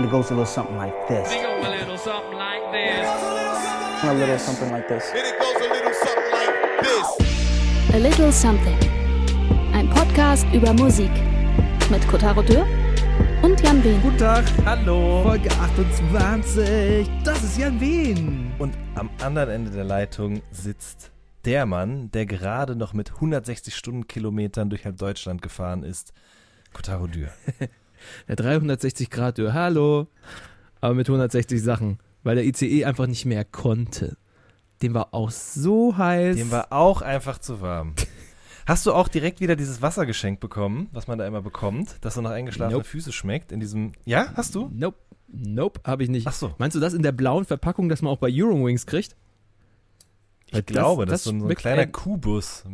And it goes a little something like this. Think of a little something like this. A little something like this. And it goes a little something like this. A Little Something. Ein Podcast über Musik. Mit Kotaro Dürr und Jan Wehn. Guten Tag, Hallo. Folge 28. Das ist Jan Wien. Und am anderen Ende der Leitung sitzt der Mann, der gerade noch mit 160 Stundenkilometern durch halb Deutschland gefahren ist. Kotaro Dürr. Der 360 Grad Dürr, hallo. Aber mit 160 Sachen, weil der ICE einfach nicht mehr konnte. Dem war auch so heiß. Dem war auch einfach zu warm. Hast du auch direkt wieder dieses Wasser geschenkt bekommen, was man da immer bekommt, das so nach eingeschlafene Nope. Füße schmeckt? In diesem. Ja, hast du? Nope. Nope, habe ich nicht. Ach so. Meinst du das in der blauen Verpackung, das man auch bei Eurowings kriegt? Ich Das- glaube, das, das ist so ein, so ein kleiner ein- Kubus.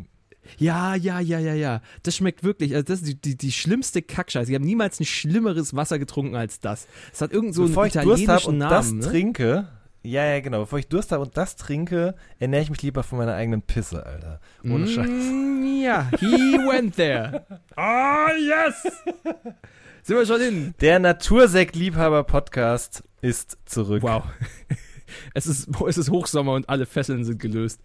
Ja, ja, ja, ja, ja. Das schmeckt wirklich, also das ist die, die, die schlimmste Kackscheiße. Ich habe niemals ein schlimmeres Wasser getrunken als das. Es hat irgend so Bevor einen ich Durst italienischen habe und Namen. das ne? trinke, ja, ja, genau. Bevor ich Durst habe und das trinke, ernähre ich mich lieber von meiner eigenen Pisse, Alter. Ohne Scheiß. Mm, Ja, he went there. Oh, yes! Sind wir schon hin? Der Natursekt-Liebhaber-Podcast ist zurück. Wow. Es ist, es ist Hochsommer und alle Fesseln sind gelöst.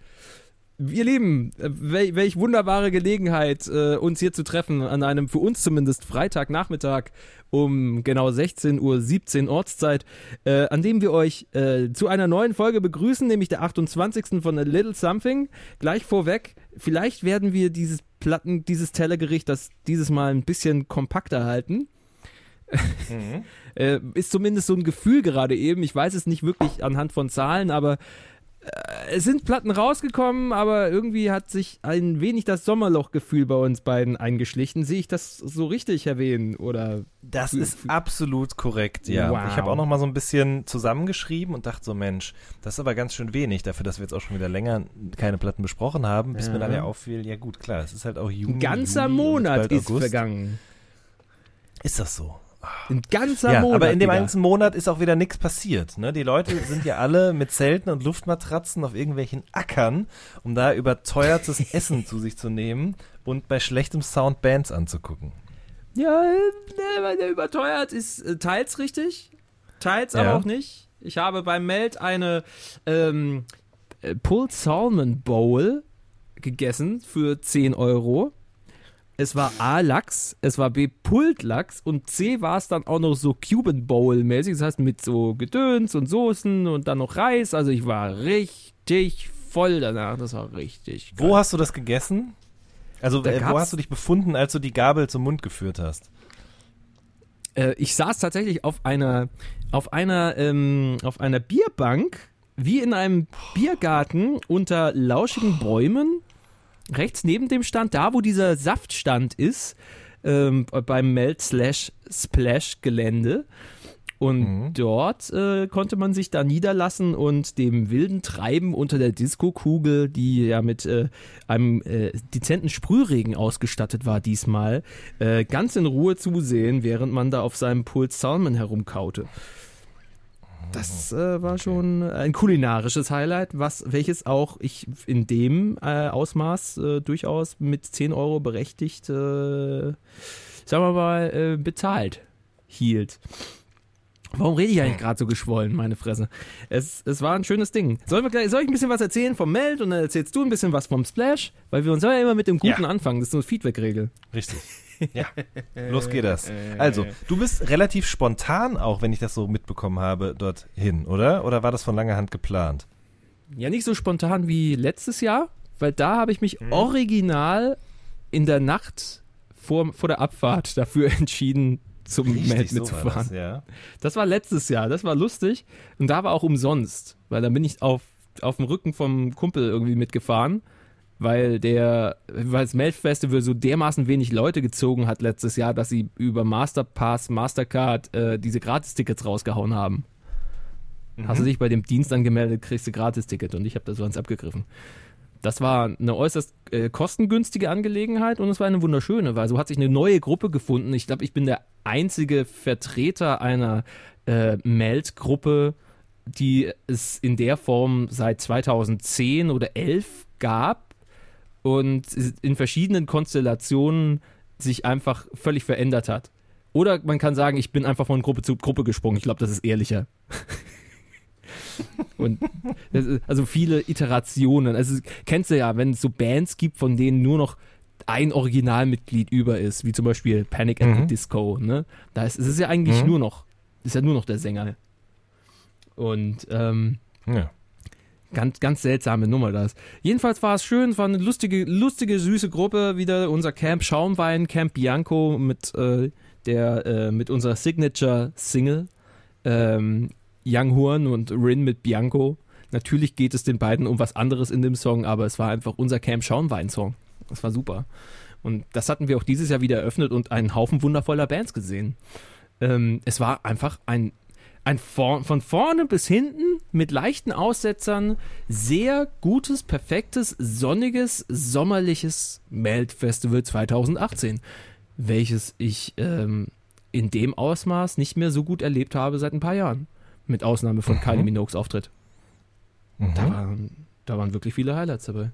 Ihr Lieben, äh, wel, welch wunderbare Gelegenheit, äh, uns hier zu treffen an einem für uns zumindest Freitagnachmittag um genau 16.17 Uhr Ortszeit, äh, an dem wir euch äh, zu einer neuen Folge begrüßen, nämlich der 28. von A Little Something. Gleich vorweg, vielleicht werden wir dieses Platten, dieses Tellergericht, das dieses Mal ein bisschen kompakter halten. Mhm. Äh, ist zumindest so ein Gefühl gerade eben. Ich weiß es nicht wirklich anhand von Zahlen, aber es sind Platten rausgekommen, aber irgendwie hat sich ein wenig das Sommerlochgefühl bei uns beiden eingeschlichen. Sehe ich das so richtig, Herr Wehn? Oder Das ist absolut korrekt, ja. Wow. Ich habe auch noch mal so ein bisschen zusammengeschrieben und dachte so, Mensch, das ist aber ganz schön wenig dafür, dass wir jetzt auch schon wieder länger keine Platten besprochen haben, bis Ja. mir dann ja auffiel, ja gut, klar, es ist halt auch Juni, ein ganzer und Monat ist August. vergangen. Ist das so? Ein ganzer ja, Monat. aber in dem ganzen Monat ist auch wieder nichts passiert. Ne? Die Leute sind ja alle mit Zelten und Luftmatratzen auf irgendwelchen Ackern, um da überteuertes Essen zu sich zu nehmen und bei schlechtem Sound Bands anzugucken. Ja, weil der überteuert ist äh, teils richtig, teils aber Ja. auch nicht. Ich habe beim Meld eine ähm, äh, Pulled Salmon Bowl gegessen für 10 Euro. Es war A Lachs, es war B Pulled Lachs und C war es dann auch noch so Cuban Bowl mäßig, das heißt mit so Gedöns und Soßen und dann noch Reis. Also ich war richtig voll danach, das war richtig Wo hast du das gegessen? Also, äh, wo hast du dich befunden, als du die Gabel zum Mund geführt hast? Äh, ich saß tatsächlich auf einer, auf einer, ähm, auf einer Bierbank, wie in einem Biergarten unter lauschigen Bäumen. Rechts neben dem Stand, da wo dieser Saftstand ist, ähm, beim Melt Slash Splash Gelände. Und Mhm. dort äh, konnte man sich da niederlassen und dem wilden Treiben unter der Disco-Kugel, die ja mit äh, einem äh, dezenten Sprühregen ausgestattet war diesmal, äh, ganz in Ruhe zusehen, während man da auf seinem Puls Salmon herumkaute. Das äh, war schon ein kulinarisches Highlight, was welches auch ich in dem äh, Ausmaß äh, durchaus mit 10 Euro berechtigt, äh, sagen wir mal, äh, bezahlt hielt. Warum rede ich eigentlich gerade so geschwollen, meine Fresse? Es, es war ein schönes Ding. Sollen wir soll ich ein bisschen was erzählen vom Meld und dann erzählst du ein bisschen was vom Splash? Weil wir uns ja immer mit dem Guten Ja. anfangen. Das ist so eine Feedback-Regel. Richtig. Ja, los geht das. Also, du bist relativ spontan auch, wenn ich das so mitbekommen habe, dorthin, oder? Oder war das von langer Hand geplant? Ja, nicht so spontan wie letztes Jahr, weil da habe ich mich Mhm. original in der Nacht vor, vor der Abfahrt dafür entschieden, zum Meld so war mitzufahren. das, ja. Das war letztes Jahr, das war lustig. Und da war auch umsonst, weil dann bin ich auf, auf dem Rücken vom Kumpel irgendwie mitgefahren, weil der, weil das Melt-Festival so dermaßen wenig Leute gezogen hat letztes Jahr, dass sie über Masterpass, Mastercard äh, diese Gratistickets rausgehauen haben. Hast du dich bei dem Dienst angemeldet, kriegst du Gratisticket und ich habe das sonst abgegriffen. Das war eine äußerst äh, kostengünstige Angelegenheit und es war eine wunderschöne, weil so hat sich eine neue Gruppe gefunden. Ich glaube, ich bin der einzige Vertreter einer äh, Melt-Gruppe, die es in der Form seit 2010 oder 11 gab und in verschiedenen Konstellationen sich einfach völlig verändert hat. Oder man kann sagen, ich bin einfach von Gruppe zu Gruppe gesprungen. Ich glaube, das ist ehrlicher. Und ist, also viele Iterationen. Also kennst du ja, wenn es so Bands gibt, von denen nur noch ein Originalmitglied über ist, wie zum Beispiel Panic at the Mhm. Disco, ne? Da ist es ist ja eigentlich Mhm. nur noch, ist ja nur noch der Sänger. Und ähm, Ja. Ganz, ganz seltsame Nummer das. Jedenfalls war es schön, es war eine lustige, lustige, süße Gruppe wieder. Unser Camp Schaumwein, Camp Bianco mit äh, der, äh, mit unserer Signature Single, ähm, Young Horn und Rin mit Bianco. Natürlich geht es den beiden um was anderes in dem Song, aber es war einfach unser Camp Schaumwein Song. Das war super. Und das hatten wir auch dieses Jahr wieder eröffnet und einen Haufen wundervoller Bands gesehen. Ähm, es war einfach ein ein vor, von vorne bis hinten mit leichten Aussetzern sehr gutes, perfektes, sonniges, sommerliches Melt-Festival 2018, welches ich ähm, in dem Ausmaß nicht mehr so gut erlebt habe seit ein paar Jahren. Mit Ausnahme von Kylie Minogues Auftritt. Mhm. Da, waren, da waren wirklich viele Highlights dabei.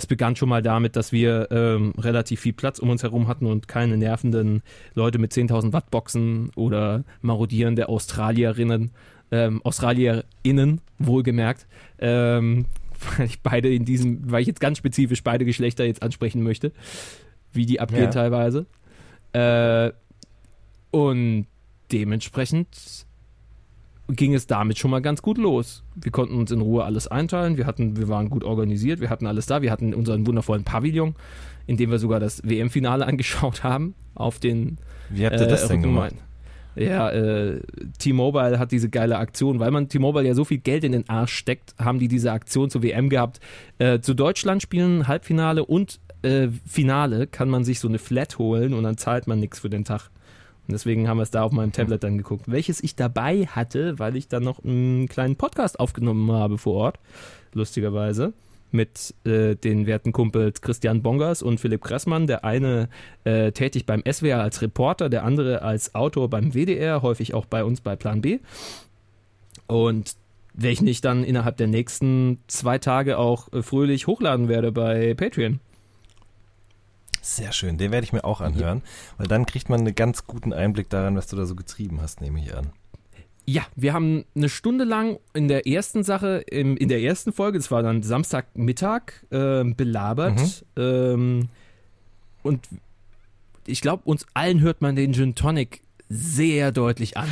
Es begann schon mal damit, dass wir ähm, relativ viel Platz um uns herum hatten und keine nervenden Leute mit 10.000 Watt Boxen oder marodierende Australierinnen, ähm, AustralierInnen, wohlgemerkt, ähm, weil ich beide in diesem, weil ich jetzt ganz spezifisch beide Geschlechter jetzt ansprechen möchte, wie die abgehen Ja. teilweise. Äh, und dementsprechend ging es damit schon mal ganz gut los. Wir konnten uns in Ruhe alles einteilen, wir, hatten, wir waren gut organisiert, wir hatten alles da, wir hatten unseren wundervollen Pavillon, in dem wir sogar das WM-Finale angeschaut haben, auf den Wie habt ihr das denn gemacht? Ja, äh, T-Mobile hat diese geile Aktion, weil man T-Mobile ja so viel Geld in den Arsch steckt, haben die diese Aktion zur WM gehabt. Äh, zu Deutschland spielen Halbfinale und äh, Finale kann man sich so eine Flat holen und dann zahlt man nichts für den Tag. Und deswegen haben wir es da auf meinem Tablet dann geguckt, welches ich dabei hatte, weil ich dann noch einen kleinen Podcast aufgenommen habe vor Ort, lustigerweise, mit äh, den werten Kumpels Christian Bongers und Philipp Kressmann. Der eine äh, tätig beim SWR als Reporter, der andere als Autor beim WDR, häufig auch bei uns bei Plan B. Und welchen ich dann innerhalb der nächsten zwei Tage auch äh, fröhlich hochladen werde bei Patreon. Sehr schön, den werde ich mir auch anhören, weil dann kriegt man einen ganz guten Einblick daran, was du da so getrieben hast, nehme ich an. Ja, wir haben eine Stunde lang in der ersten Sache, im, in der ersten Folge, das war dann Samstagmittag, ähm, belabert. Ähm, und ich glaube, uns allen hört man den Gin Tonic sehr deutlich an.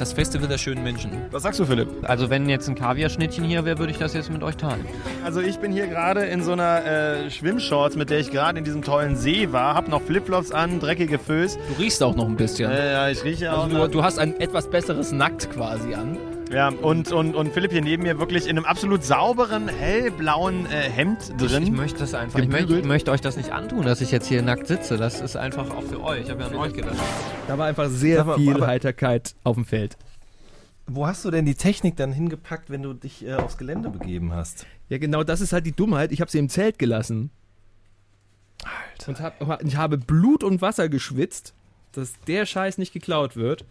Das Festival der schönen Menschen. Was sagst du, Philipp? Also wenn jetzt ein Kaviarschnittchen hier wäre, würde ich das jetzt mit euch teilen. Also ich bin hier gerade in so einer äh, Schwimmshorts, mit der ich gerade in diesem tollen See war. Hab noch Flipflops an, dreckige Föß. Du riechst auch noch ein bisschen. Äh, ja, ich rieche auch also du, du hast ein etwas besseres Nackt quasi an. Ja, und, und, und Philipp hier neben mir wirklich in einem absolut sauberen, hellblauen äh, Hemd drin. Ich möchte das einfach. Ich möchte, Gebügelt. ich möchte euch das nicht antun, dass ich jetzt hier nackt sitze. Das ist einfach auch für euch. Ich habe ja an euch gedacht. Da war einfach sehr mal, viel aber- Heiterkeit auf dem Feld. Wo hast du denn die Technik dann hingepackt, wenn du dich äh, aufs Gelände begeben hast? Ja, genau, das ist halt die Dummheit. Ich habe sie im Zelt gelassen. Alter. Und hab, ich habe Blut und Wasser geschwitzt, dass der Scheiß nicht geklaut wird.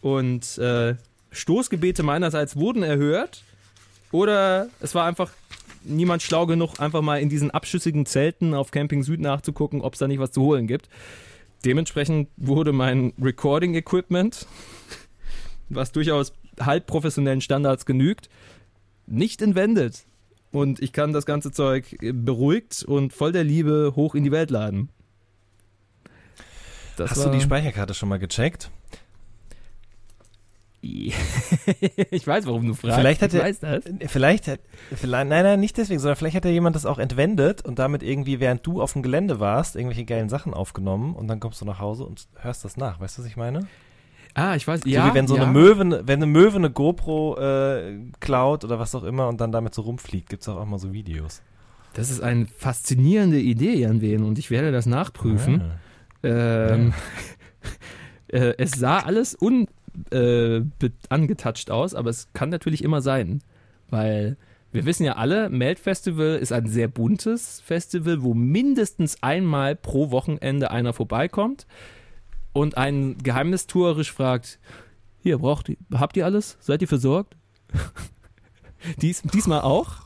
Und äh, Stoßgebete meinerseits wurden erhört. Oder es war einfach niemand schlau genug, einfach mal in diesen abschüssigen Zelten auf Camping Süd nachzugucken, ob es da nicht was zu holen gibt. Dementsprechend wurde mein Recording-Equipment, was durchaus halb professionellen Standards genügt, nicht entwendet. Und ich kann das ganze Zeug beruhigt und voll der Liebe hoch in die Welt laden. Das Hast du die Speicherkarte schon mal gecheckt? ich weiß, warum du fragst. Vielleicht hat er-. Vielleicht hat, vielleicht, nein, nein, nicht deswegen, sondern vielleicht hat ja jemand das auch entwendet und damit irgendwie, während du auf dem Gelände warst, irgendwelche geilen Sachen aufgenommen und dann kommst du nach Hause und hörst das nach. Weißt du, was ich meine? Ah, ich weiß. so ja, wie wenn so ja. eine Möwe, ne- wenn eine Möwe eine GoPro äh, klaut oder was auch immer und dann damit so rumfliegt, gibt's auch, auch mal so Videos. Das ist eine faszinierende Idee, Jan Wehn, und ich werde das nachprüfen. Ah. Ähm, äh, es sah alles un, äh, angetatscht aus, aber es kann natürlich immer sein, weil wir wissen ja alle, Melt Festival ist ein sehr buntes Festival, wo mindestens einmal pro Wochenende einer vorbeikommt und einen geheimnistuerisch fragt, hier, braucht ihr, habt ihr alles? Seid ihr versorgt? Dies, diesmal auch.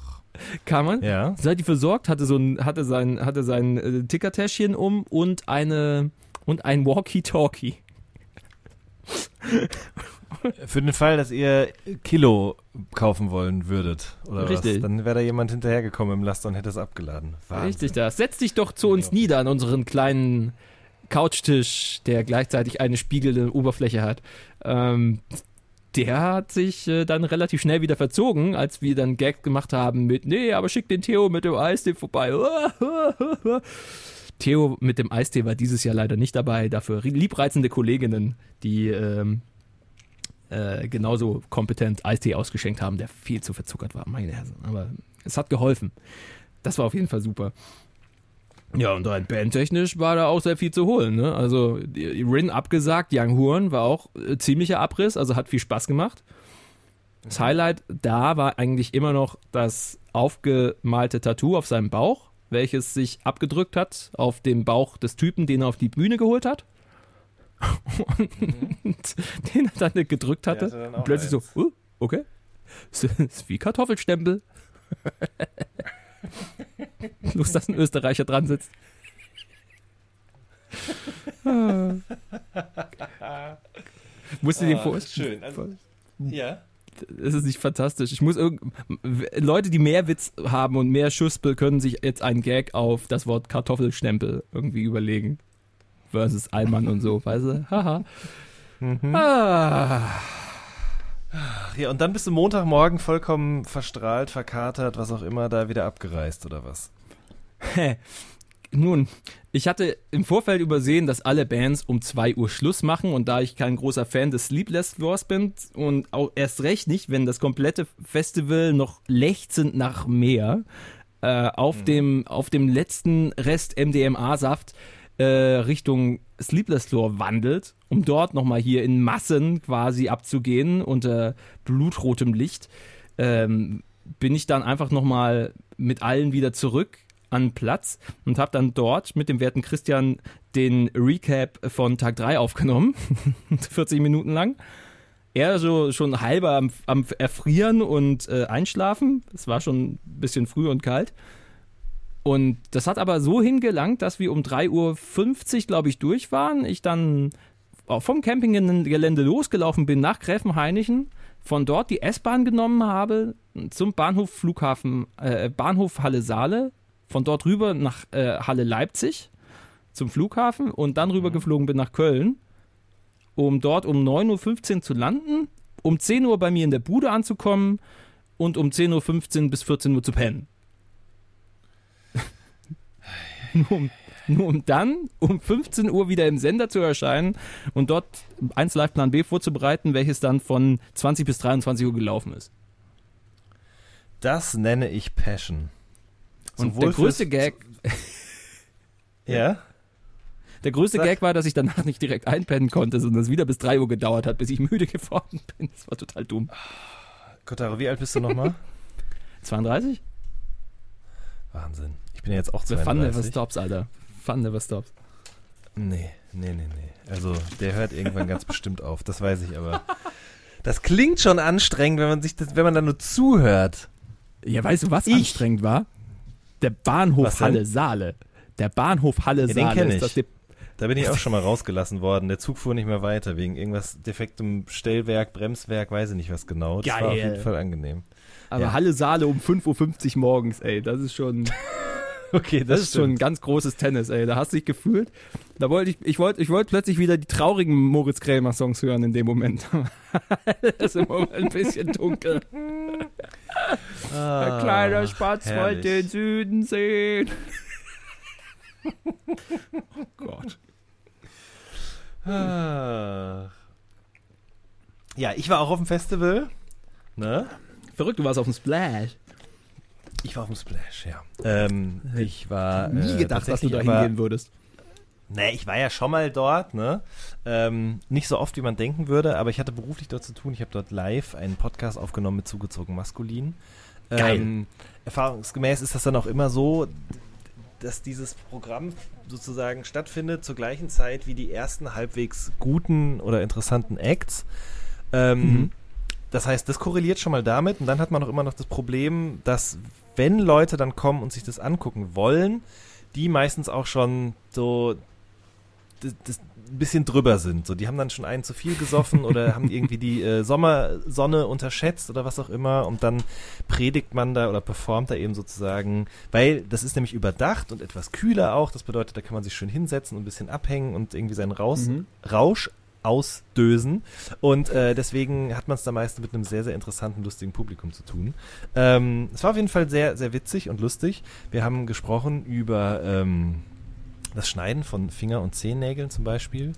Kann man. Ja. Seid ihr versorgt? Hatte so ein, hatte sein, hatte sein äh, Tickertäschchen um und eine und ein Walkie-Talkie. Für den Fall, dass ihr Kilo kaufen wollen würdet, oder Richtig. was, dann wäre da jemand hinterhergekommen im Laster und hätte es abgeladen. Wahnsinn. Richtig das. Setz dich doch zu uns nieder an unseren kleinen Couchtisch, der gleichzeitig eine spiegelnde Oberfläche hat. Ähm, der hat sich äh, dann relativ schnell wieder verzogen, als wir dann Gag gemacht haben mit, nee, aber schick den Theo mit dem Eistee vorbei. Theo mit dem Eistee war dieses Jahr leider nicht dabei, dafür liebreizende Kolleginnen, die ähm, äh, genauso kompetent Eistee ausgeschenkt haben, der viel zu verzuckert war, meine Herren. Aber es hat geholfen. Das war auf jeden Fall super. Ja, und rein bandtechnisch war da auch sehr viel zu holen. Ne? Also Rin abgesagt, Young Horn war auch äh, ziemlicher Abriss, also hat viel Spaß gemacht. Das Highlight da war eigentlich immer noch das aufgemalte Tattoo auf seinem Bauch, welches sich abgedrückt hat auf dem Bauch des Typen, den er auf die Bühne geholt hat. Und den er dann gedrückt hatte. dann auch und plötzlich so, eins. uh, okay. Das ist wie Kartoffelstempel. Bloß, dass ein Österreicher dran sitzt. Musst du Ah, vorstellen? schön. Also, ja. Es ist nicht fantastisch. Ich muss irgend Leute, die mehr Witz haben und mehr Schuspel, können sich jetzt einen Gag auf das Wort Kartoffelstempel irgendwie überlegen. Versus Allmann und so, weißt du? Haha. Ah. Ja, und dann bist du Montagmorgen vollkommen verstrahlt, verkatert, was auch immer, da wieder abgereist, oder was? Nun, ich hatte im Vorfeld übersehen, dass alle Bands um 2 Uhr Schluss machen und da ich kein großer Fan des Sleepless Wars bin und auch erst recht nicht, wenn das komplette Festival noch lechzend nach mehr äh, auf, dem, auf dem letzten Rest MDMA-Saft äh, Richtung Sleepless Floor wandelt, um dort nochmal hier in Massen quasi abzugehen unter blutrotem Licht, ähm, bin ich dann einfach nochmal mit allen wieder zurück an Platz und habe dann dort mit dem werten Christian den Recap von Tag 3 aufgenommen, 40 Minuten lang. Er so schon halber am, am Erfrieren und äh, Einschlafen. Es war schon ein bisschen früh und kalt. Und das hat aber so hingelangt, dass wir um 3.50 Uhr, glaube ich, durch waren. Ich dann vom Campinggelände losgelaufen bin nach Gräfenhainichen, von dort die S-Bahn genommen habe zum Bahnhof Flughafen, äh, Bahnhof Halle Saale, von dort rüber nach äh, Halle Leipzig zum Flughafen und dann rüber geflogen bin nach Köln, um dort um 9.15 Uhr zu landen, um 10 Uhr bei mir in der Bude anzukommen und um 10.15 Uhr bis 14 Uhr zu pennen. nur, um, nur um dann um 15 Uhr wieder im Sender zu erscheinen und dort 1 Live Plan B vorzubereiten, welches dann von 20 bis 23 Uhr gelaufen ist. Das nenne ich Passion. Und Sowohl der größte Gag, Ja? der größte Sag. Gag war, dass ich danach nicht direkt einpennen konnte, sondern es wieder bis 3 Uhr gedauert hat, bis ich müde geworden bin. Das war total dumm. Kotaro, wie alt bist du nochmal? 32? Wahnsinn. Ich bin ja jetzt auch The Fun never 32. stops, Alter. Fun never stops. Nee, nee, nee, nee. Also, der hört irgendwann ganz bestimmt auf, das weiß ich aber. Das klingt schon anstrengend, wenn man sich das, wenn man da nur zuhört. Ja, weißt du, was Ich? anstrengend war? Der Bahnhof? Halle Saale. Der Bahnhof Halle den Saale kenn ist ich. das Da bin ich auch schon mal rausgelassen worden. Der Zug fuhr nicht mehr weiter, wegen irgendwas defektem Stellwerk, Bremswerk, weiß ich nicht was genau. Das war auf Geil. jeden Fall angenehm. Aber Ja. Halle Saale um 5.50 Uhr morgens, ey, das ist schon, Okay, das, ist schon ein ganz großes Tennis, ey. Da hast du dich gefühlt. Da wollte ich, ich wollte, ich wollte plötzlich wieder die traurigen Moritz Krämer Songs hören in dem Moment. das ist im Moment ein bisschen dunkel. Ein kleiner Spatz wollte Ah, den Süden sehen. oh Gott. Ah. Ja, ich war auch auf dem Festival. Ne? Verrückt, du warst auf dem Splash. Ich war auf dem Splash, ja. Ähm, ich war Nie äh, gedacht, dass du da hingehen würdest. Nee, ich war ja schon mal dort, ne? Ähm, nicht so oft, wie man denken würde, aber ich hatte beruflich dort zu tun. Ich habe dort live einen Podcast aufgenommen mit zugezogen maskulin. Geil. Ähm, erfahrungsgemäß ist das dann auch immer so, dass dieses Programm sozusagen stattfindet zur gleichen Zeit wie die ersten halbwegs guten oder interessanten Acts. Ähm, Mhm. Das heißt, das korreliert schon mal damit und dann hat man auch immer noch das Problem, dass wenn Leute dann kommen und sich das angucken wollen, die meistens auch schon so das, ein bisschen drüber sind. So, die haben dann schon einen zu viel gesoffen oder haben irgendwie die äh, Sommersonne unterschätzt oder was auch immer und dann predigt man da oder performt da eben sozusagen, weil das ist nämlich überdacht und etwas kühler auch. Das bedeutet, da kann man sich schön hinsetzen und ein bisschen abhängen und irgendwie seinen Raus Mhm. Rausch ausdösen. Und äh, deswegen hat man es da meist mit einem sehr, sehr interessanten, lustigen Publikum zu tun. Ähm, es war auf jeden Fall sehr, sehr witzig und lustig. Wir haben gesprochen über ähm, das Schneiden von Finger- und Zehennägeln zum Beispiel.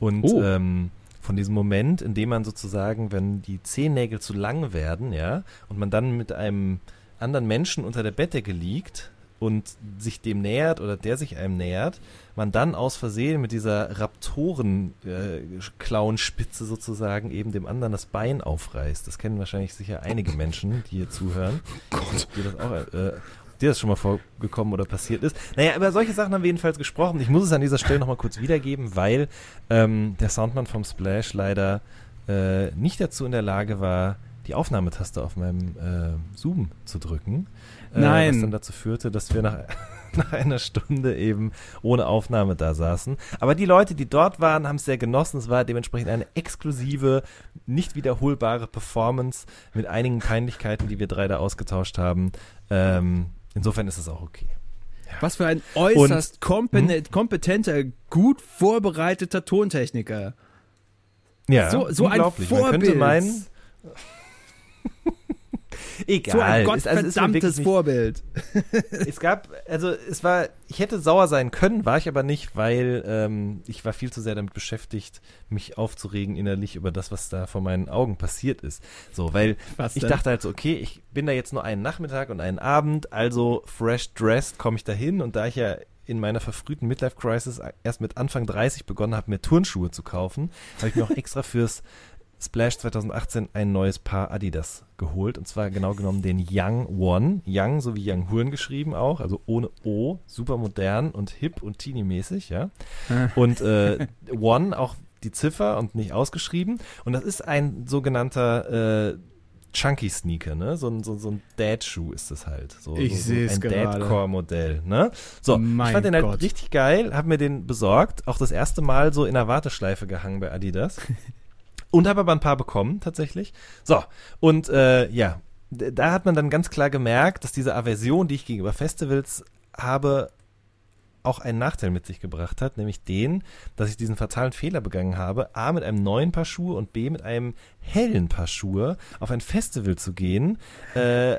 Und Oh. ähm, von diesem Moment, in dem man sozusagen, wenn die Zehennägel zu lang werden, ja, und man dann mit einem anderen Menschen unter der Bettdecke liegt und sich dem nähert oder der sich einem nähert, man dann aus Versehen mit dieser Raptoren-Klauenspitze sozusagen eben dem anderen das Bein aufreißt. Das kennen wahrscheinlich sicher einige Menschen, die hier zuhören. Gott. Die das auch, äh, dir das schon mal vorgekommen oder passiert ist. Naja, über solche Sachen haben wir jedenfalls gesprochen. Ich muss es an dieser Stelle nochmal kurz wiedergeben, weil ähm, der Soundmann vom Splash leider äh, nicht dazu in der Lage war, die Aufnahmetaste auf meinem äh, Zoom zu drücken. Äh, Nein. Was dann dazu führte, dass wir nach, nach einer Stunde eben ohne Aufnahme da saßen. Aber die Leute, die dort waren, haben es sehr genossen. Es war dementsprechend eine exklusive, nicht wiederholbare Performance mit einigen Peinlichkeiten, die wir drei da ausgetauscht haben. Ähm, insofern ist es auch okay. Was für ein äußerst kompeten- kompetenter, gut vorbereiteter Tontechniker. Ja, So- so ein unglaublich. Man könnte Vorbild. meinen, Egal. So ein also gottverdammtes nicht- Vorbild. Es gab, also es war, ich hätte sauer sein können, war ich aber nicht, weil ähm, ich war viel zu sehr damit beschäftigt, mich aufzuregen innerlich über das, was da vor meinen Augen passiert ist. So, weil Was ich dachte halt so, okay, ich bin da jetzt nur einen Nachmittag und einen Abend, also fresh dressed komme ich da hin und da ich ja in meiner verfrühten Midlife Crisis erst mit Anfang 30 begonnen habe, mir Turnschuhe zu kaufen, habe ich mir auch extra fürs Splash 2018 ein neues Paar Adidas geholt. Und zwar genau genommen den Young One. Young, so wie Young Huren geschrieben auch. Also ohne O. Super modern und hip und teeny-mäßig, ja. Und äh, One auch die Ziffer und nicht ausgeschrieben. Und das ist ein sogenannter äh, Chunky Sneaker, ne? So ein, so, so ein Dad-Schuh ist das halt. So, Ich so, seh's ein gerade. Dadcore-Modell, ne? So, Mein ich fand den halt Gott. richtig geil, hab mir den besorgt, auch das erste Mal so in der Warteschleife gehangen bei Adidas. Und habe aber ein paar bekommen, tatsächlich. So, und äh, ja, da hat man dann ganz klar gemerkt, dass diese Aversion, die ich gegenüber Festivals habe, auch einen Nachteil mit sich gebracht hat, nämlich den, dass ich diesen fatalen Fehler begangen habe, A mit einem neuen Paar Schuhe und B mit einem hellen Paar Schuhe auf ein Festival zu gehen, äh,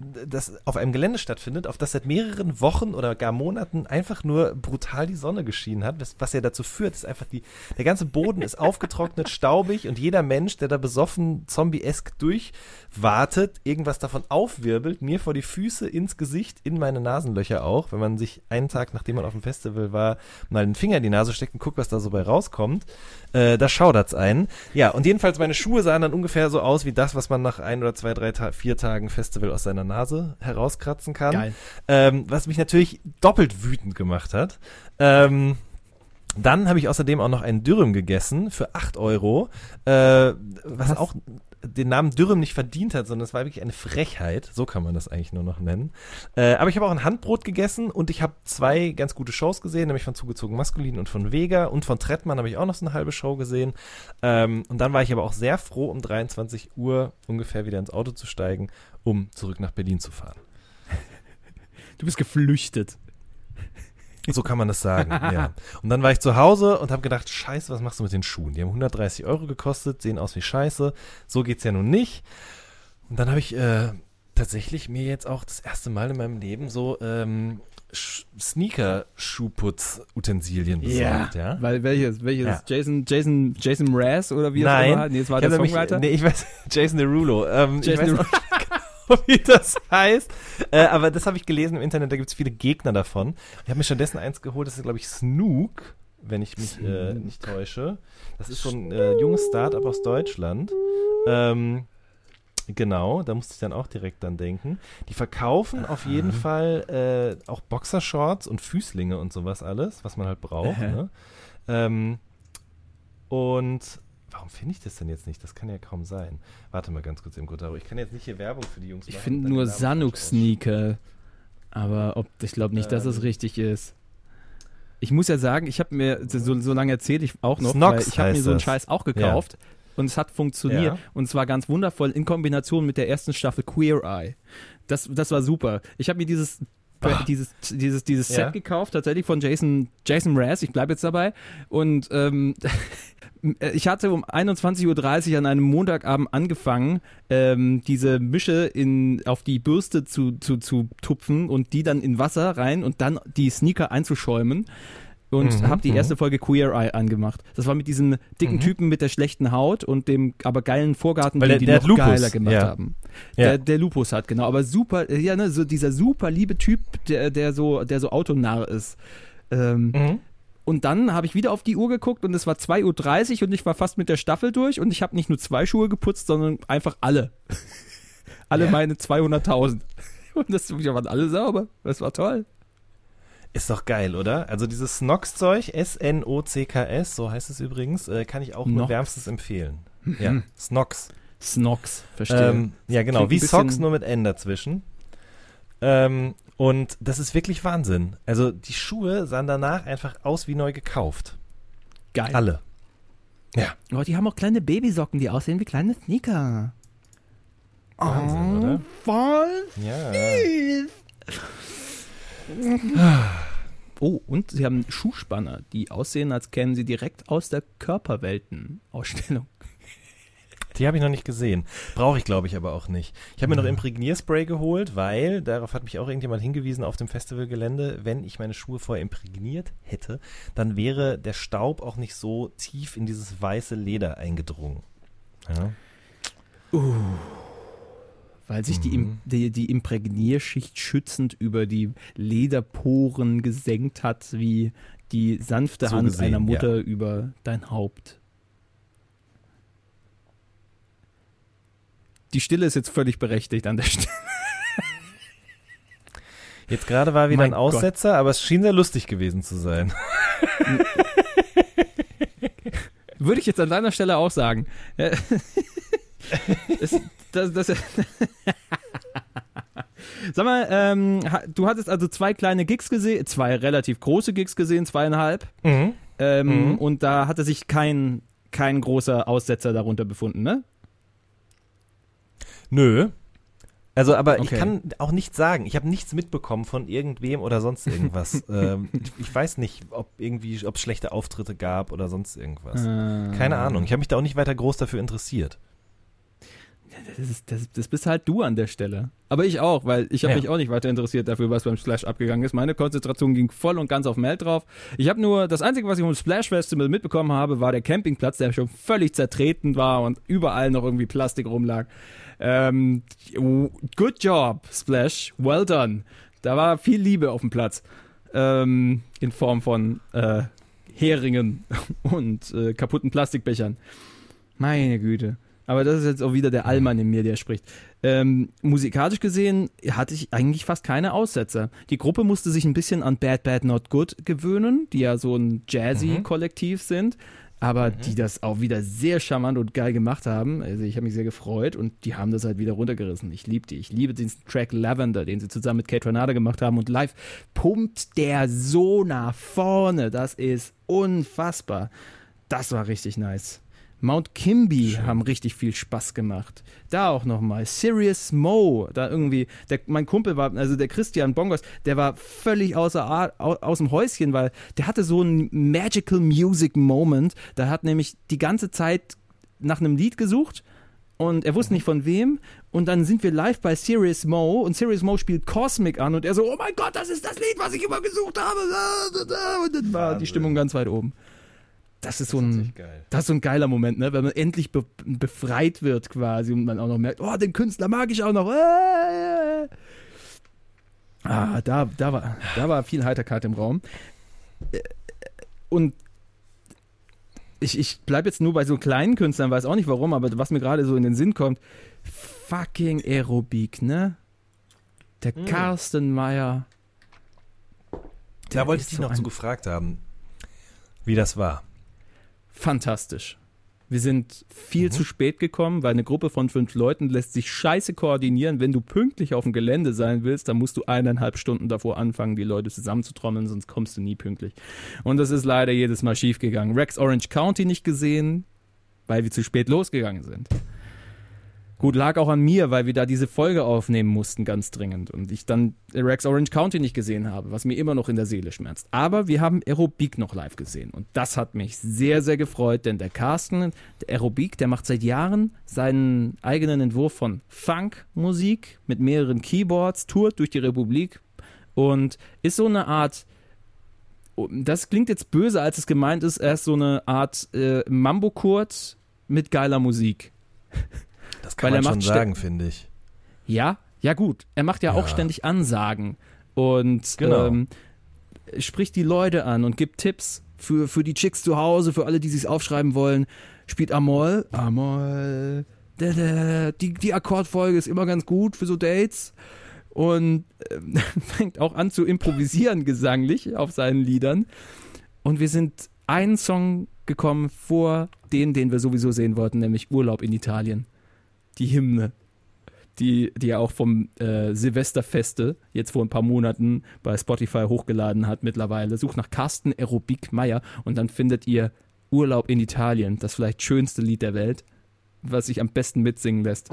das auf einem Gelände stattfindet, auf das seit mehreren Wochen oder gar Monaten einfach nur brutal die Sonne geschienen hat. Was, was ja dazu führt, ist einfach die, der ganze Boden ist aufgetrocknet, staubig und jeder Mensch, der da besoffen zombie-esk durchwartet, irgendwas davon aufwirbelt, mir vor die Füße, ins Gesicht, in meine Nasenlöcher auch, wenn man sich einen Tag, nachdem man auf dem Festival war, mal den Finger in die Nase steckt und guckt, was da so bei rauskommt. Äh, da schaudert's einen. Ja, und jedenfalls meine Schuhe sahen dann ungefähr so aus wie das, was man nach ein oder zwei, drei, Ta vier Tagen Festival aus seiner Nase herauskratzen kann. Geil. Ähm, was mich natürlich doppelt wütend gemacht hat. Ähm, dann habe ich außerdem auch noch einen Dürüm gegessen für 8 Euro, äh, was auch den Namen Dürüm nicht verdient hat, sondern es war wirklich eine Frechheit. So kann man das eigentlich nur noch nennen. Äh, aber ich habe auch ein Handbrot gegessen und ich habe zwei ganz gute Shows gesehen, nämlich von Zugezogen Maskulin und von Vega und von Trettmann habe ich auch noch so eine halbe Show gesehen. Ähm, und dann war ich aber auch sehr froh, um 23 Uhr ungefähr wieder ins Auto zu steigen, um zurück nach Berlin zu fahren. Du bist geflüchtet. So kann man das sagen, ja. Und dann war ich zu Hause und habe gedacht, scheiße, was machst du mit den Schuhen? Die haben 130 Euro gekostet, sehen aus wie scheiße. So geht's ja nun nicht. Und dann habe ich äh, tatsächlich mir jetzt auch das erste Mal in meinem Leben so ähm, Sch- Sneaker-Schuhputz-Utensilien besorgt, ja. Weil welches? Welches? Ja. Jason, Jason, Jason Mraz oder wie Nein. es war? Nee, es war Ich der Songwriter. Nee, ich weiß, Jason Derulo. Ähm, Jason ich weiß wie das heißt. Äh, aber das habe ich gelesen im Internet, da gibt es viele Gegner davon. Ich habe mir stattdessen eins geholt, das ist, glaube ich, Snook, wenn ich mich äh, nicht täusche. Das ist so ein äh, junges Start-up aus Deutschland. Ähm, Genau, da musste ich dann auch direkt dann denken. Die verkaufen auf jeden Fall äh, auch Boxershorts und Füßlinge und sowas alles, was man halt braucht. Aha. ne? ähm, und warum finde ich das denn jetzt nicht? Das kann ja kaum sein. Warte mal ganz kurz im Gotaro. Ich kann jetzt nicht hier Werbung für die Jungs Ich machen. finde dann nur falsch Sanuk-Sneaker. Aber ob, ich glaube nicht, dass es richtig ist. Ich muss ja sagen, ich habe mir so, so lange erzählt, ich auch noch, Snox weil ich habe mir so einen. Scheiß auch gekauft und es hat funktioniert Ja. und zwar ganz wundervoll in Kombination mit der ersten Staffel Queer Eye. Das, das war super. Ich habe mir dieses dieses, dieses, dieses Set Ja. gekauft, tatsächlich von Jason, Jason Mraz, ich bleibe jetzt dabei. Und ähm, ich hatte um 21.30 Uhr an einem Montagabend angefangen, ähm, diese Mische in, auf die Bürste zu, zu, zu tupfen und die dann in Wasser rein und dann die Sneaker einzuschäumen. Und Mhm, habe die mhm. erste Folge Queer Eye angemacht. Das war mit diesem dicken Typen mit der schlechten Haut und dem aber geilen Vorgarten, Weil den der- die der noch Lupus, geiler gemacht ja. haben. Ja. Der, der Lupus hat, genau. Aber super, ja, ne, so dieser super liebe Typ, der, der so, der so autonarr ist. Ähm, Mhm. und dann habe ich wieder auf die Uhr geguckt und es war 2.30 Uhr und ich war fast mit der Staffel durch und ich habe nicht nur zwei Schuhe geputzt, sondern einfach alle. alle meine 200.000. Und das waren alle sauber. Das war toll. Ist doch geil, oder? Also dieses Snox-Zeug, S-N-O-C-K-S, so heißt es übrigens, äh, kann ich auch nur wärmstens empfehlen. Ja, Snox. Snox, verstehe. Ähm, ja, genau, Klingt wie Socks, nur mit N dazwischen. Ähm, und das ist wirklich Wahnsinn. Also die Schuhe sahen danach einfach aus wie neu gekauft. Geil. Alle. Ja. Oh, die haben auch kleine Babysocken, die aussehen wie kleine Sneaker. Wahnsinn, oder? Voll Ja. Oh, und sie haben Schuhspanner, die aussehen, als kämen sie direkt aus der Körperwelten-Ausstellung. Die habe ich noch nicht gesehen. Brauche ich, glaube ich, aber auch nicht. Ich habe mir noch. Imprägnierspray geholt, weil, darauf hat mich auch irgendjemand hingewiesen auf dem Festivalgelände, wenn ich meine Schuhe vorher imprägniert hätte, dann wäre der Staub auch nicht so tief in dieses weiße Leder eingedrungen. Ja. Weil sich die, Mhm. Die, die Imprägnierschicht schützend über die Lederporen gesenkt hat, wie die sanfte So Hand gesehen, einer Mutter über dein Haupt. Die Stille ist jetzt völlig berechtigt an der Stelle. Jetzt gerade war wieder Mein ein Aussetzer, aber es schien sehr lustig gewesen zu sein. Würde ich jetzt an deiner Stelle auch sagen. Es, das, das, Sag mal, ähm, du hattest also zwei kleine Gigs gesehen, zwei relativ große Gigs gesehen, zweieinhalb. Mhm. Ähm, Mhm. Und da hatte sich kein, kein großer Aussetzer darunter befunden, ne? Nö. Also, aber ich Okay. kann auch nichts sagen. Ich habe nichts mitbekommen von irgendwem oder sonst irgendwas. ähm, ich, ich weiß nicht, ob irgendwie, ob es schlechte Auftritte gab oder sonst irgendwas. Äh, Keine Ahnung. Ich habe mich da auch nicht weiter groß dafür interessiert. Das, ist, das, das bist halt du an der Stelle. Aber ich auch, weil ich habe Ja. mich auch nicht weiter interessiert dafür, was beim Splash abgegangen ist. Meine Konzentration ging voll und ganz auf Mel drauf. Ich habe nur, das Einzige, was ich vom Splash Festival mitbekommen habe, war der Campingplatz, der schon völlig zertreten war und überall noch irgendwie Plastik rumlag. Ähm, good job, Splash. Well done. Da war viel Liebe auf dem Platz. Ähm, in Form von äh, Heringen und äh, kaputten Plastikbechern. Meine Güte. Aber das ist jetzt auch wieder der Allmann in mir, der spricht. Ähm, musikalisch gesehen hatte ich eigentlich fast keine Aussetzer. Die Gruppe musste sich ein bisschen an Bad Bad Not Good gewöhnen, die ja so ein Jazzy-Kollektiv sind, aber die das auch wieder sehr charmant und geil gemacht haben. Also ich habe mich sehr gefreut und die haben das halt wieder runtergerissen. Ich liebe die. Ich liebe diesen Track Lavender, den sie zusammen mit Kate Renata gemacht haben und live pumpt der so nach vorne. Das ist unfassbar. Das war richtig nice. Mount Kimby haben richtig viel Spaß gemacht. Da auch nochmal. Sirius Mo, da irgendwie, der, mein Kumpel war, also der Christian Bongos, der war völlig außer Art, au, aus dem Häuschen, weil der hatte so einen Magical Music Moment. Da hat nämlich die ganze Zeit nach einem Lied gesucht und er wusste nicht von wem. Und dann sind wir live bei Sirius Mo und Sirius Mo spielt Cosmic an und er so, oh mein Gott, das ist das Lied, was ich immer gesucht habe. Und dann war die Stimmung ganz weit oben. Das ist so ein, das ist so ein geiler Moment, ne? wenn man endlich be befreit wird quasi und man auch noch merkt, oh, den Künstler mag ich auch noch. Äh, äh. Ah, da, da, war, da war viel Heiterkeit im Raum. Äh, Und ich, ich bleibe jetzt nur bei so kleinen Künstlern, weiß auch nicht warum, aber was mir gerade so in den Sinn kommt, fucking Aerobik, ne? Der Hm. Carsten Meyer. Da wollte ich dich so noch zu gefragt haben, wie das war. Fantastisch. Wir sind viel Mhm. zu spät gekommen, weil eine Gruppe von fünf Leuten lässt sich scheiße koordinieren. Wenn du pünktlich auf dem Gelände sein willst, dann musst du eineinhalb Stunden davor anfangen, die Leute zusammenzutrommeln, sonst kommst du nie pünktlich. Und das ist leider jedes Mal schief gegangen. Rex Orange County nicht gesehen, weil wir zu spät losgegangen sind. Gut, lag auch an mir, weil wir da diese Folge aufnehmen mussten, ganz dringend. Und ich dann Rex Orange County nicht gesehen habe, was mir immer noch in der Seele schmerzt. Aber wir haben Aerobik noch live gesehen. Und das hat mich sehr, sehr gefreut, denn der Carsten, der Aerobik, der macht seit Jahren seinen eigenen Entwurf von Funk-Musik mit mehreren Keyboards, tourt durch die Republik und ist so eine Art das klingt jetzt böse, als es gemeint ist. Er ist so eine Art äh, Mambo-Kurt mit geiler Musik. Das kann Weil man er schon macht sagen, finde ich. Ja, ja gut. Er macht ja, Ja. auch ständig Ansagen und Genau. ähm, spricht die Leute an und gibt Tipps für, für die Chicks zu Hause, für alle, die sich aufschreiben wollen. Spielt Amol, Amol. Die, die Akkordfolge ist immer ganz gut für so Dates. Und ähm, fängt auch an zu improvisieren gesanglich auf seinen Liedern. Und wir sind einen Song gekommen vor den, den wir sowieso sehen wollten, nämlich Urlaub in Italien. Die Hymne die, die er auch vom äh, Silvesterfeste jetzt vor ein paar Monaten bei Spotify hochgeladen hat mittlerweile. Sucht nach Carsten Aerobik Meier und dann findet ihr Urlaub in Italien, das vielleicht schönste Lied der Welt, was sich am besten mitsingen lässt.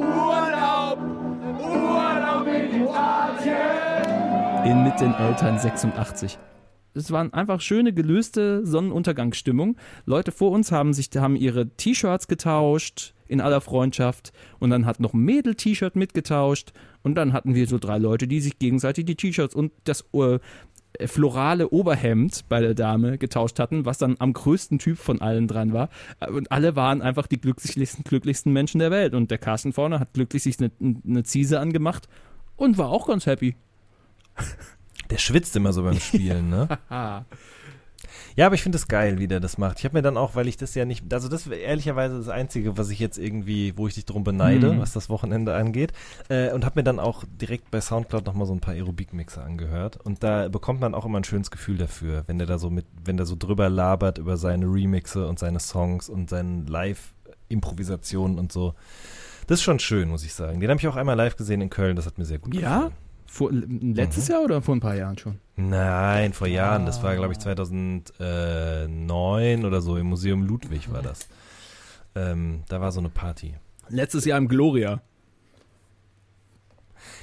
In mit den Eltern 86. Es waren einfach schöne, gelöste Sonnenuntergangsstimmung. Leute vor uns haben sich, haben ihre T-Shirts getauscht in aller Freundschaft und dann hat noch ein Mädel T-Shirt mitgetauscht und dann hatten wir so drei Leute, die sich gegenseitig die T-Shirts und das äh, florale Oberhemd bei der Dame getauscht hatten, was dann am größten Typ von allen dran war. Und alle waren einfach die glücklichsten, glücklichsten Menschen der Welt. Und der Carsten vorne hat glücklich sich eine, eine Ziese angemacht und war auch ganz happy. Der schwitzt immer so beim Spielen, ne? Ja, aber ich finde es geil, wie der das macht. Ich habe mir dann auch, weil ich das ja nicht, also das wäre ehrlicherweise das Einzige, was ich jetzt irgendwie, wo ich dich drum beneide, Mhm. was das Wochenende angeht. Äh, und habe mir dann auch direkt bei Soundcloud nochmal so ein paar Aerobik-Mixer angehört. Und da bekommt man auch immer ein schönes Gefühl dafür, wenn der da so mit, wenn der so drüber labert über seine Remixe und seine Songs und seine Live-Improvisationen und so. Das ist schon schön, muss ich sagen. Den habe ich auch einmal live gesehen in Köln, das hat mir sehr gut Ja? Vor, letztes Mhm. Jahr oder vor ein paar Jahren schon? Nein, vor Jahren. Das war, glaube ich, 2009 oder so. Im Museum Ludwig war das. Ähm, da war so eine Party. Letztes Jahr im Gloria.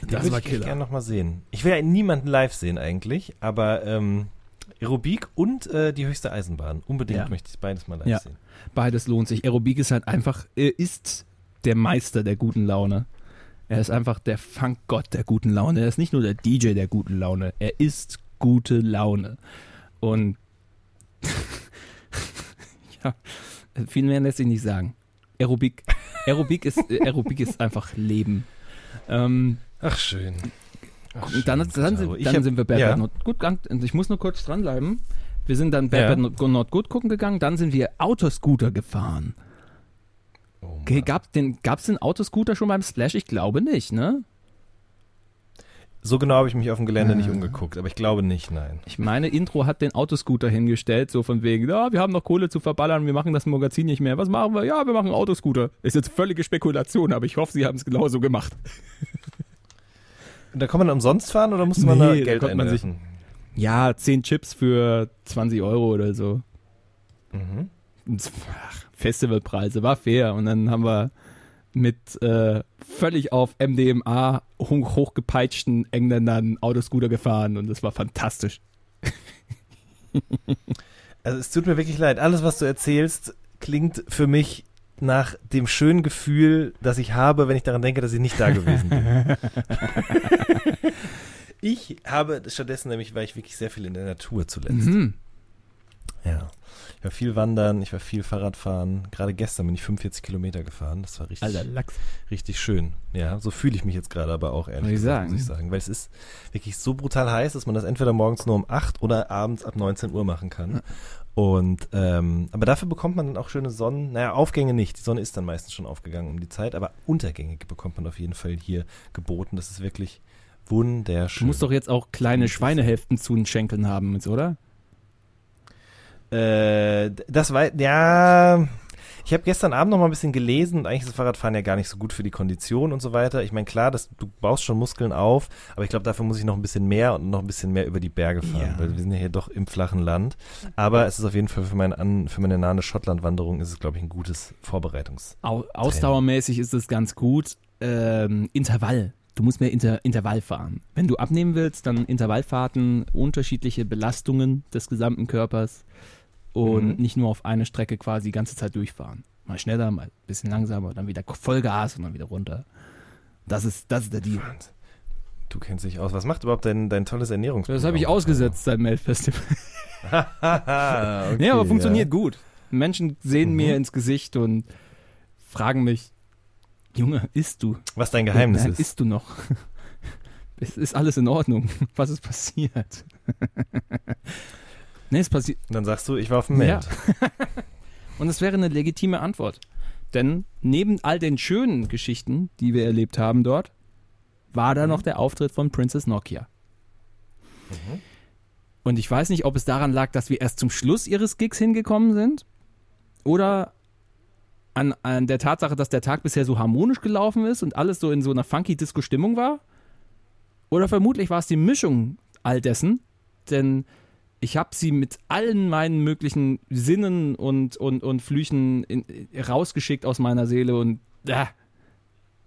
Den Das würde war ich Killer. gerne nochmal sehen. Ich will ja niemanden live sehen eigentlich, aber ähm, Aerobik und äh, die höchste Eisenbahn. Unbedingt Ja. möchte ich beides mal live Ja. sehen. Beides lohnt sich. Aerobik ist halt einfach, er ist der Meister der guten Laune. Er ist einfach der Funkgott der guten Laune. Er ist nicht nur der DJ der guten Laune. Er ist gute Laune. Und ja, viel mehr lässt sich nicht sagen. Aerobik, Aerobik ist, Aerobik ist einfach Leben. Ähm, Ach, schön. Ach, dann, schön, dann, Caro. sind, dann hab- sind wir Bad ja. Bad Not Good gegangen. Ich muss nur kurz dranbleiben. Wir sind dann Bad Ja. Bad Not Good gucken gegangen. Dann sind wir Autoscooter gefahren. Oh, gab den, gab's den Autoscooter schon beim Splash? Ich glaube nicht, ne? So genau habe ich mich auf dem Gelände nicht Ah. umgeguckt, aber ich glaube nicht, nein. Ich meine, Intro hat den Autoscooter hingestellt, so von wegen, ja, wir haben noch Kohle zu verballern, wir machen das Magazin nicht mehr. Was machen wir? Ja, wir machen Autoscooter. Ist jetzt völlige Spekulation, aber ich hoffe, sie haben es genauso gemacht. Und da kann man umsonst fahren oder musste man Nee, da da Geld konnte man sich-? Ja, 10 Chips für 20 Euro oder so. Mhm. Ach, Festivalpreise, war fair. Und dann haben wir mit äh, völlig auf MDMA hoch, hochgepeitschten Engländern Autoscooter gefahren und das war fantastisch. Also es tut mir wirklich leid. Alles, was du erzählst, klingt für mich nach dem schönen Gefühl, das ich habe, wenn ich daran denke, dass ich nicht da gewesen bin. ich habe stattdessen nämlich, war ich wirklich sehr viel in der Natur zuletzt. Mhm. Ja. Ich war viel wandern, ich war viel Fahrradfahren. Gerade gestern bin ich 45 Kilometer gefahren. Das war richtig, Alter Lachs. richtig schön. Ja, so fühle ich mich jetzt gerade aber auch, ehrlich Muss ich gesagt, sagen. muss ich sagen. Weil es ist wirklich so brutal heiß, dass man das entweder morgens nur um 8 oder abends ab 19 Uhr machen kann. Und ähm, aber dafür bekommt man dann auch schöne Sonnen, naja, Aufgänge nicht. Die Sonne ist dann meistens schon aufgegangen um die Zeit, aber Untergänge bekommt man auf jeden Fall hier geboten. Das ist wirklich Du wunderschön. musst doch jetzt auch kleine Schweinehälften zu den Schenkeln haben, oder? Äh, das war, ja, Ich habe gestern Abend noch mal ein bisschen gelesen und eigentlich ist das Fahrradfahren ja gar nicht so gut für die Kondition und so weiter. Ich meine, klar, das, du baust schon Muskeln auf, aber ich glaube, dafür muss ich noch ein bisschen mehr und noch ein bisschen mehr über die Berge fahren, Ja. weil wir sind ja hier doch im flachen Land. Aber es ist auf jeden Fall für, mein An, für meine nahe Schottland-Wanderung ist es, glaube ich, ein gutes Vorbereitungs. Au ausdauermäßig ist es ganz gut. Ähm, Intervall. Du musst mehr Inter Intervall fahren. Wenn du abnehmen willst, dann Intervallfahrten, unterschiedliche Belastungen des gesamten Körpers und Mhm. nicht nur auf eine Strecke quasi die ganze Zeit durchfahren. Mal schneller, mal ein bisschen langsamer, dann wieder Vollgas und dann wieder runter. Das ist, das ist der Deal. Du kennst dich aus. Was macht überhaupt dein, dein tolles Ernährungsprogramm? Das habe ich ausgesetzt seit Melfestival. Ah, okay, nee, aber funktioniert ja. gut. Menschen sehen Mhm. mir ins Gesicht und fragen mich, Junge, isst du? Was dein Geheimnis Nein, ist. Isst du noch? Es ist alles in Ordnung. Was ist passiert? Nee, es passiert. Dann sagst du, ich war auf dem Ja. Meld. Und es wäre eine legitime Antwort. Denn neben all den schönen Geschichten, die wir erlebt haben dort, war da noch der Auftritt von Princess Nokia. Und ich weiß nicht, ob es daran lag, dass wir erst zum Schluss ihres Gigs hingekommen sind oder an, an der Tatsache, dass der Tag bisher so harmonisch gelaufen ist und alles so in so einer funky Disco-Stimmung war. Oder vermutlich war es die Mischung all dessen, denn ich habe sie mit allen meinen möglichen Sinnen und, und, und Flüchen in, rausgeschickt aus meiner Seele und äh,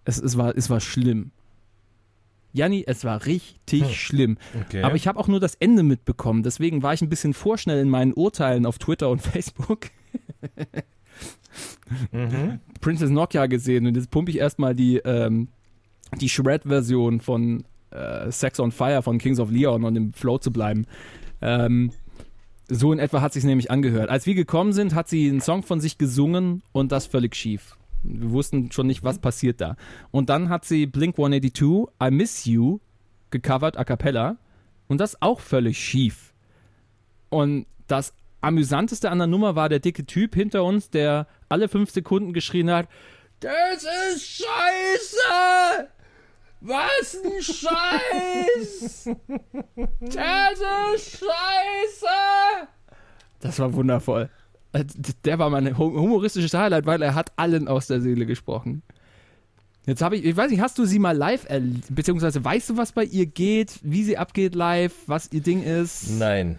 es, es, war, es war schlimm. Janni, es war richtig Hm. schlimm. Okay. Aber ich habe auch nur das Ende mitbekommen. Deswegen war ich ein bisschen vorschnell in meinen Urteilen auf Twitter und Facebook. Mhm. Princess Nokia gesehen und jetzt pumpe ich erstmal die, ähm, die Shred-Version von äh, Sex on Fire von Kings of Leon, um im Flow zu bleiben. Ähm, so in etwa hat sich nämlich angehört. Als wir gekommen sind, hat sie einen Song von sich gesungen und das völlig schief. Wir wussten schon nicht, was passiert da. Und dann hat sie Blink 182, I Miss You, gecovert a cappella und das auch völlig schief. Und das amüsanteste an der Nummer war der dicke Typ hinter uns, der alle fünf Sekunden geschrien hat: Das ist scheiße! Was ein Scheiß! Das ist scheiße! Das war wundervoll. Äh, Der war mein hu- humoristisches Highlight, weil er hat allen aus der Seele gesprochen. Jetzt habe ich, ich weiß nicht, hast du sie mal live, erl- beziehungsweise weißt du, was bei ihr geht, wie sie abgeht live, was ihr Ding ist? Nein.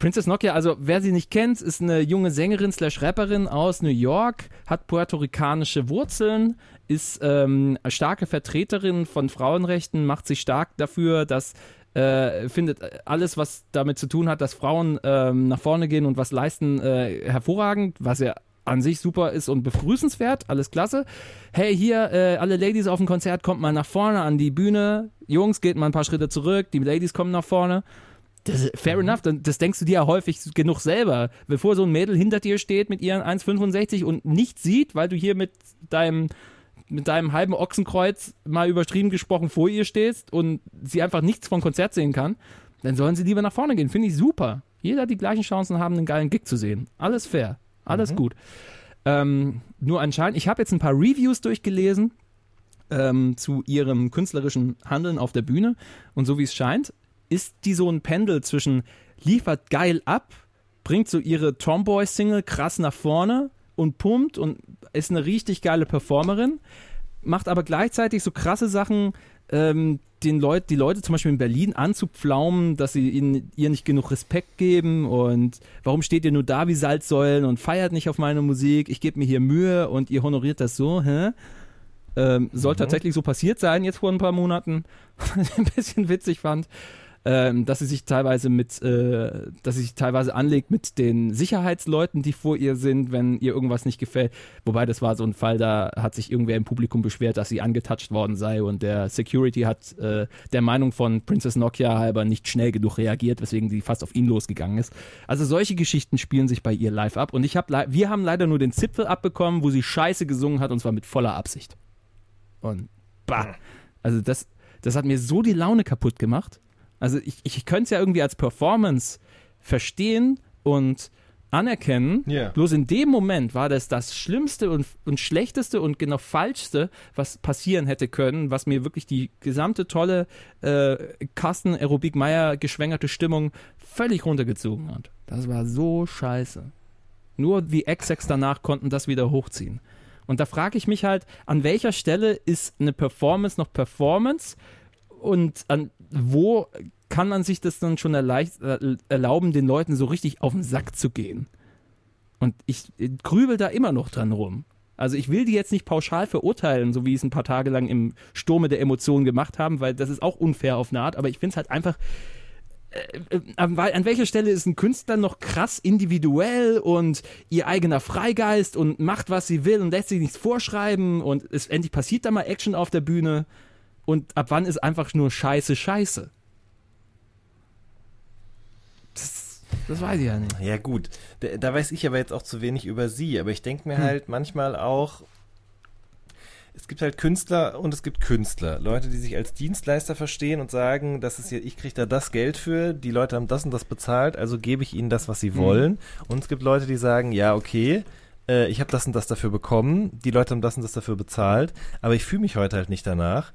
Princess Nokia, also wer sie nicht kennt, ist eine junge Sängerin slash Rapperin aus New York, hat puerto-ricanische Wurzeln, ist ähm, starke Vertreterin von Frauenrechten, macht sich stark dafür, dass äh, findet alles, was damit zu tun hat, dass Frauen ähm, nach vorne gehen und was leisten, äh, hervorragend, was ja an sich super ist und begrüßenswert, alles klasse. Hey, hier, äh, alle Ladies auf dem Konzert, kommt mal nach vorne an die Bühne. Jungs, geht mal ein paar Schritte zurück, die Ladies kommen nach vorne. Das, fair enough, dann- das denkst du dir ja häufig genug selber. Bevor so ein Mädel hinter dir steht mit ihren 1,65 und nichts sieht, weil du hier mit deinem, mit deinem halben Ochsenkreuz mal übertrieben gesprochen vor ihr stehst und sie einfach nichts vom Konzert sehen kann, dann sollen sie lieber nach vorne gehen. Finde ich super. Jeder hat die gleichen Chancen haben, einen geilen Gig zu sehen. Alles fair. Alles gut. Ähm, nur anscheinend, ich habe jetzt ein paar Reviews durchgelesen ähm, zu ihrem künstlerischen Handeln auf der Bühne und so wie es scheint, ist die so ein Pendel zwischen liefert geil ab, bringt so ihre Tomboy-Single krass nach vorne und pumpt und ist eine richtig geile Performerin, macht aber gleichzeitig so krasse Sachen, ähm, den Leut, die Leute zum Beispiel in Berlin anzupflaumen, dass sie ihnen, ihr nicht genug Respekt geben und warum steht ihr nur da wie Salzsäulen und feiert nicht auf meine Musik, ich gebe mir hier Mühe und ihr honoriert das so, hä? Ähm, soll tatsächlich so passiert sein jetzt vor ein paar Monaten, was ich ein bisschen witzig fand ähm, dass sie sich teilweise mit, äh, dass sie sich teilweise anlegt mit den Sicherheitsleuten, die vor ihr sind, wenn ihr irgendwas nicht gefällt. Wobei das war so ein Fall, da hat sich irgendwer im Publikum beschwert, dass sie angetatscht worden sei und der Security hat äh, der Meinung von Princess Nokia halber nicht schnell genug reagiert, weswegen sie fast auf ihn losgegangen ist. Also solche Geschichten spielen sich bei ihr live ab und ich hab, wir haben leider nur den Zipfel abbekommen, wo sie Scheiße gesungen hat und zwar mit voller Absicht. Und bah, also das, das hat mir so die Laune kaputt gemacht. Also ich, ich könnte es ja irgendwie als Performance verstehen und anerkennen. Ja. Bloß in dem Moment war das das Schlimmste und, und Schlechteste und genau Falschste, was passieren hätte können, was mir wirklich die gesamte tolle äh, Carsten Aerobik Meier geschwängerte Stimmung völlig runtergezogen hat. Das war so scheiße. Nur die Execs danach konnten das wieder hochziehen. Und da frage ich mich halt, an welcher Stelle ist eine Performance noch Performance und an wo kann man sich das dann schon äh, erlauben, den Leuten so richtig auf den Sack zu gehen? Und ich äh, grübel da immer noch dran rum. Also ich will die jetzt nicht pauschal verurteilen, so wie es ein paar Tage lang im Sturme der Emotionen gemacht haben, weil das ist auch unfair auf eine Art, aber ich finde es halt einfach, äh, äh, an an welcher Stelle ist ein Künstler noch krass individuell und ihr eigener Freigeist und macht, was sie will und lässt sich nichts vorschreiben und es endlich passiert da mal Action auf der Bühne und ab wann ist einfach nur Scheiße Scheiße? Das, das weiß ich ja nicht. Ja, gut. Da, da weiß ich aber jetzt auch zu wenig über sie. Aber ich denke mir Hm. halt manchmal auch, es gibt halt Künstler und es gibt Künstler. Leute, die sich als Dienstleister verstehen und sagen, das ist ja, ich kriege da das Geld für, die Leute haben das und das bezahlt, also gebe ich ihnen das, was sie wollen. Und es gibt Leute, die sagen, ja, okay, äh, ich habe das und das dafür bekommen, die Leute haben das und das dafür bezahlt, aber ich fühle mich heute halt nicht danach.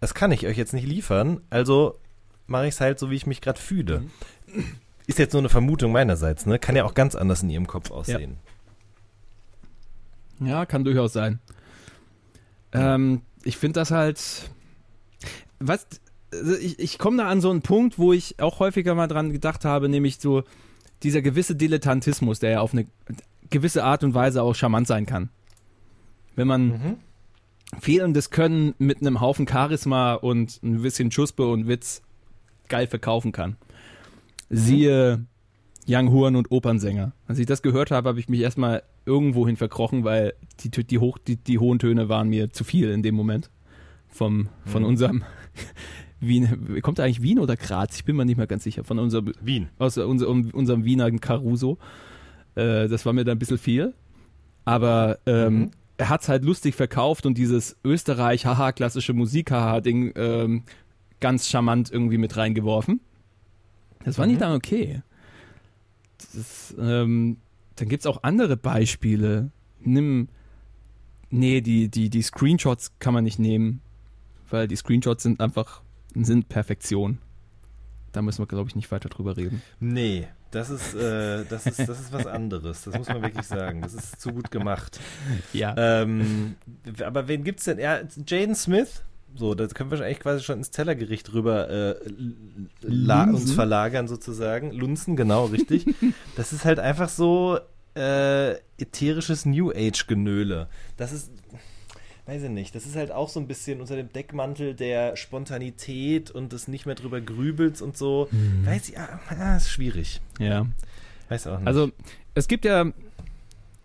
Das kann ich euch jetzt nicht liefern, also mache ich es halt so, wie ich mich gerade fühle. Ist jetzt nur eine Vermutung meinerseits, ne? Kann ja auch ganz anders in ihrem Kopf aussehen. Ja, kann durchaus sein. Ähm, ich finde das halt. Was, also ich, ich komme da an so einen Punkt, wo ich auch häufiger mal dran gedacht habe, nämlich so dieser gewisse Dilettantismus, der ja auf eine gewisse Art und Weise auch charmant sein kann. Wenn man Mhm. Fehlendes Können mit einem Haufen Charisma und ein bisschen Schuspe und Witz geil verkaufen kann. Siehe Young Horn und Opernsänger. Als ich das gehört habe, habe ich mich erstmal irgendwohin verkrochen, weil die, die, hoch, die, die hohen Töne waren mir zu viel in dem Moment. Vom, von unserem Wien. Kommt da eigentlich Wien oder Graz? Ich bin mir nicht mehr ganz sicher. Von unserem, Wien. aus unserem, unserem Wiener Caruso. Äh, das war mir da ein bisschen viel. Aber ähm, Mhm. Er hat es halt lustig verkauft und dieses Österreich, haha, klassische Musik, haha, Ding ähm, ganz charmant irgendwie mit reingeworfen. Das war nicht dann okay. Das, ähm, dann gibt es auch andere Beispiele. Nimm. Nee, die, die, die Screenshots kann man nicht nehmen. Weil die Screenshots sind einfach sind Perfektion. Da müssen wir, glaube ich, nicht weiter drüber reden. Nee, das ist, äh, das, ist, das ist was anderes. Das muss man wirklich sagen. Das ist zu gut gemacht. Ja. Ähm, aber wen gibt's denn? Ja, Jaden Smith. So, da können wir eigentlich quasi schon ins Tellergericht rüber äh, uns verlagern sozusagen. Lunzen, genau, richtig. das ist halt einfach so äh, ätherisches New Age-Genöle. Das ist, weiß ich nicht, das ist halt auch so ein bisschen unter dem Deckmantel der Spontanität und des nicht mehr drüber grübels und so. Weiß ich, ja, ja, ist schwierig. ja. Weiß auch nicht. Also, es gibt ja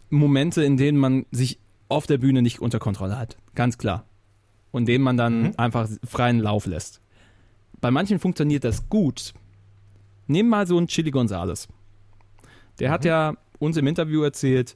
Momente, in denen man sich auf der Bühne nicht unter Kontrolle hat. Ganz klar. Und denen man dann Mhm. einfach freien Lauf lässt. Bei manchen funktioniert das gut. Nehmen mal so einen Chili Gonzales. Der hat ja uns im Interview erzählt,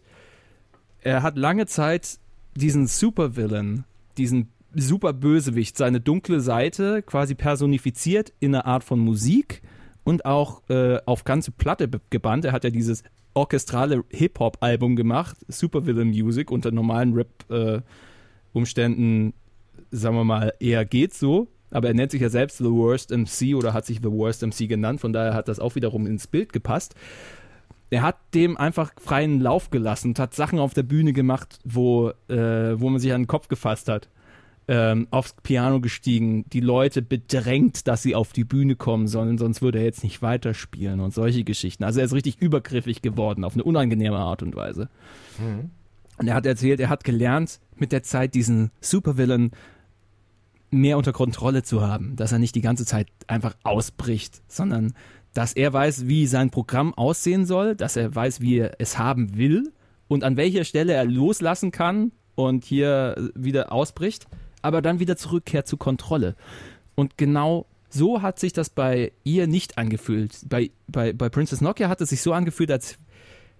er hat lange Zeit diesen Supervillain, diesen super Bösewicht, seine dunkle Seite quasi personifiziert in einer Art von Musik und auch äh, auf ganze Platte gebannt. Er hat ja dieses orchestrale Hip-Hop-Album gemacht, Supervillain Music, unter normalen Rap-Umständen, sagen wir mal, eher geht so. Aber er nennt sich ja selbst The Worst MC oder hat sich The Worst MC genannt, von daher hat das auch wiederum ins Bild gepasst. Er hat dem einfach freien Lauf gelassen und hat Sachen auf der Bühne gemacht, wo, äh, wo man sich an den Kopf gefasst hat ähm, aufs Piano gestiegen, die Leute bedrängt, dass sie auf die Bühne kommen sollen, sonst würde er jetzt nicht weiterspielen und solche Geschichten. Also er ist richtig übergriffig geworden, auf eine unangenehme Art und Weise. Und er hat erzählt, er hat gelernt, mit der Zeit diesen Supervillain mehr unter Kontrolle zu haben, dass er nicht die ganze Zeit einfach ausbricht, sondern dass er weiß, wie sein Programm aussehen soll, dass er weiß, wie er es haben will und an welcher Stelle er loslassen kann und hier wieder ausbricht, aber dann wieder zurückkehrt zur Kontrolle. Und genau so hat sich das bei ihr nicht angefühlt. Bei, bei, bei Princess Nokia hat es sich so angefühlt, als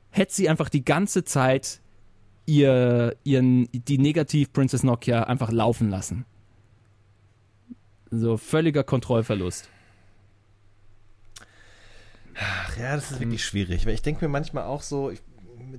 hätte sie einfach die ganze Zeit ihr, ihren, die Negativ Princess Nokia einfach laufen lassen. So völliger Kontrollverlust. Ach ja, das ist wirklich schwierig, weil ich denke mir manchmal auch so, ich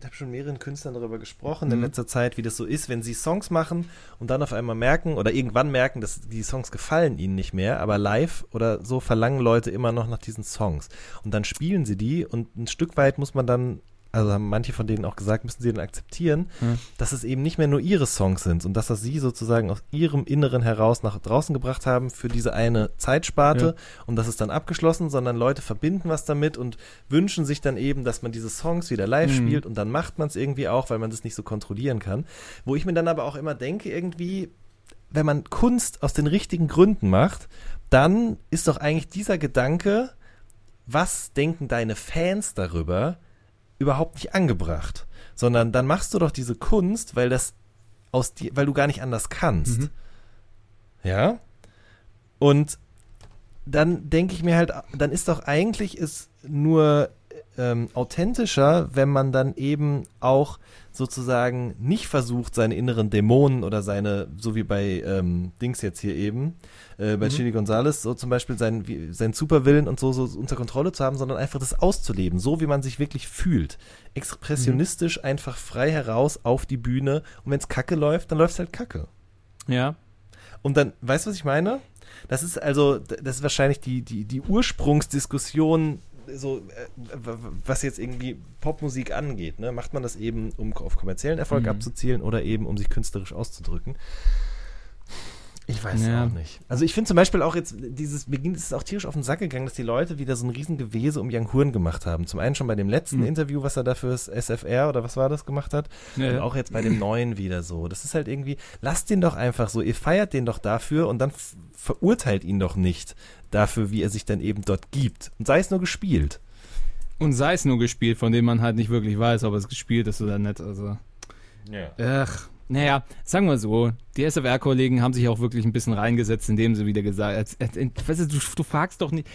habe schon mehreren Künstlern darüber gesprochen in letzter Zeit, wie das so ist, wenn sie Songs machen und dann auf einmal merken oder irgendwann merken, dass die Songs gefallen ihnen nicht mehr, aber live oder so verlangen Leute immer noch nach diesen Songs. Und dann spielen sie die und ein Stück weit muss man dann also haben manche von denen auch gesagt, müssen sie dann akzeptieren, Hm. dass es eben nicht mehr nur ihre Songs sind und dass das sie sozusagen aus ihrem Inneren heraus nach draußen gebracht haben für diese eine Zeitsparte und das ist dann abgeschlossen, sondern Leute verbinden was damit und wünschen sich dann eben, dass man diese Songs wieder live Mhm. spielt und dann macht man es irgendwie auch, weil man das nicht so kontrollieren kann. Wo ich mir dann aber auch immer denke, irgendwie, wenn man Kunst aus den richtigen Gründen macht, dann ist doch eigentlich dieser Gedanke, was denken deine Fans darüber, überhaupt nicht angebracht. Sondern dann machst du doch diese Kunst, weil das aus dir, weil du gar nicht anders kannst. Mhm. Ja? Und dann denke ich mir halt, dann ist doch eigentlich es nur ähm, authentischer, wenn man dann eben auch sozusagen nicht versucht, seine inneren Dämonen oder seine, so wie bei ähm, Dings jetzt hier eben, äh, bei Mhm. Chili Gonzales, so zum Beispiel seinen, wie, seinen Superwillen und so, so unter Kontrolle zu haben, sondern einfach das auszuleben, so wie man sich wirklich fühlt. Expressionistisch einfach frei heraus auf die Bühne und wenn es kacke läuft, dann läuft es halt kacke. Ja. Und dann, weißt du, was ich meine? Das ist also, das ist wahrscheinlich die, die, die Ursprungsdiskussion, so, äh, was jetzt irgendwie Popmusik angeht. Ne? Macht man das eben, um auf kommerziellen Erfolg Mhm. abzuzielen oder eben, um sich künstlerisch auszudrücken? Ich weiß Ja. auch nicht. Also ich finde zum Beispiel auch jetzt dieses, mir ging es auch tierisch auf den Sack gegangen, dass die Leute wieder so ein riesen Gewese um Young Horn gemacht haben. Zum einen schon bei dem letzten Mhm. Interview, was er da fürs SFR oder was war das gemacht hat. Ja, Und ja. auch jetzt bei dem neuen wieder so. Das ist halt irgendwie, lasst den doch einfach so, ihr feiert den doch dafür und dann verurteilt ihn doch nicht dafür, wie er sich dann eben dort gibt. Und sei es nur gespielt. Und sei es nur gespielt, von dem man halt nicht wirklich weiß, ob es gespielt ist oder nicht. Also. Ach, naja, sagen wir so, die SFR-Kollegen haben sich auch wirklich ein bisschen reingesetzt, indem sie wieder gesagt weißt du, du, du fragst doch nicht.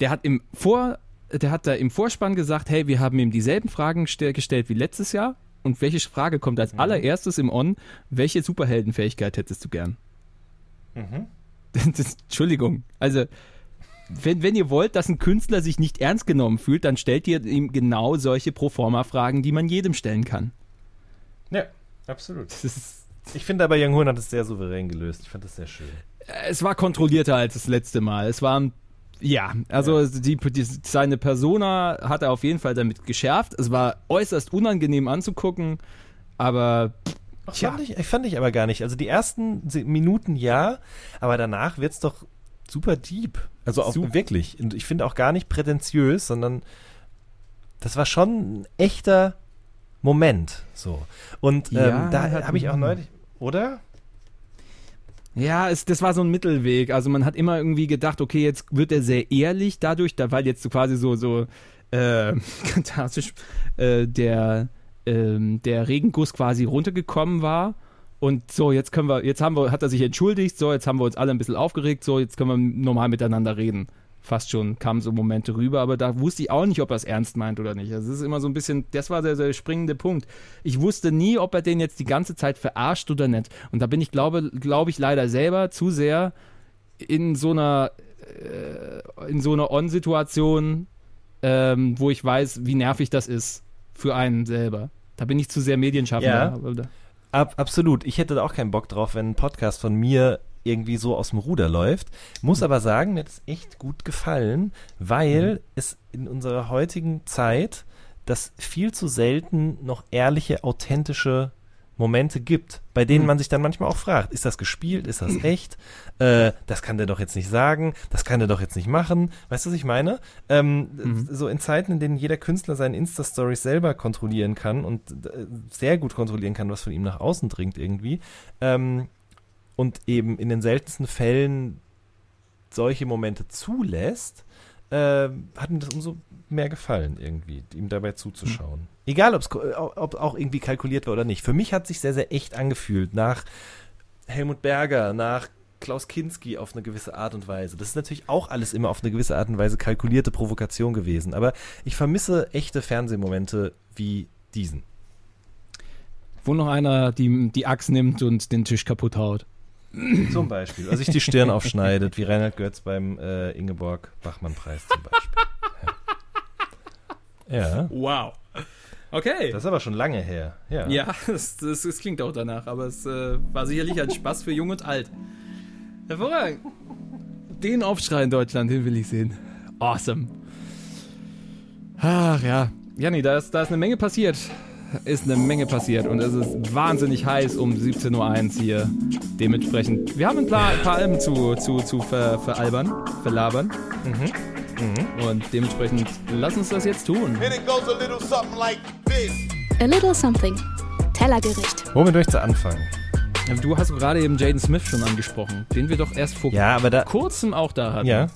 Der hat im Vor, der hat da im Vorspann gesagt, hey, wir haben ihm dieselben Fragen gestell, gestellt wie letztes Jahr. Und welche Frage kommt als allererstes im On? Welche Superheldenfähigkeit hättest du gern? Das, Entschuldigung. Also, wenn, wenn ihr wollt, dass ein Künstler sich nicht ernst genommen fühlt, dann stellt ihr ihm genau solche Proforma-Fragen, die man jedem stellen kann. Ja, absolut. Das ist, Ich finde aber, Young Horn hat es sehr souverän gelöst. Ich fand das sehr schön. es war kontrollierter als das letzte Mal. Es war, ja, also Die, die, seine Persona hat er auf jeden Fall damit geschärft. Es war äußerst unangenehm anzugucken, aber Ach, Tja. fand ich, fand ich aber gar nicht. Also die ersten Minuten ja, aber danach wird es doch super deep. Also auch Sup- wirklich. Und ich finde auch gar nicht prätentiös, sondern das war schon ein echter Moment. So. Und ähm, Ja, da habe ich auch neulich, oder? Ja, es, das war so ein Mittelweg. Also man hat immer irgendwie gedacht, okay, jetzt wird er sehr ehrlich dadurch, da, weil jetzt so quasi so, so äh, fantastisch äh, der, ähm, der Regenguss quasi runtergekommen war. Und so, jetzt können wir, jetzt haben wir, hat er sich entschuldigt, so, jetzt haben wir uns alle ein bisschen aufgeregt, so, jetzt können wir normal miteinander reden. Fast schon kamen so Momente rüber, aber da wusste ich auch nicht, ob er es ernst meint oder nicht. Also es ist immer so ein bisschen, das war der, der springende Punkt. Ich wusste nie, ob er den jetzt die ganze Zeit verarscht oder nicht. Und da bin ich, glaube, glaube ich, leider selber zu sehr in so einer, äh, in so einer On-Situation, ähm, wo ich weiß, wie nervig das ist für einen selber. Da bin ich zu sehr Medienschaffender. Ja. Da- Ab, absolut. Ich hätte da auch keinen Bock drauf, wenn ein Podcast von mir irgendwie so aus dem Ruder läuft. Muss aber sagen, mir hat es echt gut gefallen, weil es in unserer heutigen Zeit das viel zu selten noch ehrliche, authentische Momente gibt, bei denen Mhm. man sich dann manchmal auch fragt, ist das gespielt, ist das echt? Äh, das kann der doch jetzt nicht sagen, das kann der doch jetzt nicht machen. Weißt du, was ich meine? Ähm, Mhm. So in Zeiten, in denen jeder Künstler seine Insta-Stories selber kontrollieren kann und äh, sehr gut kontrollieren kann, was von ihm nach außen dringt irgendwie, ähm, und eben in den seltensten Fällen solche Momente zulässt, äh, hat mir das umso mehr gefallen irgendwie, ihm dabei zuzuschauen. Egal, ob's, ob auch irgendwie kalkuliert war oder nicht. Für mich hat sich sehr, sehr echt angefühlt nach Helmut Berger, nach Klaus Kinski auf eine gewisse Art und Weise. Das ist natürlich auch alles immer auf eine gewisse Art und Weise kalkulierte Provokation gewesen. Aber ich vermisse echte Fernsehmomente wie diesen. Wo noch einer die, die Axt nimmt und den Tisch kaputt haut. Zum Beispiel. Also sich die Stirn aufschneidet, wie Reinhard Götz beim äh, Ingeborg Bachmann-Preis zum Beispiel. Ja. ja. Wow. Okay. Das ist aber schon lange her. Ja. Ja, das, das, das klingt auch danach, aber es äh, war sicherlich ein Spaß für Jung und Alt. Hervorragend. Den Aufschrei in Deutschland, den will ich sehen. Awesome. Ach ja. Janni, da ist, da ist eine Menge passiert. Ist eine Menge passiert und es ist wahnsinnig heiß um 17.01 Uhr hier. Dementsprechend, wir haben ein paar, ein paar Alben zu, zu, zu ver, veralbern, verlabern. Und dementsprechend, lass uns das jetzt tun. And it goes a little something like this. A Little Something. Tellergericht. Womit möchtest du anfangen? Du hast gerade eben Jaden Smith schon angesprochen, den wir doch erst vor Ja, aber da, kurzem auch da hatten. ja,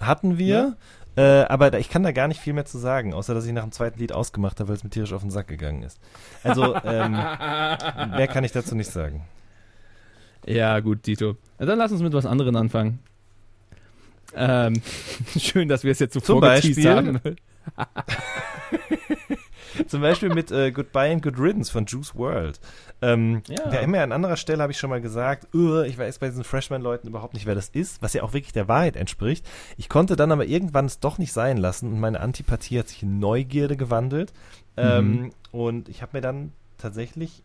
hatten wir, äh, aber da, ich kann da gar nicht viel mehr zu sagen, außer dass ich nach dem zweiten Lied ausgemacht habe, weil es mir tierisch auf den Sack gegangen ist. Also, ähm, mehr kann ich dazu nicht sagen. Ja, gut, Dito. Na, dann lass uns mit was anderem anfangen. Ähm, schön, dass wir es jetzt so Zum Beispiel? haben. Zum Beispiel mit äh, Goodbye and Good Riddance von Juice World. Ähm, Ja. Wir haben ja an anderer Stelle, habe ich schon mal gesagt, "Uh, ich weiß bei diesen Freshman-Leuten überhaupt nicht, wer das ist, was ja auch wirklich der Wahrheit entspricht. Ich konnte dann aber irgendwann es doch nicht sein lassen und meine Antipathie hat sich in Neugierde gewandelt. Ähm, und ich habe mir dann tatsächlich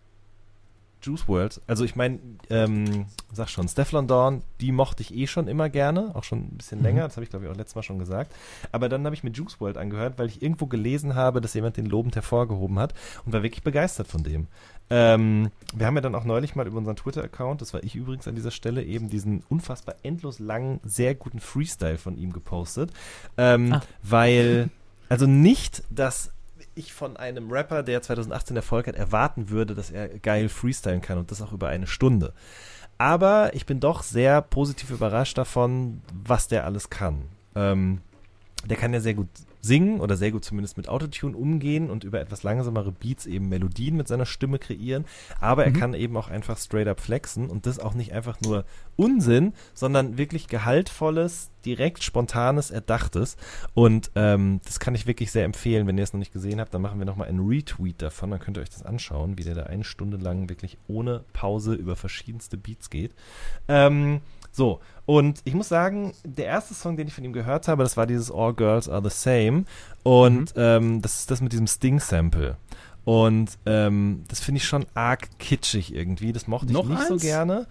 Juice World, also ich meine, ähm, sag schon, Stefflon Dawn, die mochte ich eh schon immer gerne, auch schon ein bisschen länger, das habe ich glaube ich auch letztes Mal schon gesagt. Aber dann habe ich mir Juice World angehört, weil ich irgendwo gelesen habe, dass jemand den lobend hervorgehoben hat und war wirklich begeistert von dem. Ähm, wir haben ja dann auch neulich mal über unseren Twitter-Account, das war ich übrigens an dieser Stelle, eben diesen unfassbar endlos langen, sehr guten Freestyle von ihm gepostet. Ähm, Ah. Weil, also nicht, dass ich von einem Rapper, der 2018 Erfolg hat, erwarten würde, dass er geil freestylen kann und das auch über eine Stunde. Aber ich bin doch sehr positiv überrascht davon, was der alles kann. Ähm, der kann ja sehr gut singen oder sehr gut zumindest mit Autotune umgehen und über etwas langsamere Beats eben Melodien mit seiner Stimme kreieren. Aber er kann eben auch einfach straight up flexen und das auch nicht einfach nur Unsinn, sondern wirklich gehaltvolles, direkt spontanes, erdachtes. Und ähm, das kann ich wirklich sehr empfehlen. Wenn ihr es noch nicht gesehen habt, dann machen wir nochmal einen Retweet davon. Dann könnt ihr euch das anschauen, wie der da eine Stunde lang wirklich ohne Pause über verschiedenste Beats geht. Ähm, so, und ich muss sagen, der erste Song, den ich von ihm gehört habe, das war dieses All Girls Are the Same. Und ähm, das ist das mit diesem Sting-Sample. Und ähm, das finde ich schon arg kitschig irgendwie. Das mochte ich Noch nicht so eins? gerne.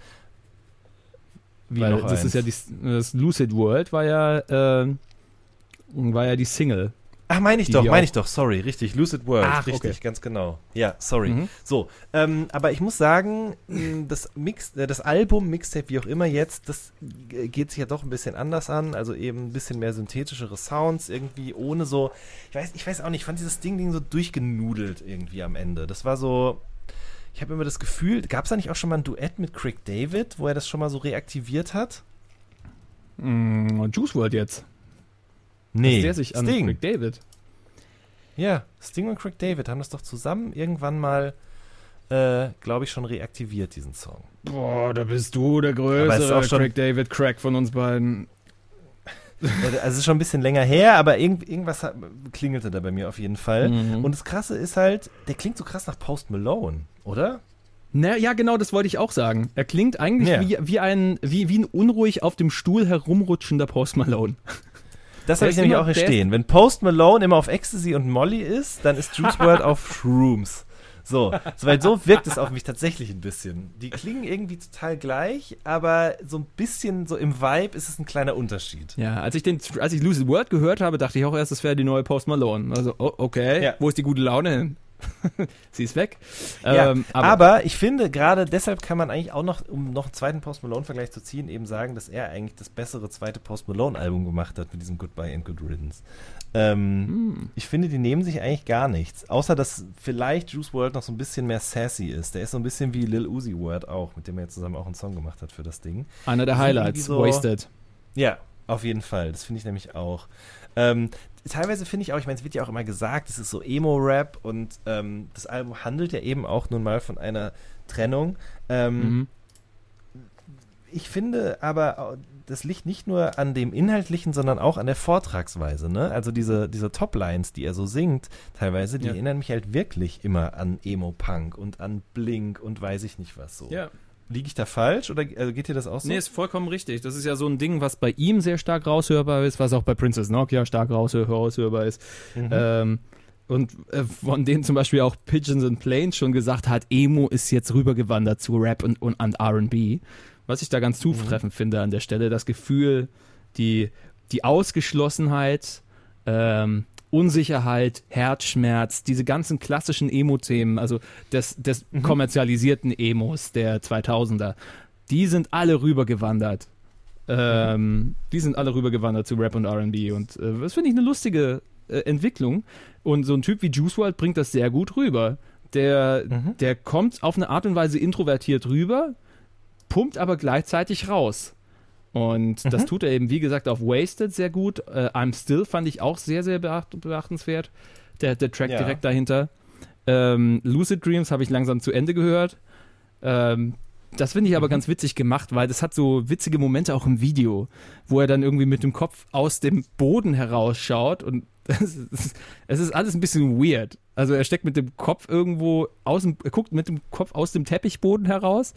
Wie Weil noch das eins? ist ja die, das Lucid World war ja, äh, war ja die Single. Ach, meine ich die doch, meine ich doch, sorry, richtig, Lucid World, Ach, richtig, okay. ganz genau. Ja, sorry. Mhm. So, ähm, aber ich muss sagen, das Mix, äh, das Album, Mixtape, wie auch immer jetzt, das geht sich ja doch ein bisschen anders an, also eben ein bisschen mehr synthetischere Sounds, irgendwie ohne so, ich weiß, ich weiß auch nicht, ich fand dieses Ding, Ding so durchgenudelt irgendwie am Ende. Das war so, ich habe immer das Gefühl, gab es da nicht auch schon mal ein Duett mit Craig David, wo er das schon mal so reaktiviert hat? Mm, Juice World jetzt. Nee, der sich an Sting. Rick David. Ja, Sting und Craig David haben das doch zusammen irgendwann mal, äh, glaube ich, schon reaktiviert, diesen Song. Boah, da bist du der größere Craig David Crack von uns beiden. Also es ist schon ein bisschen länger her, aber irgend, irgendwas hat, klingelte da bei mir auf jeden Fall. Mhm. Und das Krasse ist halt, der klingt so krass nach Post Malone, oder? Na, ja, genau, das wollte ich auch sagen. Er klingt eigentlich Ja. wie, wie, ein, wie, wie ein unruhig auf dem Stuhl herumrutschender Post Malone. Das habe ich nämlich auch hier stehen. Wenn Post Malone immer auf Ecstasy und Molly ist, dann ist Juice World auf Shrooms. So, so, weil so wirkt es auf mich tatsächlich ein bisschen. Die klingen irgendwie total gleich, aber so ein bisschen so im Vibe ist es ein kleiner Unterschied. Ja, als ich, den, als ich Lucid World gehört habe, dachte ich auch erst, das wäre die neue Post Malone. Also, okay, Ja. wo ist die gute Laune hin? Sie ist weg. Ja, Ähm, aber, ich finde, gerade deshalb kann man eigentlich auch noch, um noch einen zweiten Post Malone-Vergleich zu ziehen, eben sagen, dass er eigentlich das bessere zweite Post Malone-Album gemacht hat mit diesem Goodbye and Good Riddance. Ähm, Hm. Ich finde, die nehmen sich eigentlich gar nichts. Außer, dass vielleicht Juice World noch so ein bisschen mehr sassy ist. Der ist so ein bisschen wie Lil Uzi Word auch, mit dem er jetzt zusammen auch einen Song gemacht hat für das Ding. einer der Highlights, so- Wasted. Ja, auf jeden Fall. Das finde ich nämlich auch. Ähm, teilweise finde ich auch, ich meine, es wird ja auch immer gesagt, es ist so Emo-Rap und ähm, das Album handelt ja eben auch nun mal von einer Trennung. Ähm, Mhm. Ich finde aber, das liegt nicht nur an dem Inhaltlichen, sondern auch an der Vortragsweise. Ne? Also diese, diese Top-Lines, die er so singt, teilweise, die Ja. erinnern mich halt wirklich immer an Emo-Punk und an Blink und weiß ich nicht was so. Ja. Liege ich da falsch oder also geht dir das auch so? Nee, ist vollkommen richtig. Das ist ja so ein Ding, was bei ihm sehr stark raushörbar ist, was auch bei Princess Nokia stark raushör raushörbar ist. Mhm. Ähm, und äh, von denen zum Beispiel auch Pigeons and Planes schon gesagt hat, Emo ist jetzt rübergewandert zu Rap und, und an R&B. Was ich da ganz zutreffend finde an der Stelle, das Gefühl, die, die Ausgeschlossenheit ähm, Unsicherheit, Herzschmerz, diese ganzen klassischen Emo-Themen, also des, des kommerzialisierten Emos der 2000er, die sind alle rübergewandert. Ähm, die sind alle rübergewandert zu Rap und RB und äh, das finde ich eine lustige äh, Entwicklung. Und so ein Typ wie Juice WRLD bringt das sehr gut rüber. Der, der kommt auf eine Art und Weise introvertiert rüber, pumpt aber gleichzeitig raus. Und das tut er eben, wie gesagt, auf Wasted sehr gut. Äh, I'm Still fand ich auch sehr, sehr beacht beachtenswert. Der, der Track Ja. direkt dahinter. Ähm, Lucid Dreams habe ich langsam zu Ende gehört. Ähm, das finde ich aber ganz witzig gemacht, weil das hat so witzige Momente auch im Video, wo er dann irgendwie mit dem Kopf aus dem Boden herausschaut und es ist, es ist alles ein bisschen weird. Also er steckt mit dem Kopf irgendwo aus dem, er guckt mit dem Kopf aus dem Teppichboden heraus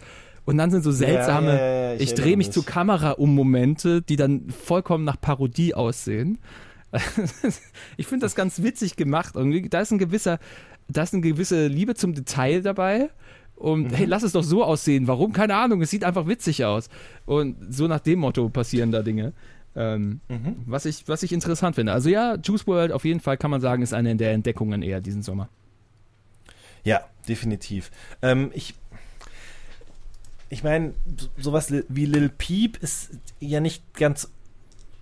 und dann sind so seltsame, ja, ja, ja, ich ich, drehe mich mich. zur Kamera um Momente, die dann vollkommen nach Parodie aussehen. ich finde das ganz witzig gemacht. Irgendwie, da ist ein gewisser, da ist eine gewisse Liebe zum Detail dabei. Und hey, lass es doch so aussehen. Warum? Keine Ahnung. Es sieht einfach witzig aus. Und so nach dem Motto passieren da Dinge. Ähm, was, ich, was ich interessant finde. Also ja, Juice World auf jeden Fall kann man sagen, ist eine der Entdeckungen eher diesen Sommer. Ja, definitiv. Ähm, ich ich meine, so- sowas wie Lil Peep ist ja nicht ganz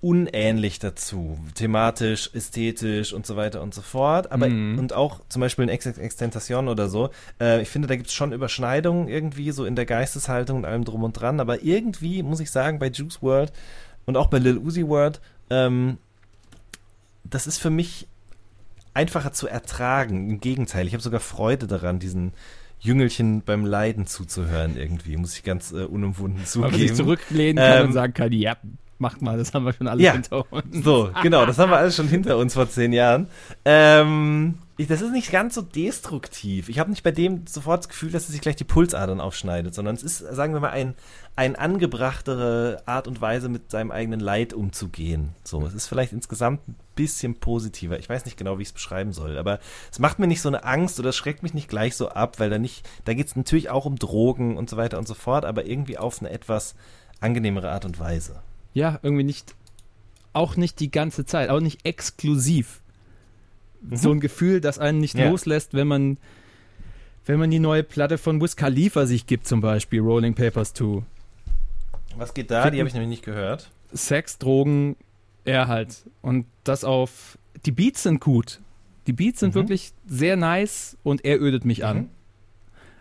unähnlich dazu. Thematisch, ästhetisch und so weiter und so fort. Aber Mhm. und auch zum Beispiel in Ex Extentation oder so. Äh, ich finde, da gibt es schon Überschneidungen irgendwie, so in der Geisteshaltung und allem drum und dran. Aber irgendwie muss ich sagen, bei Juice World und auch bei Lil Uzi World, ähm, das ist für mich einfacher zu ertragen. Im Gegenteil, ich habe sogar Freude daran, diesen Jüngelchen beim Leiden zuzuhören irgendwie, muss ich ganz äh, unumwunden Weil man sich zugeben. zurücklehnen kann Ähm, und sagen kann, ja, macht mal, das haben wir schon alles Ja. hinter uns. So, genau, das haben wir alles schon hinter uns vor zehn Jahren. Ähm, das ist nicht ganz so destruktiv. Ich habe nicht bei dem sofort das Gefühl, dass es sich gleich die Pulsadern aufschneidet, sondern es ist, sagen wir mal, ein, ein angebrachtere Art und Weise, mit seinem eigenen Leid umzugehen. So, es ist vielleicht insgesamt ein bisschen positiver. Ich weiß nicht genau, wie ich es beschreiben soll, aber es macht mir nicht so eine Angst oder es schreckt mich nicht gleich so ab, weil da nicht, da geht es natürlich auch um Drogen und so weiter und so fort, aber irgendwie auf eine etwas angenehmere Art und Weise. Ja, irgendwie nicht, auch nicht die ganze Zeit, auch nicht exklusiv. So ein Gefühl, das einen nicht Ja. loslässt, wenn man, wenn man die neue Platte von Wiz Khalifa sich gibt, zum Beispiel, Rolling Papers 2. Was geht da? Die habe ich nämlich nicht gehört. Sex, Drogen, er halt. Und das auf, die Beats sind gut. Die Beats sind Mhm. wirklich sehr nice und er ödet mich an.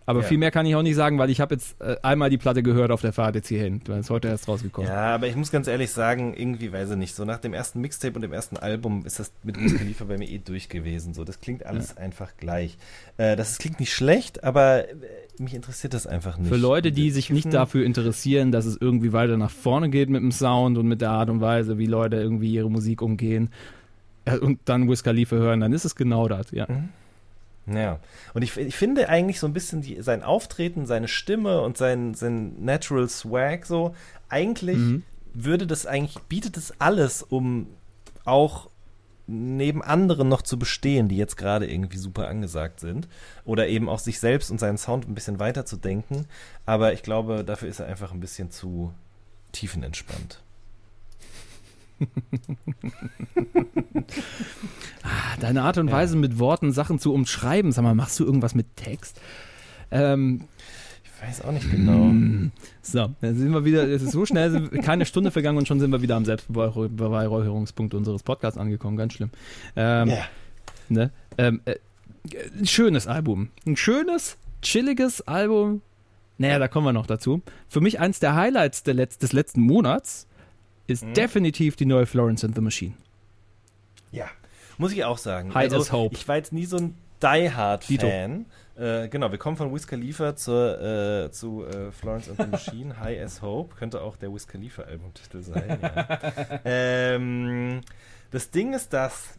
Mhm. Aber Ja. viel mehr kann ich auch nicht sagen, weil ich habe jetzt äh, einmal die Platte gehört auf der Fahrt jetzt hierhin. weil es heute erst rausgekommen. Ja, aber ich muss ganz ehrlich sagen, irgendwie weiß ich nicht. So nach dem ersten Mixtape und dem ersten Album ist das mit Wiz Khalifa bei mir eh durch gewesen. So, das klingt alles einfach gleich. Äh, das klingt nicht schlecht, aber äh, mich interessiert das einfach nicht. Für Leute, die sich nicht dafür interessieren, dass es irgendwie weiter nach vorne geht mit dem Sound und mit der Art und Weise, wie Leute irgendwie ihre Musik umgehen äh, und dann Wiz Khalifa hören, dann ist es genau das, ja. Ja, und ich, ich finde eigentlich so ein bisschen die, sein Auftreten, seine Stimme und sein, sein Natural Swag so, eigentlich Mhm. würde das eigentlich, bietet es alles, um auch neben anderen noch zu bestehen, die jetzt gerade irgendwie super angesagt sind. Oder eben auch sich selbst und seinen Sound ein bisschen weiter zu denken. Aber ich glaube, dafür ist er einfach ein bisschen zu tiefenentspannt. Ah, Deine Art und Weise, mit Worten Sachen zu umschreiben, sag mal, machst du irgendwas mit Text? Ähm, Ich weiß auch nicht genau. so, dann sind wir wieder, es ist so schnell, keine Stunde vergangen und schon sind wir wieder am Selbstbeweihräucherungspunkt unseres Podcasts angekommen, ganz schlimm. Ähm, Ja. Ne? Ähm, äh, ein schönes Album. Ein schönes, chilliges Album. Naja, da kommen wir noch dazu. Für mich eins der Highlights der Letz des letzten Monats ist Mhm. definitiv die neue Florence and the Machine. Ja, muss ich auch sagen. High also, as Hope. Ich war jetzt nie so ein Die-Hard-Fan. Äh, genau, wir kommen von Wiz Khalifa zur, äh, zu äh, Florence and the Machine, High as Hope. Könnte auch der Wiz Khalifa-Albumtitel sein. Ja. ähm, das Ding ist, dass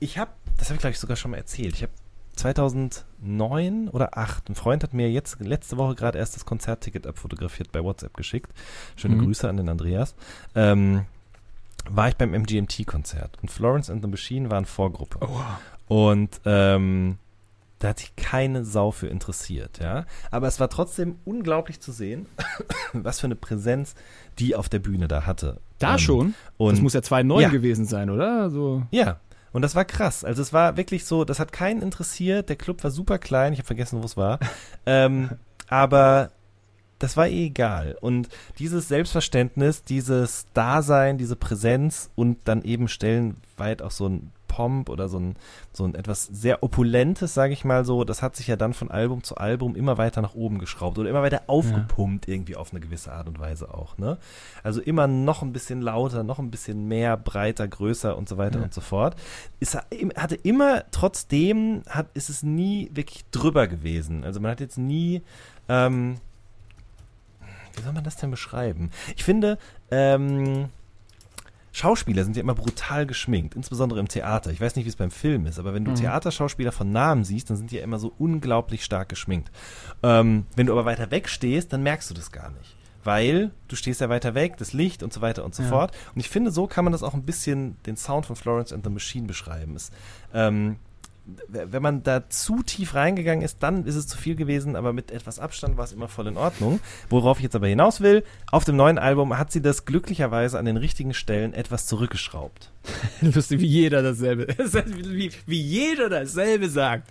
ich habe, das habe ich glaube ich sogar schon mal erzählt, ich habe 2009 oder 2008, ein Freund hat mir jetzt letzte Woche gerade erst das Konzertticket abfotografiert bei WhatsApp geschickt. Schöne Mhm. Grüße an den Andreas. Ähm, war ich beim MGMT-Konzert und Florence and the Machine waren Vorgruppe. Und ähm, da hat sich keine Sau für interessiert, ja. Aber es war trotzdem unglaublich zu sehen, was für eine Präsenz die auf der Bühne da hatte. Da Ähm, schon. Und das muss ja 2,9 Ja. gewesen sein, oder? So. ja, Und das war krass. Also es war wirklich so, das hat keinen interessiert. Der Club war super klein. Ich habe vergessen, wo es war. ähm, aber das war eh egal. Und dieses Selbstverständnis, dieses Dasein, diese Präsenz und dann eben stellenweit auch so ein Pomp oder so ein, so ein etwas sehr opulentes, sage ich mal so, das hat sich ja dann von Album zu Album immer weiter nach oben geschraubt oder immer weiter aufgepumpt irgendwie auf eine gewisse Art und Weise auch, ne? Also immer noch ein bisschen lauter, noch ein bisschen mehr, breiter, größer und so weiter Ja. und so fort. Es hat- hatte immer, trotzdem hat, ist es nie wirklich drüber gewesen. Also man hat jetzt nie, ähm, wie soll man das denn beschreiben? Ich finde, ähm, Schauspieler sind ja immer brutal geschminkt, insbesondere im Theater. Ich weiß nicht, wie es beim Film ist, aber wenn du Theaterschauspieler von Namen siehst, dann sind die ja immer so unglaublich stark geschminkt. Ähm, wenn du aber weiter weg stehst, dann merkst du das gar nicht. Weil du stehst ja weiter weg, das Licht und so weiter und so Ja. fort. Und ich finde, so kann man das auch ein bisschen, den Sound von Florence and the Machine beschreiben. Es, ähm, wenn man da zu tief reingegangen ist, dann ist es zu viel gewesen, aber mit etwas Abstand war es immer voll in Ordnung. Worauf ich jetzt aber hinaus will, auf dem neuen Album hat sie das glücklicherweise an den richtigen Stellen etwas zurückgeschraubt. Lustig, wie jeder dasselbe. wie, wie jeder dasselbe sagt.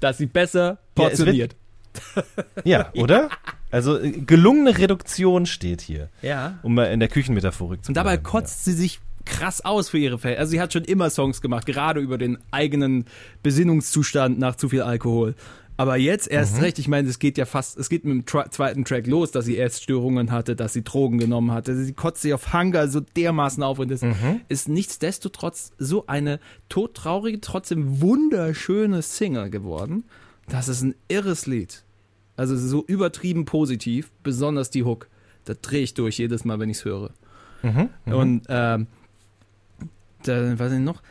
Dass sie besser Ja, wird- portioniert. Ja, oder? Also äh, gelungene Reduktion steht hier, Ja. um mal in der Küchenmetaphorik zu Und dabei bleiben, kotzt sie sich krass aus für ihre Fälle. Also sie hat schon immer Songs gemacht, gerade über den eigenen Besinnungszustand nach zu viel Alkohol. Aber jetzt erst Mhm. recht, ich meine, es geht ja fast, es geht mit dem Tra zweiten Track los, dass sie Essstörungen hatte, dass sie Drogen genommen hatte. Sie kotzt sich auf Hunger so dermaßen auf und es Mhm. ist nichtsdestotrotz so eine todtraurige, trotzdem wunderschöne Single geworden. Das ist ein irres Lied. Also so übertrieben positiv, besonders die Hook. Da drehe ich durch jedes Mal, wenn ich es höre. Mhm, Und ähm, da, was denn noch?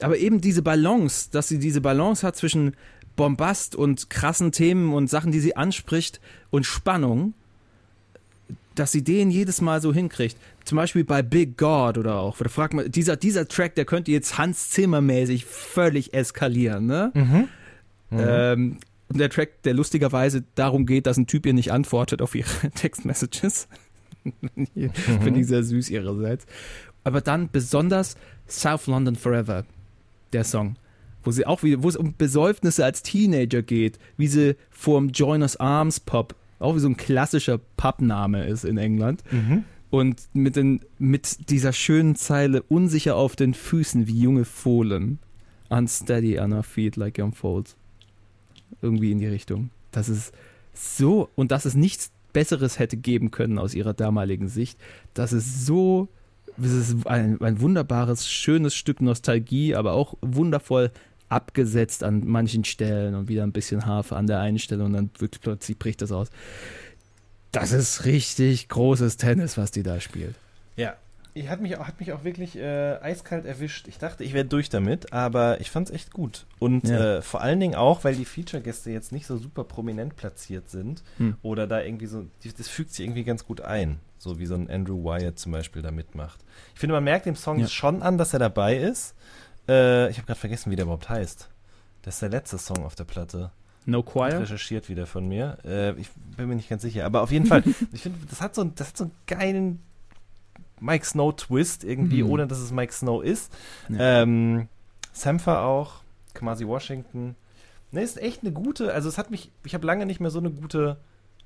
Aber eben diese Balance, dass sie diese Balance hat zwischen Bombast und krassen Themen und Sachen, die sie anspricht und Spannung, dass sie den jedes Mal so hinkriegt. Zum Beispiel bei Big God oder auch. Oder fragt man, dieser, dieser Track, der könnte jetzt Hans Zimmer mäßig völlig eskalieren, ne? Mhm. Ähm, und der Track, der lustigerweise darum geht, dass ein Typ ihr nicht antwortet auf ihre Textmessages. Finde ich sehr süß ihrerseits. Aber dann besonders South London Forever, der Song, wo sie auch wieder, wo es um Besäufnisse als Teenager geht, wie sie vorm Joiners Arms Pub, auch wie so ein klassischer Pubname ist in England. Und mit, den, mit dieser schönen Zeile unsicher auf den Füßen wie junge Fohlen. Unsteady on our feet like young foals. Irgendwie in die Richtung. Das ist so, und dass es nichts Besseres hätte geben können aus ihrer damaligen Sicht. Das ist so, es ist ein, ein wunderbares, schönes Stück Nostalgie, aber auch wundervoll abgesetzt an manchen Stellen und wieder ein bisschen Harfe an der einen Stelle und dann wirklich plötzlich bricht das aus. Das ist richtig großes Tennis, was die da spielt. Ja. Ich hat mich auch, hat mich auch wirklich äh, eiskalt erwischt. Ich dachte, ich wäre durch damit, aber ich fand es echt gut. Und Ja. äh, vor allen Dingen auch, weil die Feature-Gäste jetzt nicht so super prominent platziert sind Hm. oder da irgendwie so, das fügt sich irgendwie ganz gut ein. So wie so ein Andrew Wyatt zum Beispiel da mitmacht. Ich finde, man merkt dem Song Ja. schon an, dass er dabei ist. Äh, ich habe gerade vergessen, wie der überhaupt heißt. Das ist der letzte Song auf der Platte. No Choir? recherchiert wieder von mir. Äh, ich bin mir nicht ganz sicher. Aber auf jeden Fall, ich finde, das hat so, das hat so einen geilen Mike Snow Twist irgendwie, Mhm. ohne dass es Mike Snow ist. Ja. Ähm, Sampha auch, Kamasi Washington. Ne, ist echt eine gute, also es hat mich, ich habe lange nicht mehr so eine gute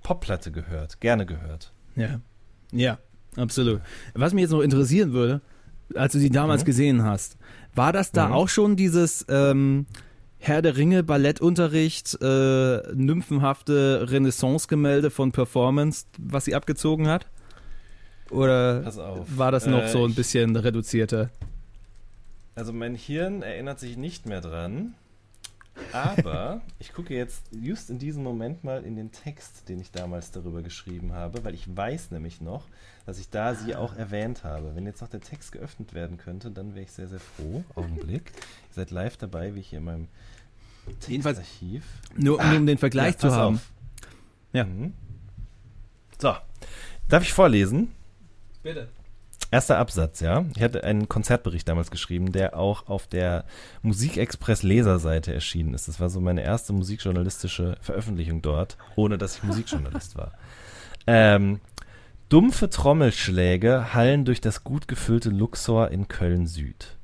Popplatte gehört, gerne gehört. Ja. Ja, absolut. Was mich jetzt noch interessieren würde, als du die damals Mhm. gesehen gesehen hast, war das da Mhm. auch schon dieses ähm, Herr der Ringe Ballettunterricht, äh, nymphenhafte Renaissance-Gemälde von Performance, was sie abgezogen hat? Oder war das noch Äh, so ein bisschen reduzierter? Also mein Hirn erinnert sich nicht mehr dran. Aber ich gucke jetzt just in diesem Moment mal in den Text, den ich damals darüber geschrieben habe, weil ich weiß nämlich noch, dass ich da sie auch erwähnt habe. Wenn jetzt noch der Text geöffnet werden könnte, dann wäre ich sehr, sehr froh. Augenblick. Ihr seid live dabei, wie ich hier in meinem Textarchiv. Nur um, um den Vergleich Ja, zu haben. auf. Ja. Mhm. So. Darf ich vorlesen? Bitte. Erster Absatz, ja. Ich hatte einen Konzertbericht damals geschrieben, der auch auf der Musikexpress Leserseite erschienen ist. Das war so meine erste musikjournalistische Veröffentlichung dort, ohne dass ich Musikjournalist war. Ähm, dumpfe Trommelschläge hallen durch das gut gefüllte Luxor in Köln Süd.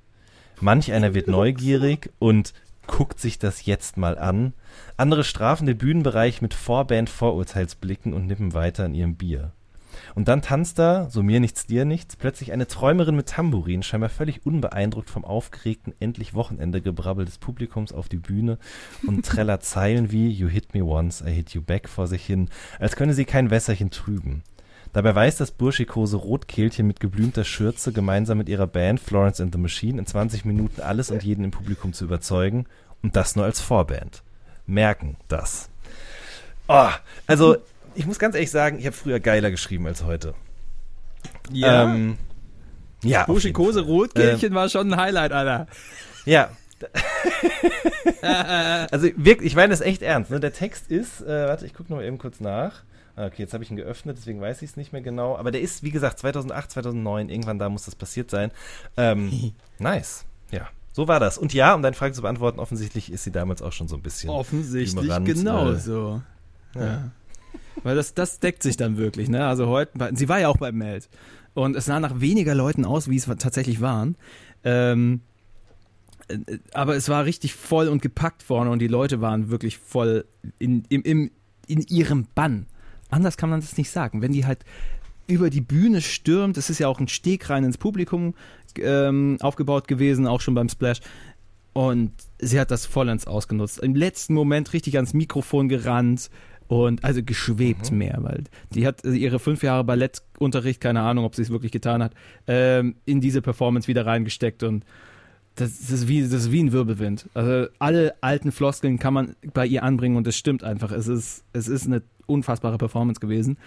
Manch einer wird neugierig und guckt sich das jetzt mal an. Andere strafen den Bühnenbereich mit Vorband-Vorurteilsblicken und nippen weiter an ihrem Bier. Und dann tanzt da, so mir nichts, dir nichts, plötzlich eine Träumerin mit Tambourin, scheinbar völlig unbeeindruckt vom aufgeregten endlich Wochenende-Gebrabbel des Publikums auf die Bühne und trällert Zeilen wie You hit me once, I hit you back vor sich hin, als könne sie kein Wässerchen trüben. Dabei weiß das burschikose Rotkehlchen mit geblümter Schürze gemeinsam mit ihrer Band Florence and the Machine in 20 Minuten alles und jeden im Publikum zu überzeugen und das nur als Vorband. Merken das. Oh, also ich muss ganz ehrlich sagen, ich habe früher geiler geschrieben als heute. Ja. Ähm, ja, Buschikose. Rotkehlchen war schon ein Highlight, Alter. Ja. also wirklich, ich meine das echt ernst. Ne? Der Text ist, äh, warte, ich gucke noch mal eben kurz nach. Ah, Okay, jetzt habe ich ihn geöffnet, deswegen weiß ich es nicht mehr genau. Aber der ist, wie gesagt, 2008, 2009, irgendwann da muss das passiert sein. Ähm, nice. Ja, so war das. Und ja, um deine Frage zu beantworten, offensichtlich ist sie damals auch schon so ein bisschen. Offensichtlich ignorant, genau äh, so. Ja. Weil das, das deckt sich dann wirklich, ne? Also heute, sie war ja auch beim Meld. Und es sah nach weniger Leuten aus, wie es tatsächlich waren. Ähm, äh, aber es war richtig voll und gepackt vorne und die Leute waren wirklich voll in, im, im, in ihrem Bann. Anders kann man das nicht sagen. Wenn die halt über die Bühne stürmt, das ist ja auch ein Steg rein ins Publikum ähm, aufgebaut gewesen, auch schon beim Splash. Und sie hat das vollends ausgenutzt. Im letzten Moment richtig ans Mikrofon gerannt und also geschwebt mehr, weil die hat ihre fünf Jahre Ballettunterricht, keine Ahnung, ob sie es wirklich getan hat, ähm, in diese Performance wieder reingesteckt und das, das, ist wie, das ist wie ein Wirbelwind. Also alle alten Floskeln kann man bei ihr anbringen und es stimmt einfach. Es ist, es ist eine unfassbare Performance gewesen.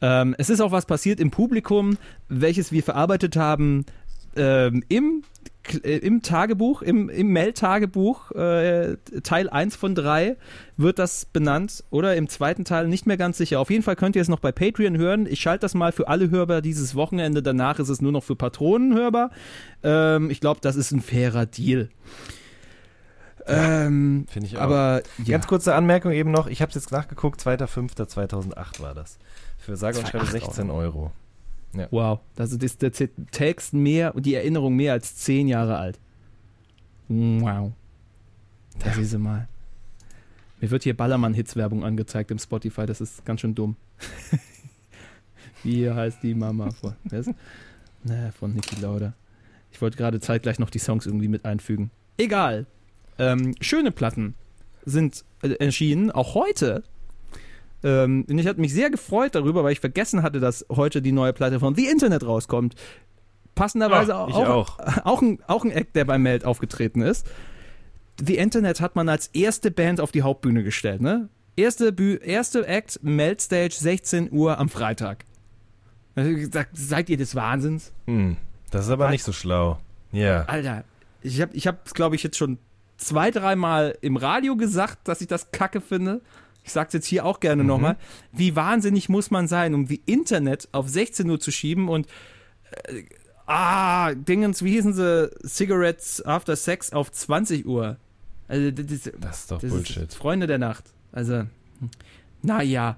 Ähm, es ist auch was passiert im Publikum, welches wir verarbeitet haben ähm, im, im Tagebuch, im, im Mail-Tagebuch, äh, Teil 1 von 3 wird das benannt oder im zweiten Teil nicht mehr ganz sicher. Auf jeden Fall könnt ihr es noch bei Patreon hören. Ich schalte das mal für alle hörbar dieses Wochenende. Danach ist es nur noch für Patronen hörbar. Ähm, ich glaube, das ist ein fairer Deal. ähm, Finde ich auch. aber ja. Ganz kurze Anmerkung eben noch, ich habe es jetzt nachgeguckt, 2.5.2008 war das. Für sage und schreibe 2,8 16 Euro. Wow, das ist der Text mehr und die Erinnerung mehr als zehn Jahre alt. Wow. Da siehst du mal. Mir wird hier Ballermann-Hits-Werbung angezeigt im Spotify, das ist ganz schön dumm. Wie heißt die Mama von? wer ist- Na, von Niki Lauda. Ich wollte gerade zeitgleich noch die Songs irgendwie mit einfügen. Egal. Ähm, schöne Platten sind äh, erschienen, auch heute. Ähm, und ich hatte mich sehr gefreut darüber, weil ich vergessen hatte, dass heute die neue Platte von The Internet rauskommt. Passenderweise Ja, ich auch, auch. ein, auch ein Act, der beim Meld aufgetreten ist. The Internet hat man als erste Band auf die Hauptbühne gestellt, ne? Erste, Bü erste Act, Meldstage, 16 Uhr am Freitag. Gesagt, Seid ihr des Wahnsinns? Hm, das ist aber Was? nicht so schlau. Ja. Alter, ich habe ich es, glaube ich, jetzt schon zwei, dreimal im Radio gesagt, dass ich das kacke finde. Ich sag's jetzt hier auch gerne nochmal. Wie wahnsinnig muss man sein, um die Internet auf 16 Uhr zu schieben und äh, ah, Dingens, wie hießen sie? Cigarettes After Sex auf 20 Uhr. Also, das, ist- Das ist doch das Bullshit. Ist Freunde der Nacht. Also, naja.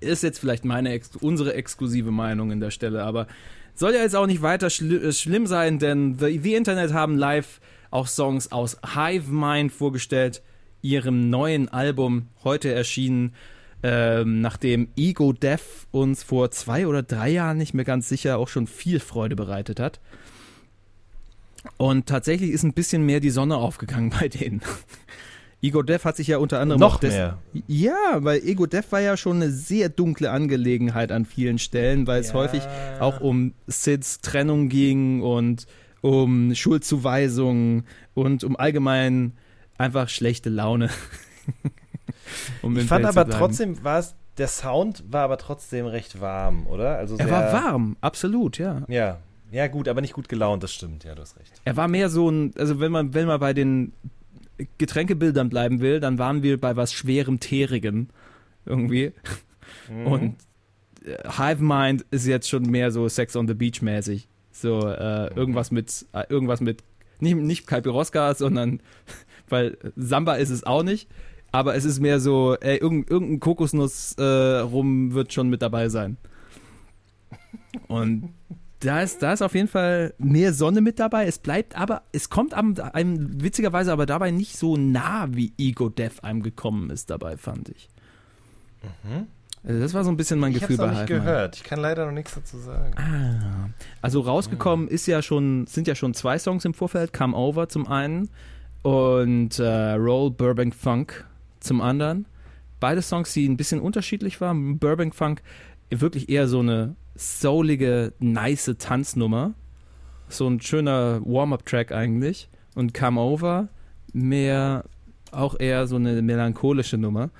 Ist jetzt vielleicht meine, unsere exklusive Meinung in der Stelle, aber soll ja jetzt auch nicht weiter schli äh, schlimm sein, denn The, The Internet haben live auch Songs aus Hive Mind vorgestellt, ihrem neuen Album, heute erschienen, ähm, nachdem Ego Death uns vor zwei oder drei Jahren nicht mehr ganz sicher auch schon viel Freude bereitet hat. Und tatsächlich ist ein bisschen mehr die Sonne aufgegangen bei denen. Ego Death hat sich ja unter anderem Noch mehr. Ja, weil Ego Death war ja schon eine sehr dunkle Angelegenheit an vielen Stellen, weil es Ja. häufig auch um Sids Trennung ging und um Schuldzuweisungen und um allgemein einfach schlechte Laune. um Ich fand aber trotzdem, war es, der Sound war aber trotzdem recht warm, oder? Also Er war warm, absolut, ja. Ja. Ja, gut, aber nicht gut gelaunt, das stimmt, ja, du hast recht. Er war mehr so ein, also wenn man, wenn man bei den Getränkebildern bleiben will, dann waren wir bei was schwerem, teerigem irgendwie. Mhm. Und äh, Hive Mind ist jetzt schon mehr so Sex on the Beach mäßig. So äh, irgendwas mit, äh, irgendwas mit, nicht, nicht Kaipiroska, sondern, weil Samba ist es auch nicht, aber es ist mehr so, ey, irgendein, irgendein Kokosnuss äh, rum wird schon mit dabei sein. Und da ist, da ist auf jeden Fall mehr Sonne mit dabei. Es bleibt aber, es kommt einem, einem witzigerweise aber dabei nicht so nah, wie Ego Death einem gekommen ist dabei, fand ich. Also das war so ein bisschen mein ich Gefühl habe bei noch nicht Hive Mind. gehört. Ich kann leider noch nichts dazu sagen. Ah. Also rausgekommen ist ja schon, sind ja schon zwei Songs im Vorfeld, Come Over zum einen und äh, Roll Burbank Funk zum anderen. Beide Songs, die ein bisschen unterschiedlich waren. Burbank Funk wirklich eher so eine soulige, nice Tanznummer. So ein schöner Warm-up-Track eigentlich. Und Come Over mehr auch eher so eine melancholische Nummer.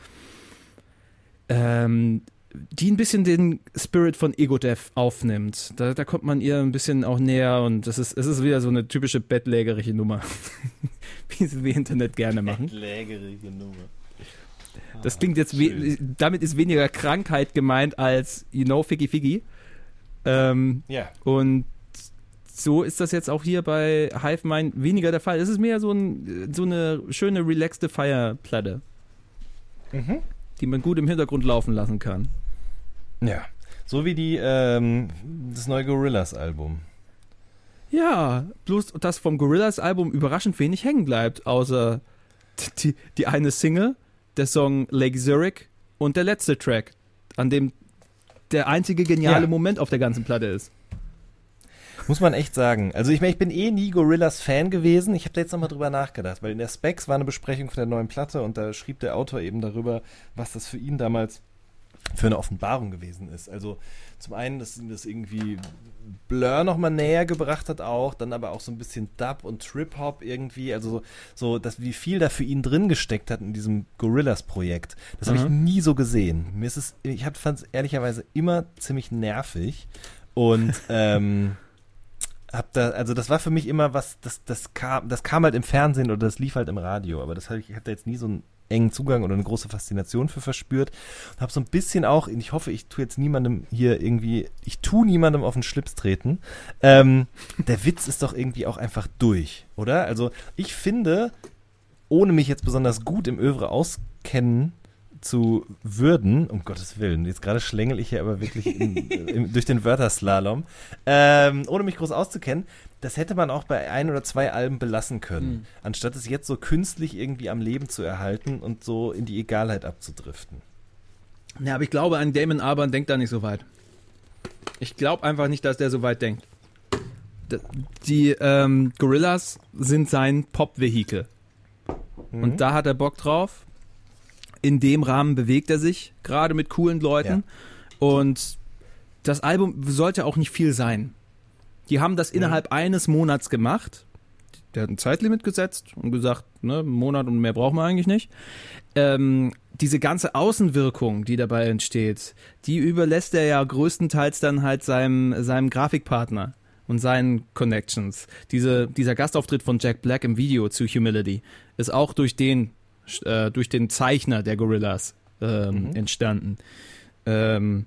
Ähm, die ein bisschen den Spirit von Ego Death aufnimmt. Da, da kommt man ihr ein bisschen auch näher und das ist, es ist wieder so eine typische bettlägerige Nummer, wie sie im Internet gerne machen. Lägerige Nummer. Das klingt jetzt, we damit ist weniger Krankheit gemeint als, you know, Figgy Figgy. Ähm, Ja. und so ist das jetzt auch hier bei Hive Mind weniger der Fall. Es ist mehr so, ein, so eine schöne, relaxte Feierplatte, Mhm. die man gut im Hintergrund laufen lassen kann. Ja. So wie die, ähm, das neue Gorillas-Album. Ja, bloß dass vom Gorillaz Album überraschend wenig hängen bleibt, außer die, die eine Single, der Song Lake Zurich und der letzte Track, an dem der einzige geniale Ja. Moment auf der ganzen Platte ist. Muss man echt sagen. Also ich meine, ich bin eh nie Gorillas-Fan gewesen. Ich habe da jetzt nochmal drüber nachgedacht, weil in der Specs war eine Besprechung von der neuen Platte und da schrieb der Autor eben darüber, was das für ihn damals für eine Offenbarung gewesen ist. Also zum einen, dass ihm das irgendwie Blur nochmal näher gebracht hat auch, dann aber auch so ein bisschen Dub und Trip-Hop irgendwie, also so, so dass wie viel da für ihn drin gesteckt hat in diesem Gorillas-Projekt. Das habe ich Mhm. nie so gesehen. Mir ist es, ich fand es ehrlicherweise immer ziemlich nervig und ähm, hab da, also das war für mich immer was, das, das kam, das kam halt im Fernsehen oder das lief halt im Radio, aber das hab ich, ich habe da jetzt nie so einen engen Zugang oder eine große Faszination für verspürt und habe so ein bisschen auch, ich hoffe, ich tue jetzt niemandem hier irgendwie, ich tue niemandem auf den Schlips treten. Ähm, der Witz ist doch irgendwie auch einfach durch, oder? Also ich finde, ohne mich jetzt besonders gut im Övre auskennen zu würden, um Gottes Willen, jetzt gerade schlängel ich hier aber wirklich in, im, durch den Wörterslalom, ähm, ohne mich groß auszukennen, das hätte man auch bei ein oder zwei Alben belassen können, Mhm. anstatt es jetzt so künstlich irgendwie am Leben zu erhalten und so in die Egalheit abzudriften. Ja, aber ich glaube, ein Damon Albarn denkt da nicht so weit. Ich glaube einfach nicht, dass der so weit denkt. Die ähm, Gorillas sind sein Pop-Vehikel. Und da hat er Bock drauf. In dem Rahmen bewegt er sich, gerade mit coolen Leuten. Und das Album sollte auch nicht viel sein. Die haben das innerhalb eines Monats gemacht. Der hat ein Zeitlimit gesetzt und gesagt, ne, einen Monat und mehr brauchen wir eigentlich nicht. Ähm, diese ganze Außenwirkung, die dabei entsteht, die überlässt er ja größtenteils dann halt seinem, seinem Grafikpartner und seinen Connections. Diese, dieser Gastauftritt von Jack Black im Video zu Humility ist auch durch den, äh, durch den Zeichner der Gorillas ähm, entstanden. Ähm,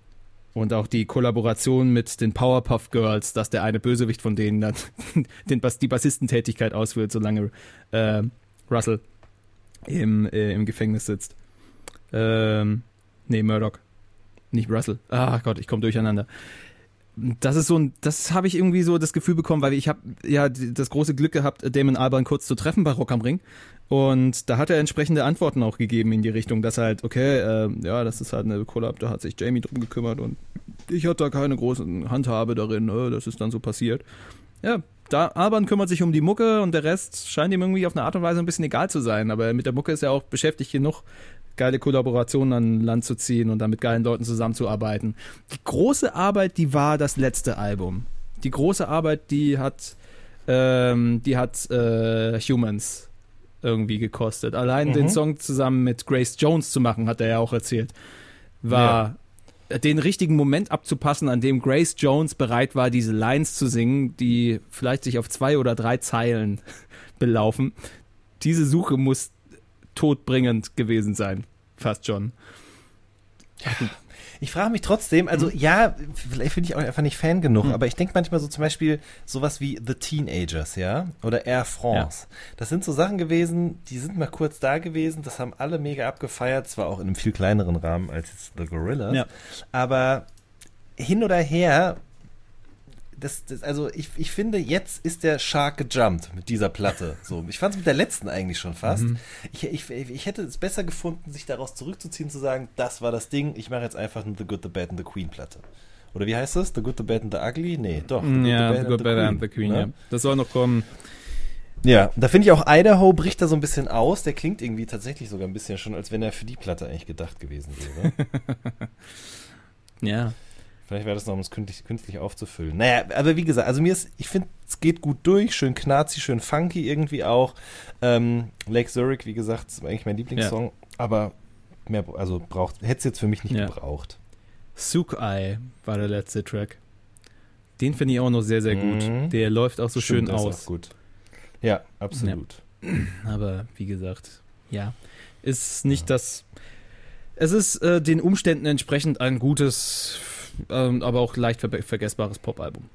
und auch die Kollaboration mit den Powerpuff Girls, dass der eine Bösewicht von denen dann den Bas die Bassistentätigkeit ausführt, solange äh, Russell im, äh, im Gefängnis sitzt. Ähm, nee, Murdoch. Nicht Russell. Ah Gott, ich komme durcheinander. Das ist so ein, das habe ich irgendwie so das Gefühl bekommen, weil ich habe ja das große Glück gehabt, Damon Albarn kurz zu treffen bei Rock am Ring. Und da hat er entsprechende Antworten auch gegeben in die Richtung, dass halt, okay, äh, ja, das ist halt eine Collab, da hat sich Jamie drum gekümmert und ich hatte da keine große Handhabe darin, äh, das ist dann so passiert. Ja, da Alban kümmert sich um die Mucke und der Rest scheint ihm irgendwie auf eine Art und Weise ein bisschen egal zu sein. Aber mit der Mucke ist er auch beschäftigt genug, geile Kollaborationen an Land zu ziehen und dann mit geilen Leuten zusammenzuarbeiten. Die große Arbeit, die war das letzte Album. Die große Arbeit, die hat, ähm, die hat äh, Humans irgendwie gekostet. Allein den Song zusammen mit Grace Jones zu machen, hat er ja auch erzählt, war den richtigen Moment abzupassen, an dem Grace Jones bereit war, diese Lines zu singen, die vielleicht sich auf zwei oder drei Zeilen belaufen. Diese Suche muss todbringend gewesen sein. Fast schon. Ich frage mich trotzdem, also ja, vielleicht bin ich auch einfach nicht Fan genug, aber ich denke manchmal so zum Beispiel sowas wie The Teenagers, ja, oder Air France. Das sind so Sachen gewesen, die sind mal kurz da gewesen, das haben alle mega abgefeiert, zwar auch in einem viel kleineren Rahmen als jetzt The Gorillas, Ja. aber hin oder her, das, das, also ich, ich finde, jetzt ist der Shark gejumpt mit dieser Platte. So, ich fand es mit der letzten eigentlich schon fast. Mhm. Ich, ich, ich hätte es besser gefunden, sich daraus zurückzuziehen, zu sagen, das war das Ding, ich mache jetzt einfach eine The Good, The Bad and The Queen Platte. Oder wie heißt das? The Good, The Bad and The Ugly? Nee, doch. The Good, Ja, The The Bad Good, Bad and the Queen, ne? ja. Das soll noch kommen. Ja, da finde ich auch Idaho bricht da so ein bisschen aus. Der klingt irgendwie tatsächlich sogar ein bisschen schon, als wenn er für die Platte eigentlich gedacht gewesen wäre. Ja. Vielleicht wäre das noch, um es künstlich, künstlich aufzufüllen. Naja, aber wie gesagt, also mir ist, ich finde, es geht gut durch, schön knarzi, schön funky irgendwie auch. Ähm, Lake Zurich, wie gesagt, ist eigentlich mein Lieblingssong, aber mehr, also braucht, hätte es jetzt für mich nicht Ja. gebraucht. Suk-Eye war der letzte Track. Den finde ich auch noch sehr, sehr gut. Mhm. Der läuft auch so Stimmt, schön das ist aus. auch gut. Ja, absolut. Aber wie gesagt, ja, ist nicht das. Es ist äh, den Umständen entsprechend ein gutes, ähm, aber auch leicht ver vergessbares Popalbum.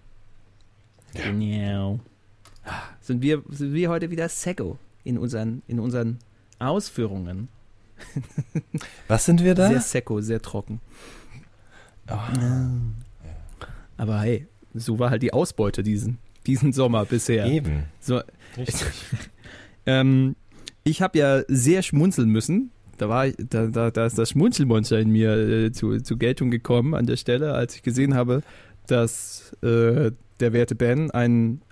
Genau. Sind wir, sind wir heute wieder Sego in unseren, in unseren Ausführungen? Was sind wir da? Sehr Secco, sehr trocken. Aber hey, so war halt die Ausbeute diesen, diesen Sommer bisher. Eben. So, Richtig. ähm, ich habe ja sehr schmunzeln müssen. Da, war ich, da, da, da ist das Schmunzelmonster in mir äh, zu, zu Geltung gekommen an der Stelle, als ich gesehen habe, dass äh, der werte Ben ein,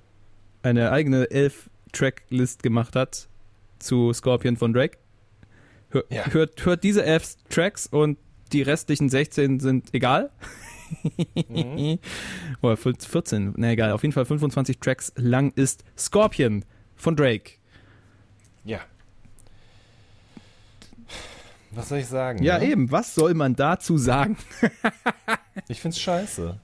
eine eigene Elf-Track-List gemacht hat zu Scorpion von Drake. Hör, Ja. hört, hört diese elf Tracks und die restlichen 16 sind egal. Mhm. Oder 14, na egal, auf jeden Fall 25 Tracks lang ist Scorpion von Drake. Ja. Was soll ich sagen? Ja, ne? eben, was soll man dazu sagen? Ich find's scheiße.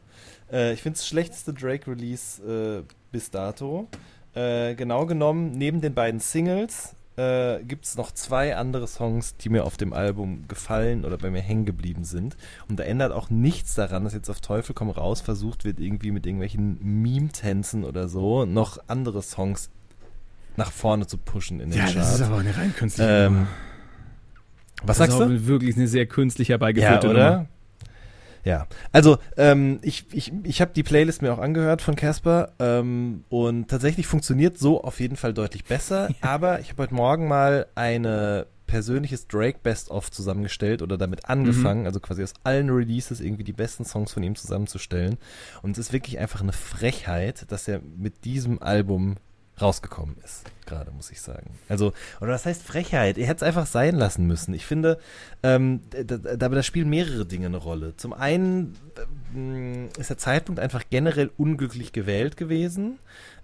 Äh, ich find's schlechteste Drake-Release äh, bis dato. Äh, genau genommen, neben den beiden Singles äh, gibt's noch zwei andere Songs, die mir auf dem Album gefallen oder bei mir hängen geblieben sind. Und da ändert auch nichts daran, dass jetzt auf Teufel komm raus versucht wird, irgendwie mit irgendwelchen Meme-Tänzen oder so noch andere Songs nach vorne zu pushen in den Charts. aber eine rein künstliche ähm, was das sagst ist du? auch wirklich eine sehr künstlich Ja, herbeigeführte oder? Nummer. Ja, also ähm, ich, ich, ich habe die Playlist mir auch angehört von Casper ähm, und tatsächlich funktioniert so auf jeden Fall deutlich besser, aber ich habe heute Morgen mal eine persönliches Drake Best-of zusammengestellt oder damit angefangen, also quasi aus allen Releases irgendwie die besten Songs von ihm zusammenzustellen und es ist wirklich einfach eine Frechheit, dass er mit diesem Album rausgekommen ist, gerade muss ich sagen. Also, oder was heißt Frechheit? Er hätte es einfach sein lassen müssen. Ich finde, ähm, da, da, spielen mehrere Dinge eine Rolle. Zum einen ähm, ist der Zeitpunkt einfach generell unglücklich gewählt gewesen.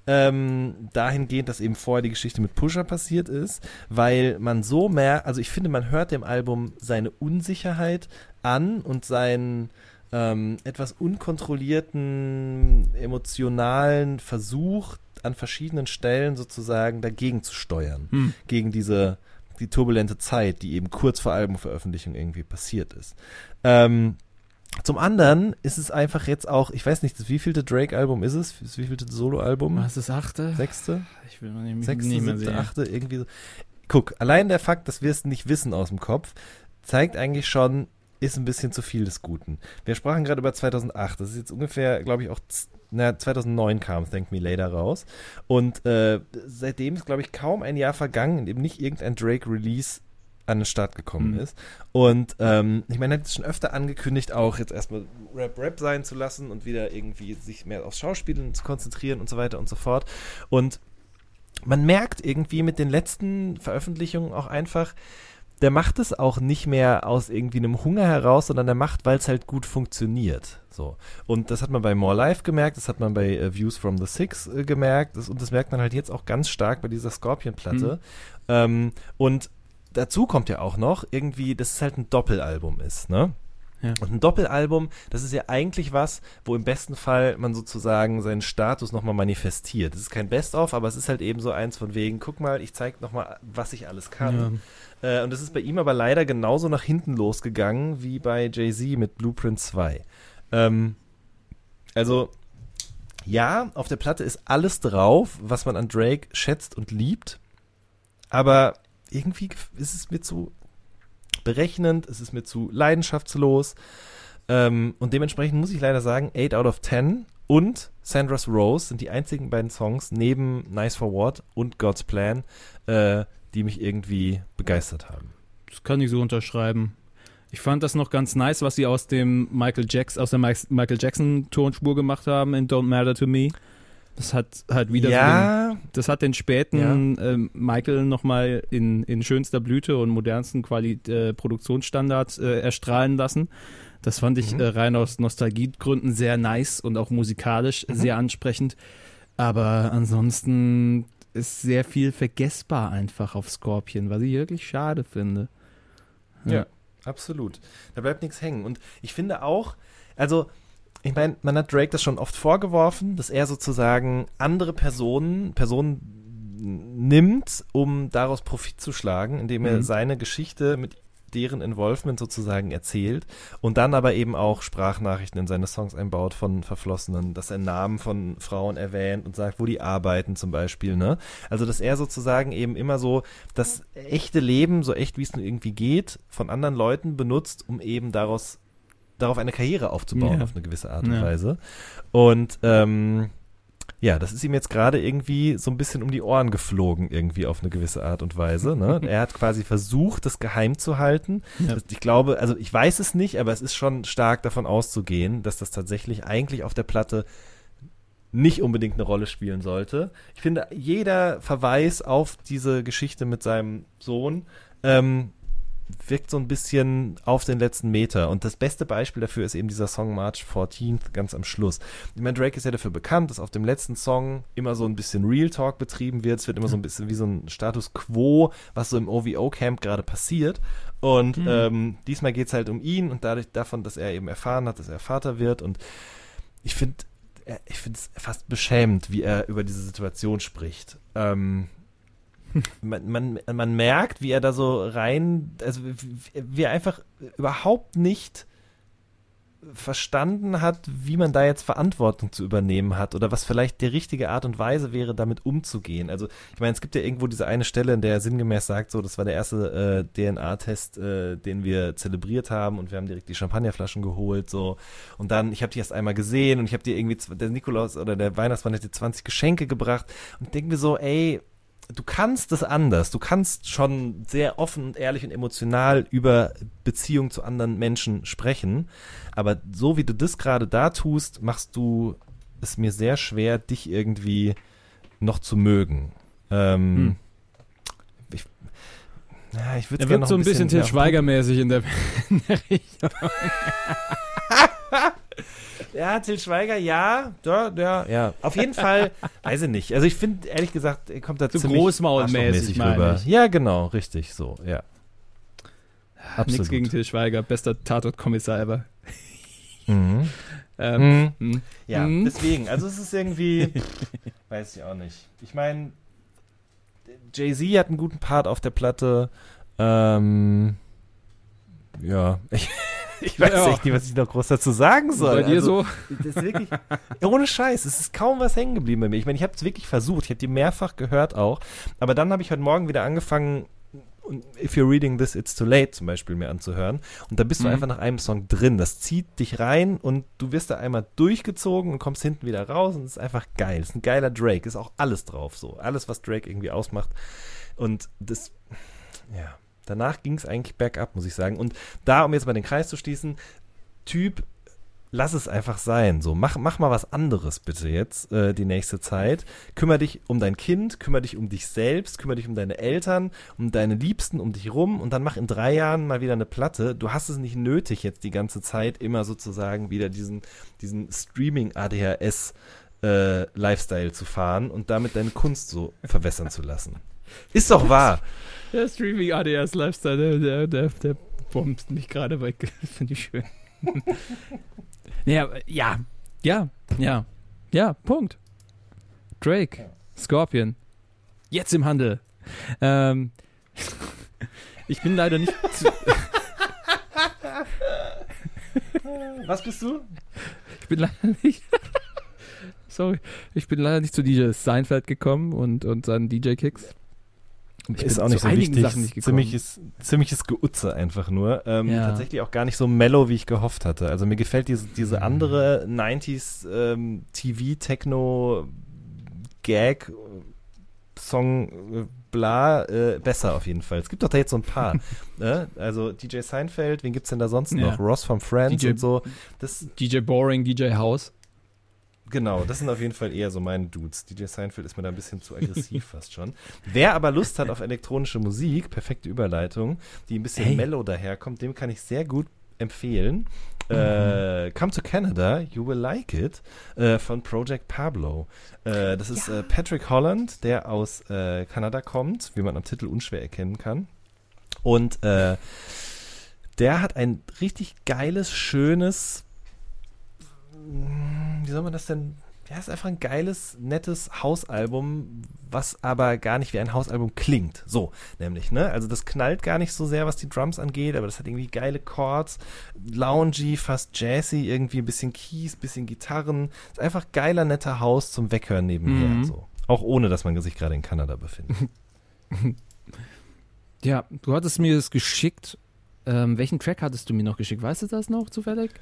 Ähm, dahingehend, dass eben vorher die Geschichte mit Pusher passiert ist, weil man so mehr, also ich finde, man hört dem Album seine Unsicherheit an und seinen ähm, etwas unkontrollierten emotionalen Versuch an verschiedenen Stellen sozusagen dagegen zu steuern, Hm. gegen diese die turbulente Zeit, die eben kurz vor Albumveröffentlichung irgendwie passiert ist. Ähm, zum anderen ist es einfach jetzt auch, ich weiß nicht, das wievielte Drake-Album ist es? Das wievielte Solo-Album? Was ist das achte? Sechste? Ich will mal nicht, Sechste, nicht mehr siebte, sehen. achte, irgendwie so. Guck, allein der Fakt, dass wir es nicht wissen aus dem Kopf, zeigt eigentlich schon, ist ein bisschen zu viel des Guten. Wir sprachen gerade über 2008. Das ist jetzt ungefähr, glaube ich, auch, na, 2009 kam Thank Me Later raus. Und äh, seitdem ist, glaube ich, kaum ein Jahr vergangen, in dem nicht irgendein Drake-Release an den Start gekommen Mhm. ist. Und ähm, ich meine, er hat es schon öfter angekündigt, auch jetzt erstmal Rap-Rap sein zu lassen und wieder irgendwie sich mehr aufs Schauspielen zu konzentrieren und so weiter und so fort. Und man merkt irgendwie mit den letzten Veröffentlichungen auch einfach, der macht es auch nicht mehr aus irgendwie einem Hunger heraus, sondern der macht, weil es halt gut funktioniert. So. Und das hat man bei More Life gemerkt, das hat man bei äh, Views from the Six äh, gemerkt das, und das merkt man halt jetzt auch ganz stark bei dieser Scorpion-Platte. Ähm, und dazu kommt ja auch noch irgendwie, dass es halt ein Doppelalbum ist, ne? Ja. Und ein Doppelalbum, das ist ja eigentlich was, wo im besten Fall man sozusagen seinen Status nochmal manifestiert. Das ist kein Best-of, aber es ist halt eben so eins von wegen, guck mal, ich zeig nochmal, was ich alles kann. Äh, und das ist bei ihm aber leider genauso nach hinten losgegangen wie bei Jay-Z mit Blueprint 2. Ähm, also, ja, auf der Platte ist alles drauf, was man an Drake schätzt und liebt. Aber irgendwie ist es mir zu berechnend, es ist mir zu leidenschaftslos. Ähm, und dementsprechend muss ich leider sagen, 8 out of 10 und Sandra's Rose sind die einzigen beiden Songs neben Nice for What und God's Plan, äh, die mich irgendwie begeistert haben. Das kann ich so unterschreiben. Ich fand das noch ganz nice, was sie aus dem Michael Jackson, aus der Mi- Michael Jackson Tonspur gemacht haben in Don't Matter to Me. Das hat halt wieder so den, ja, das hat den späten ähm, Michael nochmal in, in schönster Blüte und modernsten Quali äh, Produktionsstandards äh, erstrahlen lassen. Das fand ich Mhm. äh, rein aus Nostalgiegründen sehr nice und auch musikalisch Mhm. sehr ansprechend. Aber ansonsten ist sehr viel vergessbar einfach auf Scorpion, was ich wirklich schade finde. Ja, absolut. Da bleibt nichts hängen. Und ich finde auch, also, ich meine, man hat Drake das schon oft vorgeworfen, dass er sozusagen andere Personen, Personen nimmt, um daraus Profit zu schlagen, indem er Mhm. seine Geschichte mit deren Involvement sozusagen erzählt und dann aber eben auch Sprachnachrichten in seine Songs einbaut von Verflossenen, dass er Namen von Frauen erwähnt und sagt, wo die arbeiten zum Beispiel, ne? Also, dass er sozusagen eben immer so das echte Leben, so echt wie es nur irgendwie geht, von anderen Leuten benutzt, um eben daraus darauf eine Karriere aufzubauen, Ja. auf eine gewisse Art und Ja. Weise. Und ähm, ja, das ist ihm jetzt gerade irgendwie so ein bisschen um die Ohren geflogen, irgendwie auf eine gewisse Art und Weise. Ne? er hat quasi versucht, das geheim zu halten. Ja. Ich glaube, also ich weiß es nicht, aber es ist schon stark davon auszugehen, dass das tatsächlich eigentlich auf der Platte nicht unbedingt eine Rolle spielen sollte. Ich finde, jeder Verweis auf diese Geschichte mit seinem Sohn ähm, wirkt so ein bisschen auf den letzten Meter. Und das beste Beispiel dafür ist eben dieser Song March 14th ganz am Schluss. Ich meine, Drake ist ja dafür bekannt, dass auf dem letzten Song immer so ein bisschen Real Talk betrieben wird. Es wird immer so ein bisschen wie so ein Status Quo, was so im OVO-Camp gerade passiert. Und ähm, diesmal geht es halt um ihn und dadurch davon, dass er eben erfahren hat, dass er Vater wird. Und ich finde er- ich finde es fast beschämend, wie er über diese Situation spricht. Ähm, man, man, man merkt, wie er da so rein, also wie, er einfach überhaupt nicht verstanden hat, wie man da jetzt Verantwortung zu übernehmen hat oder was vielleicht die richtige Art und Weise wäre, damit umzugehen. Also ich meine, es gibt ja irgendwo diese eine Stelle, in der er sinngemäß sagt, so, das war der erste äh, DNA-Test, äh, den wir zelebriert haben und wir haben direkt die Champagnerflaschen geholt, so. Und dann, ich habe die erst einmal gesehen und ich habe dir irgendwie, der Nikolaus oder der Weihnachtsmann hat dir 20 Geschenke gebracht und denke mir so, ey, du kannst es anders. Du kannst schon sehr offen und ehrlich und emotional über Beziehungen zu anderen Menschen sprechen. Aber so wie du das gerade da tust, machst du es mir sehr schwer, dich irgendwie noch zu mögen. Ähm, Hm. ich, ich würde Er wirkt so ein bisschen Til Schweiger-mäßig in der, in der Richtung. Ja, Til Schweiger, ja, ja, ja, ja. Auf jeden Fall, weiß ich nicht. Also ich finde, ehrlich gesagt, er kommt da So ziemlich großmaulmäßig, meine ich. Ja, genau, richtig, so, ja. Nichts gegen Til Schweiger, bester Tatort-Kommissar ever. Mhm. Ähm, Mhm. hm. Ja, Mhm. deswegen, also es ist irgendwie, weiß ich auch nicht. Ich meine, Jay-Z hat einen guten Part auf der Platte. Ähm, ja, ich, ich weiß Ja. echt nicht, was ich noch groß dazu sagen soll. Bei dir also, so? Das ist wirklich, ohne Scheiß, es ist kaum was hängen geblieben bei mir. Ich meine, ich habe es wirklich versucht, ich habe die mehrfach gehört auch, aber dann habe ich heute Morgen wieder angefangen, If You're Reading This, It's Too Late zum Beispiel mir anzuhören. Und da bist du Mhm. einfach nach einem Song drin. Das zieht dich rein und du wirst da einmal durchgezogen und kommst hinten wieder raus und es ist einfach geil. Es ist ein geiler Drake. Ist auch alles drauf so. Alles, was Drake irgendwie ausmacht. Und das, ja, danach ging es eigentlich bergab, muss ich sagen. Und da, um jetzt mal den Kreis zu schließen, Typ, lass es einfach sein. So, mach, mach mal was anderes bitte jetzt äh, die nächste Zeit. Kümmer dich um dein Kind, kümmer dich um dich selbst, kümmer dich um deine Eltern, um deine Liebsten, um dich rum und dann mach in drei Jahren mal wieder eine Platte. Du hast es nicht nötig, jetzt die ganze Zeit immer sozusagen wieder diesen, diesen Streaming-ADHS äh, Lifestyle zu fahren und damit deine Kunst so verwässern zu lassen. Ist doch wahr. Der Streaming ADS Lifestyle, der, der, der, der bombt mich gerade weg. Das finde ich schön. ja, ja, ja, ja, ja, Punkt. Drake, Scorpion, jetzt im Handel. Ähm, ich bin leider nicht zu, Was bist du? ich bin leider nicht, sorry, ich bin leider nicht zu DJ Seinfeld gekommen und, und seinen DJ-Kicks. Ich ist auch nicht so wichtig. Ziemliches, ziemliches Geutze einfach nur. Ähm, Ja. Tatsächlich auch gar nicht so mellow, wie ich gehofft hatte. Also mir gefällt diese, diese Mhm. andere 90s ähm, TV-Techno Gag äh, Song äh, bla äh, besser auf jeden Fall. Es gibt doch da jetzt so ein paar. ne? Also DJ Seinfeld, wen gibt's denn da sonst Ja. noch? Ross from Friends DJ und so. Das, DJ Boring, DJ House. Genau, das sind auf jeden Fall eher so meine Dudes. DJ Seinfeld ist mir da ein bisschen zu aggressiv fast schon. Wer aber Lust hat auf elektronische Musik, perfekte Überleitung, die ein bisschen Hey. mellow daherkommt, dem kann ich sehr gut empfehlen. Mhm. Äh, Come to Canada, You Will Like It äh, von Project Pablo. Äh, das ist äh, Patrick Holland, der aus äh, Kanada kommt, wie man am Titel unschwer erkennen kann. Und äh, der hat ein richtig geiles, schönes, wie soll man das denn? Ja, ist einfach ein geiles, nettes Hausalbum, was aber gar nicht wie ein Hausalbum klingt. So, nämlich, ne? Also das knallt gar nicht so sehr, was die Drums angeht, aber das hat irgendwie geile Chords, loungy, fast jazzy, irgendwie ein bisschen Keys, bisschen Gitarren. Ist einfach geiler, netter Haus zum Weghören nebenher. Mhm. So. Auch ohne, dass man sich gerade in Kanada befindet. Ja, du hattest mir das geschickt. Ähm, welchen Track hattest du mir noch geschickt? Weißt du das noch zufällig?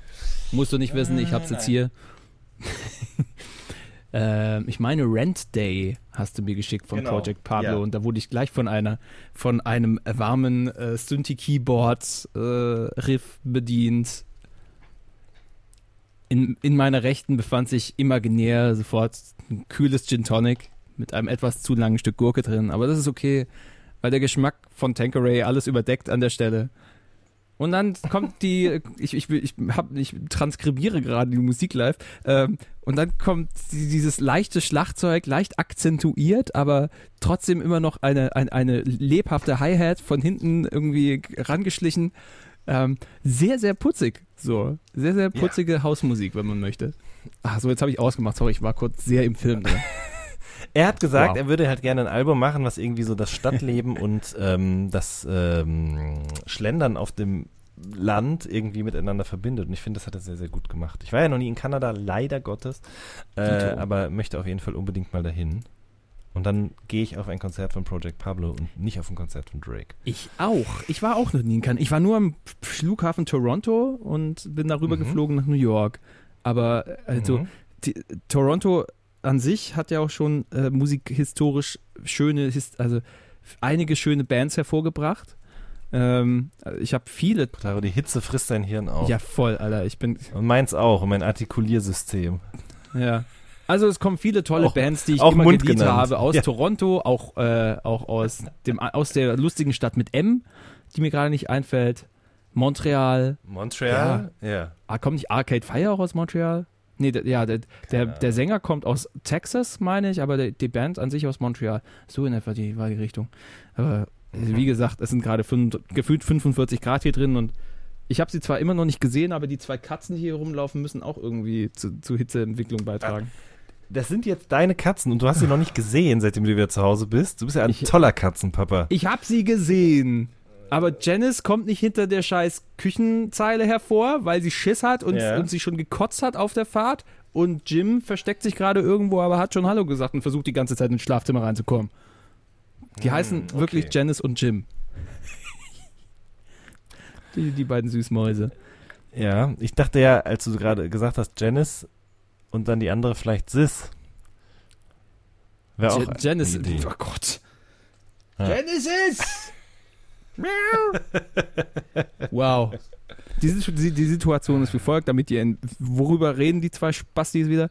Musst du nicht wissen, ich hab's jetzt hier. ähm, ich meine, Rent Day hast du mir geschickt von Genau, Project Pablo ja. und da wurde ich gleich von einer, von einem warmen äh, Synthi-Keyboard-Riff bedient. In, in meiner Rechten befand sich imaginär sofort ein kühles Gin Tonic mit einem etwas zu langen Stück Gurke drin, aber das ist okay weil der Geschmack von Tanqueray alles überdeckt an der Stelle. Und dann kommt die, ich, ich, will- ich, hab, ich transkribiere gerade die Musik live, ähm, und dann kommt die, dieses leichte Schlagzeug, leicht akzentuiert, aber trotzdem immer noch eine, eine, eine lebhafte Hi-Hat von hinten irgendwie rangeschlichen. Ähm, sehr, sehr putzig. So. Sehr, sehr putzige Hausmusik, wenn man möchte. Ach so, jetzt habe ich ausgemacht. Sorry, ich war kurz sehr im Film drin. Er hat gesagt, Wow. er würde halt gerne ein Album machen, was irgendwie so das Stadtleben und ähm, das ähm, Schlendern auf dem Land irgendwie miteinander verbindet. Und ich finde, das hat er sehr, sehr gut gemacht. Ich war ja noch nie in Kanada, leider Gottes, äh, aber möchte auf jeden Fall unbedingt mal dahin. Und dann gehe ich auf ein Konzert von Project Pablo und nicht auf ein Konzert von Drake. Ich auch. Ich war auch noch nie in Canada. Ich war nur am Flughafen Toronto und bin darüber Mhm. geflogen nach New York. Aber also Mhm. die, Toronto an sich hat ja auch schon äh, musikhistorisch schöne, also einige schöne Bands hervorgebracht. Ähm, ich habe viele. Taro, die Hitze frisst dein Hirn auf. Ja, voll, Alter. Ich bin. Und meins auch, und mein Artikuliersystem. Ja. Also es kommen viele tolle Auch- Bands, die ich auch immer Mund geliebt genannt. habe, aus Ja. Toronto, auch, äh, auch aus, dem, aus der lustigen Stadt mit M, die mir gerade nicht einfällt. Montreal. Montreal? Ja. Ah, kommt nicht Arcade Fire auch aus Montreal? Nee, der, ja, der, der, der Sänger kommt aus Texas, meine ich, aber der, die Band an sich aus Montreal. So in etwa die, war die Richtung. Aber Mhm. wie gesagt, es sind gerade gefühlt 45 Grad hier drin und ich habe sie zwar immer noch nicht gesehen, aber die zwei Katzen, die hier rumlaufen, müssen auch irgendwie zu, zu Hitzeentwicklung beitragen. Das sind jetzt deine Katzen und du hast sie noch nicht gesehen, seitdem du wieder zu Hause bist. Du bist ja ein Ich- toller Katzenpapa. Ich habe sie gesehen. Aber Janice kommt nicht hinter der scheiß Küchenzeile hervor, weil sie Schiss hat und, Ja. und sie schon gekotzt hat auf der Fahrt. Und Jim versteckt sich gerade irgendwo, aber hat schon Hallo gesagt und versucht die ganze Zeit ins Schlafzimmer reinzukommen. Die heißen okay. wirklich Janice und Jim. die, die beiden Süßmäuse. Ja, ich dachte ja, als du gerade gesagt hast, Janice und dann die andere vielleicht Sis. Wäre auch Ja- Janice. Oh Gott. Ja. Genesis! Wow. Die, die, Situation ist wie folgt, damit ihr in, worüber reden die zwei Spastis wieder?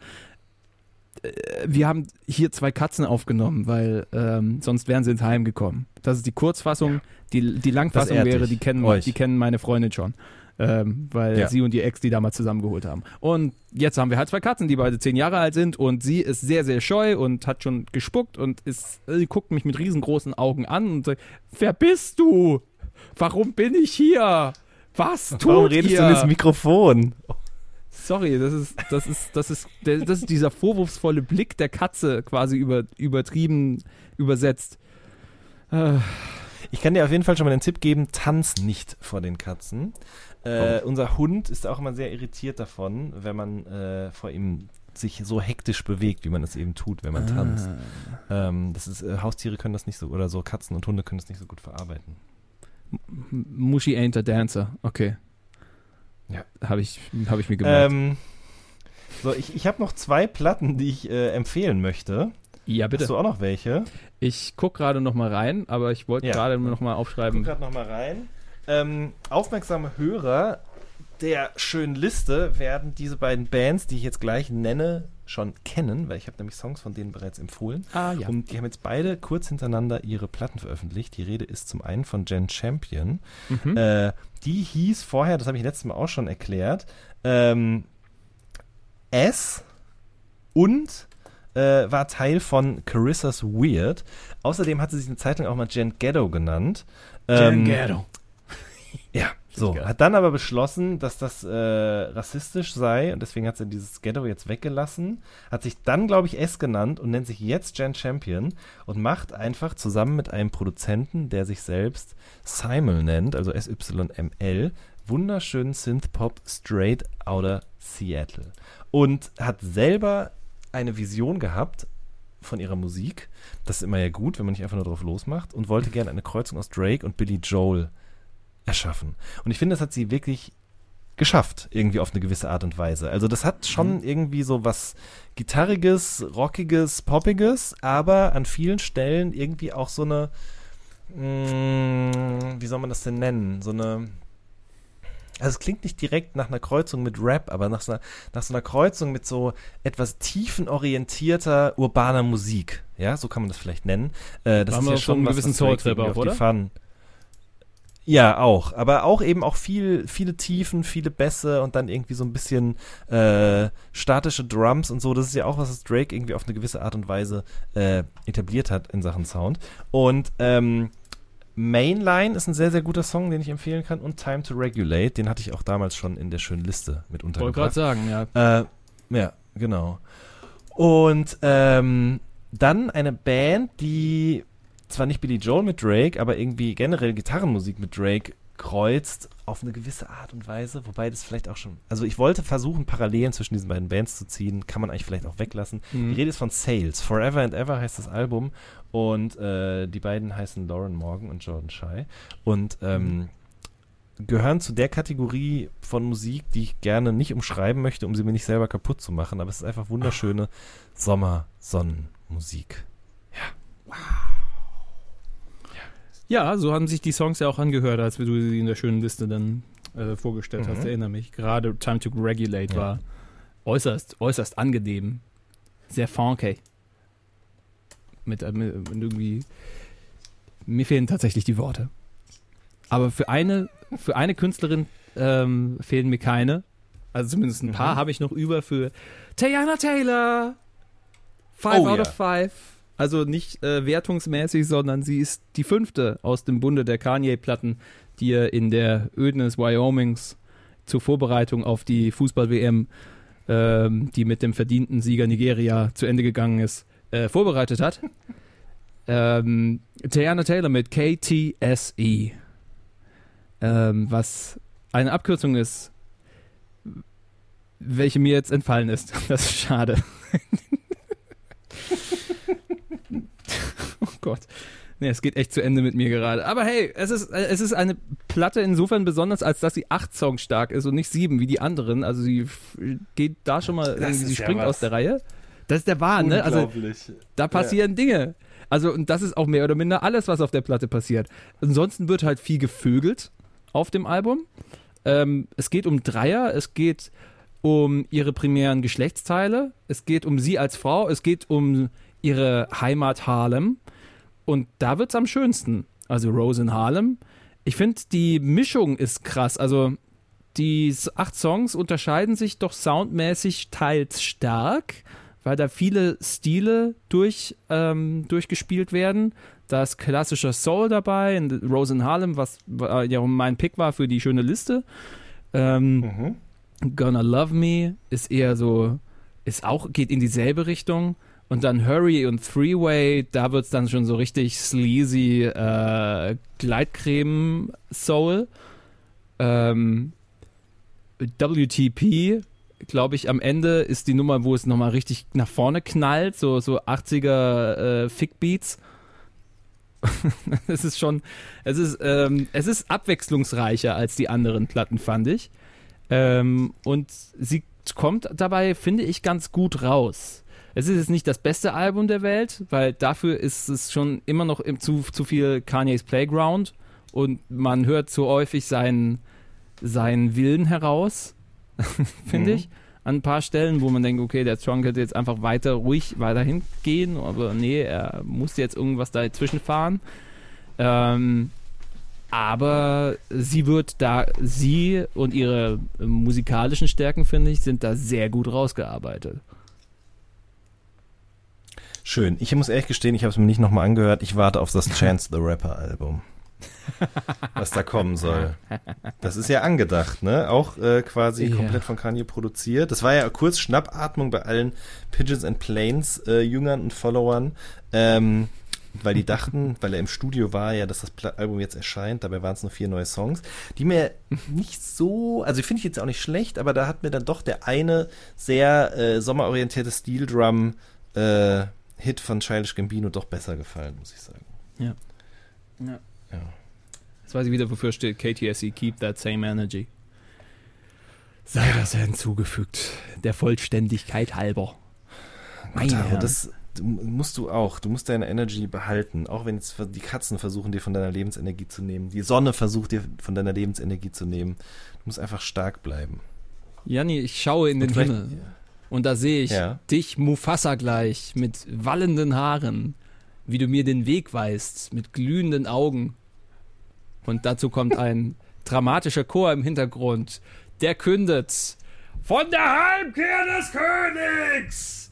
Äh, Wir haben hier zwei Katzen aufgenommen, weil ähm, sonst wären sie ins Heim gekommen. Das ist die Kurzfassung. Die, die Langfassung wäre, die kennen, Euch. die kennen meine Freundin schon. Ähm, weil Ja. sie und ihr Ex die damals zusammengeholt haben. Und jetzt haben wir halt zwei Katzen, die beide zehn Jahre alt sind und sie ist sehr, sehr scheu und hat schon gespuckt und ist, sie guckt mich mit riesengroßen Augen an und sagt, wer bist du? Warum bin ich hier? Was tut Warum redest ihr? du ins Mikrofon? Sorry, das ist, das ist, das ist, der, das ist dieser vorwurfsvolle Blick der Katze quasi über, übertrieben übersetzt. Äh, Ich kann dir auf jeden Fall schon mal den Tipp geben, tanz nicht vor den Katzen. Äh, Unser Hund ist auch immer sehr irritiert davon, wenn man äh, vor ihm sich so hektisch bewegt, wie man es eben tut, wenn man tanzt. Ähm, das ist, äh, Haustiere können das nicht so, oder so Katzen und Hunde können das nicht so gut verarbeiten. Mushi ain't a dancer. Okay. Ja. Habe ich, hab ich mir gemerkt. Ähm, so, ich, ich habe noch zwei Platten, die ich äh, empfehlen möchte. ja, bitte. Hast du auch noch welche? Ich guck gerade noch mal rein, aber ich wollte Ja. gerade noch mal Guck aufschreiben. gerade noch mal rein. Ähm, aufmerksame Hörer der schönen Liste werden diese beiden Bands, die ich jetzt gleich nenne, schon kennen, weil ich habe nämlich Songs von denen bereits empfohlen. Ah, ja. Und die haben jetzt beide kurz hintereinander ihre Platten veröffentlicht. Die Rede ist zum einen von Jen Champion. Mhm. Äh, die hieß vorher, das habe ich letztes Mal auch schon erklärt, ähm, S und äh, war Teil von Carissa's Weird. Außerdem hat sie sich eine Zeit lang auch mal Jen Ghetto genannt. Ähm, Ghetto. Ja, so. Hat dann aber beschlossen, dass das äh, rassistisch sei und deswegen hat sie dieses Ghetto jetzt weggelassen. Hat sich dann, glaube ich, S genannt und nennt sich jetzt Jen Champion und macht einfach zusammen mit einem Produzenten, der sich selbst Simon nennt, also S-Y-M-L, wunderschönen Synth-Pop straight outer Seattle. Und hat selber eine Vision gehabt von ihrer Musik. Das ist immer ja gut, wenn man nicht einfach nur drauf losmacht. Und wollte gerne eine Kreuzung aus Drake und Billy Joel erschaffen. Und ich finde, das hat sie wirklich geschafft, irgendwie auf eine gewisse Art und Weise. Also das hat schon irgendwie so was Gitarriges, Rockiges, Poppiges, aber an vielen Stellen irgendwie auch so eine, mh, wie soll man das denn nennen? So eine, also es klingt nicht direkt nach einer Kreuzung mit Rap, aber nach so einer, nach so einer Kreuzung mit so etwas tiefenorientierter urbaner Musik. Ja, so kann man das vielleicht nennen. Äh, das Da haben ist ja schon einen was, gewissen Soul-Trip auf die oder? Ja, auch. Aber auch eben auch viel, viele Tiefen, viele Bässe und dann irgendwie so ein bisschen äh, statische Drums und so. Das ist ja auch was, was Drake irgendwie auf eine gewisse Art und Weise äh, etabliert hat in Sachen Sound. Und ähm, Mainline ist ein sehr, sehr guter Song, den ich empfehlen kann. Und Time to Regulate, den hatte ich auch damals schon in der schönen Liste mit Wollte gerade untergebracht. sagen, ja. Äh, ja, genau. Und ähm, dann eine Band, die zwar nicht Billy Joel mit Drake, aber irgendwie generell Gitarrenmusik mit Drake kreuzt auf eine gewisse Art und Weise, wobei das vielleicht auch schon. Also ich wollte versuchen, Parallelen zwischen diesen beiden Bands zu ziehen, kann man eigentlich vielleicht auch weglassen. Mhm. Die Rede ist von Sales. Forever and Ever heißt das Album und äh, die beiden heißen Lauren Morgan und Jordan Shy und ähm, gehören zu der Kategorie von Musik, die ich gerne nicht umschreiben möchte, um sie mir nicht selber kaputt zu machen, aber es ist einfach wunderschöne Sommer-Sonnenmusik. Ja, so haben sich die Songs ja auch angehört, als du sie in der schönen Liste dann äh, vorgestellt hast. Mhm. Erinnere mich. Gerade Time to Regulate Ja. war äußerst, äußerst angenehm. Sehr funky. Mit, äh, mit, irgendwie. Mir fehlen tatsächlich die Worte. Aber für eine, für eine Künstlerin ähm, fehlen mir keine. Also zumindest ein paar Mhm. habe ich noch über für Tayana Taylor. Five Oh out ja. of five. Also nicht äh, wertungsmäßig, sondern sie ist die fünfte aus dem Bunde der Kanye-Platten, die er in der Ödnis Wyomings zur Vorbereitung auf die Fußball-WM, ähm, die mit dem verdienten Sieger Nigeria zu Ende gegangen ist, äh, vorbereitet hat. ähm, Tayana Taylor mit KTSE, ähm, was eine Abkürzung ist, welche mir jetzt entfallen ist. Das ist schade. Gott. Nee, es geht echt zu Ende mit mir gerade. Aber hey, es ist, es ist eine Platte insofern besonders, als dass sie acht Songs stark ist und nicht sieben wie die anderen. Also sie geht da schon mal, sie ja springt was. aus der Reihe. Das ist der Wahn, ne? Also da passieren Dinge. Also, und das ist auch mehr oder minder alles, was auf der Platte passiert. Ansonsten wird halt viel gevögelt auf dem Album. Ähm, es geht um Dreier, es geht um ihre primären Geschlechtsteile, es geht um sie als Frau, es geht um ihre Heimat Harlem. Und da wird's am schönsten. Also Rose in Harlem. Ich finde, die Mischung ist krass. Also die acht Songs unterscheiden sich doch soundmäßig teils stark, weil da viele Stile durch, ähm, durchgespielt werden. Da ist klassischer Soul dabei, Rose in Harlem, was äh, ja mein Pick war für die schöne Liste. Ähm, Gonna Love Me ist eher so, ist auch, geht in dieselbe Richtung. Und dann Hurry und Three-Way, da wird es dann schon so richtig sleazy äh, Gleitcreme-Soul. Ähm, WTP glaube ich, am Ende ist die Nummer, wo es nochmal richtig nach vorne knallt, so, so 80er äh, Fick-Beats. es ist schon, es ist, ähm, es ist abwechslungsreicher als die anderen Platten, fand ich. Ähm, und sie kommt dabei, finde ich, ganz gut raus. Es ist jetzt nicht das beste Album der Welt, weil dafür ist es schon immer noch im, zu, zu viel Kanye's Playground und man hört zu häufig seinen, seinen Willen heraus, finde Mhm. ich. An ein paar Stellen, wo man denkt, okay, der Strong könnte jetzt einfach weiter ruhig weiterhin gehen, aber nee, er muss jetzt irgendwas dazwischen fahren. Ähm, aber sie wird da, sie und ihre musikalischen Stärken, finde ich, sind da sehr gut rausgearbeitet. Schön. Ich muss ehrlich gestehen, ich habe es mir nicht nochmal angehört. Ich warte auf das Chance the Rapper Album. Was da kommen soll. Das ist ja angedacht, ne? Auch äh, quasi Ja. komplett von Kanye produziert. Das war ja kurz Schnappatmung bei allen Pigeons and Planes äh, Jüngern und Followern. Ähm, weil die dachten, weil er im Studio war, ja, dass das Album jetzt erscheint. Dabei waren es nur vier neue Songs, die mir nicht so, also finde ich jetzt auch nicht schlecht, aber da hat mir dann doch der eine sehr äh, sommerorientierte Steel Drum äh, Hit von Childish Gambino doch besser gefallen, muss ich sagen. Ja. Ja. Jetzt weiß ich wieder, wofür steht KTSE, Keep That Same Energy. Sei das hinzugefügt, der Vollständigkeit halber. Meine Taro, Herren. das musst du auch. Du musst deine Energy behalten. Auch wenn jetzt die Katzen versuchen, dir von deiner Lebensenergie zu nehmen. Die Sonne versucht, dir von deiner Lebensenergie zu nehmen. Du musst einfach stark bleiben. Janni, ich schaue in den Und vielleicht- Himmel und da sehe ich Ja. dich Mufasa gleich mit wallenden Haaren, wie du mir den Weg weißt, mit glühenden Augen. Und dazu kommt ein dramatischer Chor im Hintergrund, der kündet von der Heimkehr des Königs.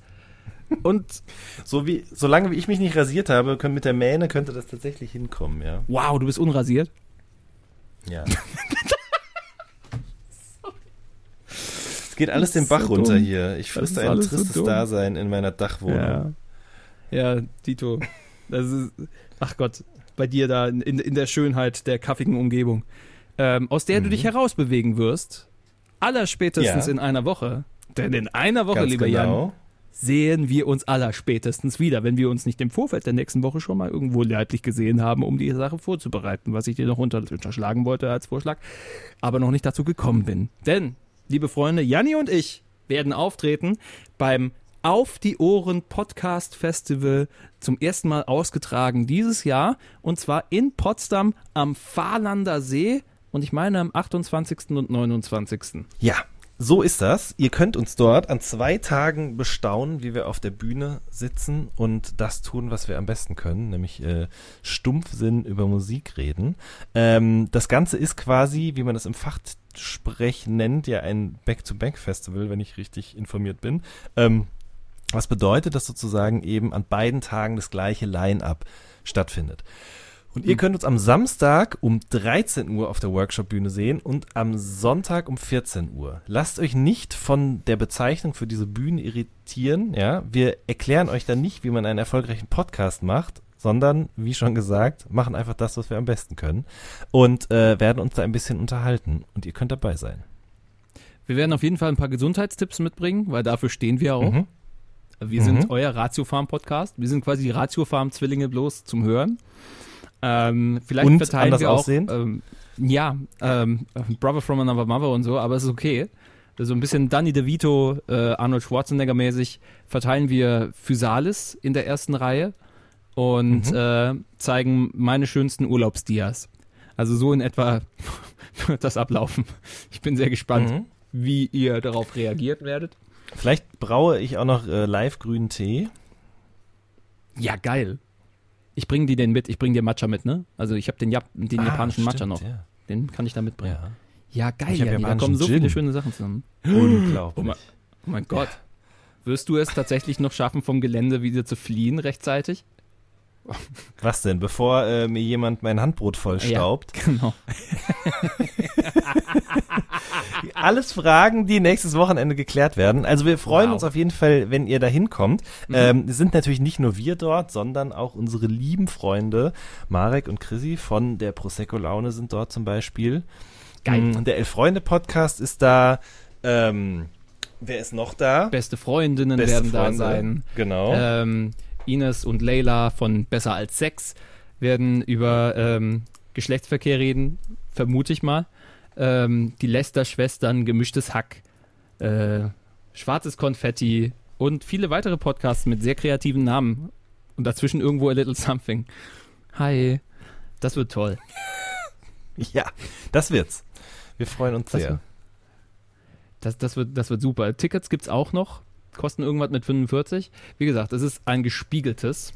Und So wie, solange wie ich mich nicht rasiert habe, können mit der Mähne könnte das tatsächlich hinkommen, ja. wow, du bist unrasiert. Ja. es geht alles den Bach so runter dumm. hier. Ich ist ein so tristes dumm. Dasein in meiner Dachwohnung. Ja. ja, Tito. Das ist, ach Gott, bei dir da in, in der Schönheit der kaffigen Umgebung, ähm, aus der du dich herausbewegen wirst, allerspätestens Ja. in einer Woche. Denn in einer Woche, Ganz lieber Jan, genau. sehen wir uns allerspätestens wieder, wenn wir uns nicht im Vorfeld der nächsten Woche schon mal irgendwo leidlich gesehen haben, um die Sache vorzubereiten, was ich dir noch unter, unterschlagen wollte als Vorschlag, aber noch nicht dazu gekommen bin. Denn, liebe Freunde, Janni und ich werden auftreten beim Auf die Ohren Podcast Festival zum ersten Mal ausgetragen dieses Jahr und zwar in Potsdam am Fahrlander See und ich meine am 28. und 29. Ja, so ist das. Ihr könnt uns dort an zwei Tagen bestaunen, wie wir auf der Bühne sitzen und das tun, was wir am besten können, nämlich äh, Stumpfsinn über Musik reden. Ähm, das Ganze ist quasi, wie man das im Fachsprech nennt, ja ein Back-to-Back-Festival, wenn ich richtig informiert bin. Ähm, was bedeutet, dass sozusagen eben an beiden Tagen das gleiche Line-up stattfindet. Und ihr könnt uns am Samstag um 13 Uhr auf der Workshop-Bühne sehen und am Sonntag um 14 Uhr. Lasst euch nicht von der Bezeichnung für diese Bühne irritieren. Ja, wir erklären euch dann nicht, wie man einen erfolgreichen Podcast macht, sondern, wie schon gesagt, machen einfach das, was wir am besten können und äh, werden uns da ein bisschen unterhalten. Und ihr könnt dabei sein. Wir werden auf jeden Fall ein paar Gesundheitstipps mitbringen, weil dafür stehen wir auch. Mhm. Wir sind Mhm. euer Ratiofarm-Podcast. Wir sind quasi die Ratiofarm-Zwillinge bloß zum Hören. Ähm, vielleicht Und verteilen anders wir auch, aussehend? ähm, ja, ähm, Brother from Another Mother und so, aber es ist okay. So ein bisschen Danny DeVito, äh, Arnold Schwarzenegger mäßig verteilen wir Physalis in der ersten Reihe und Mhm. äh, zeigen meine schönsten Urlaubsdias. Also so in etwa wird das ablaufen. Ich bin sehr gespannt, Mhm. wie ihr darauf reagiert werdet. Vielleicht braue ich auch noch äh, live grünen Tee. Ja, geil. Ich bringe dir den mit, ich bringe dir Matcha mit, ne? Also ich habe den, Jap den japanischen Matcha stimmt, noch. Ja. Den kann ich da mitbringen. ja. Ja, geil, Janni, da japanischen kommen so viele Gin. schöne Sachen zusammen. Unglaublich. Oh mein, oh mein Gott. Wirst du es tatsächlich noch schaffen, vom Gelände wieder zu fliehen rechtzeitig? Was denn? Bevor äh, mir jemand mein Handbrot vollstaubt? Genau. Alles Fragen, die nächstes Wochenende geklärt werden. Also wir freuen Wow. uns auf jeden Fall, wenn ihr da hinkommt. Mhm. Ähm, es sind natürlich nicht nur wir dort, sondern auch unsere lieben Freunde Marek und Chrissy von der Prosecco Laune sind dort zum Beispiel. Geil. Mm, Der Elf Freunde Podcast ist da. Ähm, Wer ist noch da? Beste Freundinnen Beste werden da Freunde. sein. Genau. Ähm, Ines und Leila von Besser als Sex werden über ähm, Geschlechtsverkehr reden, vermute ich mal. Ähm, die Lester-Schwestern, Gemischtes Hack, äh, Schwarzes Konfetti und viele weitere Podcasts mit sehr kreativen Namen. Und dazwischen irgendwo a little something. Hi. Das wird toll. ja, das wird's. Wir freuen uns Das sehr. wird- Das, das, wird, das wird super. Tickets gibt's auch noch. Kosten irgendwas mit 45. Wie gesagt, es ist ein gespiegeltes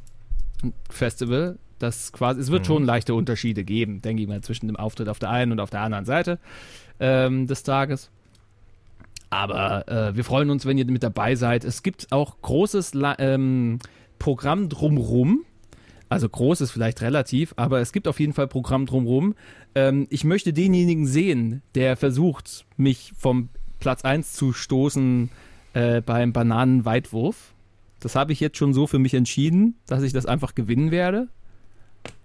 Festival. Das quasi, es wird Mhm. schon leichte Unterschiede geben, denke ich mal, zwischen dem Auftritt auf der einen und auf der anderen Seite ähm, des Tages. Aber äh, wir freuen uns, wenn ihr mit dabei seid. Es gibt auch großes La ähm, Programm drumrum. Also groß ist vielleicht relativ, aber es gibt auf jeden Fall Programm drumrum. Ähm, ich möchte denjenigen sehen, der versucht, mich vom Platz 1 zu stoßen äh, beim Bananenweitwurf. Das habe ich jetzt schon so für mich entschieden, dass ich das einfach gewinnen werde.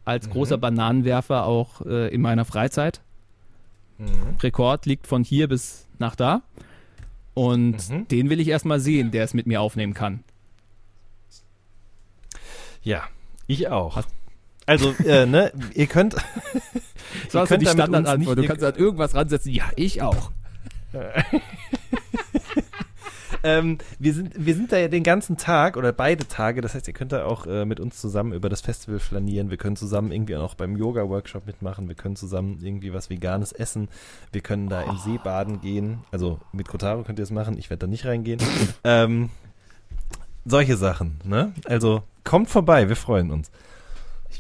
Als großer Bananenwerfer auch äh, in meiner Freizeit. Rekord liegt von hier bis nach da. Und Mhm. den will ich erstmal sehen, der es mit mir aufnehmen kann. Ja, ich auch. Also, äh, ne, ihr könnt. Das Ihr so könnt die Standardantwort. Du kannst halt irgendwas ransetzen. Ja, ich auch. ähm, wir, sind, wir sind da ja den ganzen Tag oder beide Tage. Das heißt, ihr könnt da auch äh, mit uns zusammen über das Festival flanieren. Wir können zusammen irgendwie auch beim Yoga-Workshop mitmachen. Wir können zusammen irgendwie was Veganes essen. Wir können da im See baden gehen. Also mit Kotaro könnt ihr es machen. Ich werde da nicht reingehen. ähm, solche Sachen, ne? Also kommt vorbei. Wir freuen uns.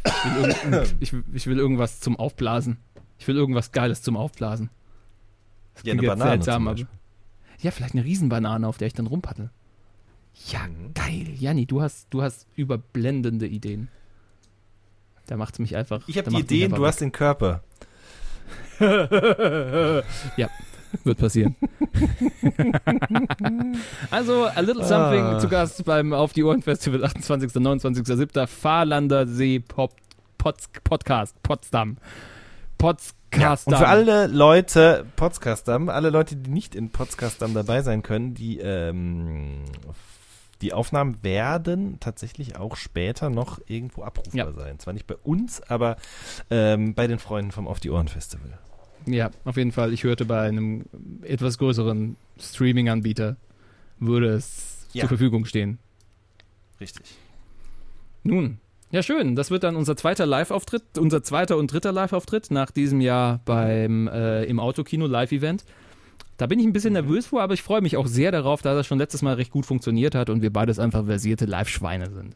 Ich will, ich, ich will irgendwas zum Aufblasen. Ich will irgendwas Geiles zum Aufblasen. Das Ja, eine Banane seltsam, zum Beispiel. Ja, vielleicht eine Riesenbanane, auf der ich dann rumpaddel. Ja, Mhm. geil. Janni, du hast, du hast überblendende Ideen. Da macht's mich einfach. Ich habe die Ideen, du hast den Körper. ja, wird passieren. also, A Little Something Ah. zu Gast beim Auf die Ohren Festival 28. 29.07. Fahrlander See Pop, Pots, Podcast, Potsdam. Podcast. Und für alle Leute, Podcaster, alle Leute, die nicht in Podcaster dabei sein können, die, ähm, die Aufnahmen werden tatsächlich auch später noch irgendwo abrufbar Ja. sein. Zwar nicht bei uns, aber ähm, bei den Freunden vom Auf die Ohren Festival. Ja, auf jeden Fall. Ich hörte bei einem etwas größeren Streaming-Anbieter würde es Ja. zur Verfügung stehen. Richtig. Nun, ja schön. Das wird dann unser zweiter Live-Auftritt, unser zweiter und dritter Live-Auftritt nach diesem Jahr beim äh, im Autokino Live-Event. Da bin ich ein bisschen nervös vor, aber ich freue mich auch sehr darauf, da das schon letztes Mal recht gut funktioniert hat und wir beides einfach versierte Live-Schweine sind.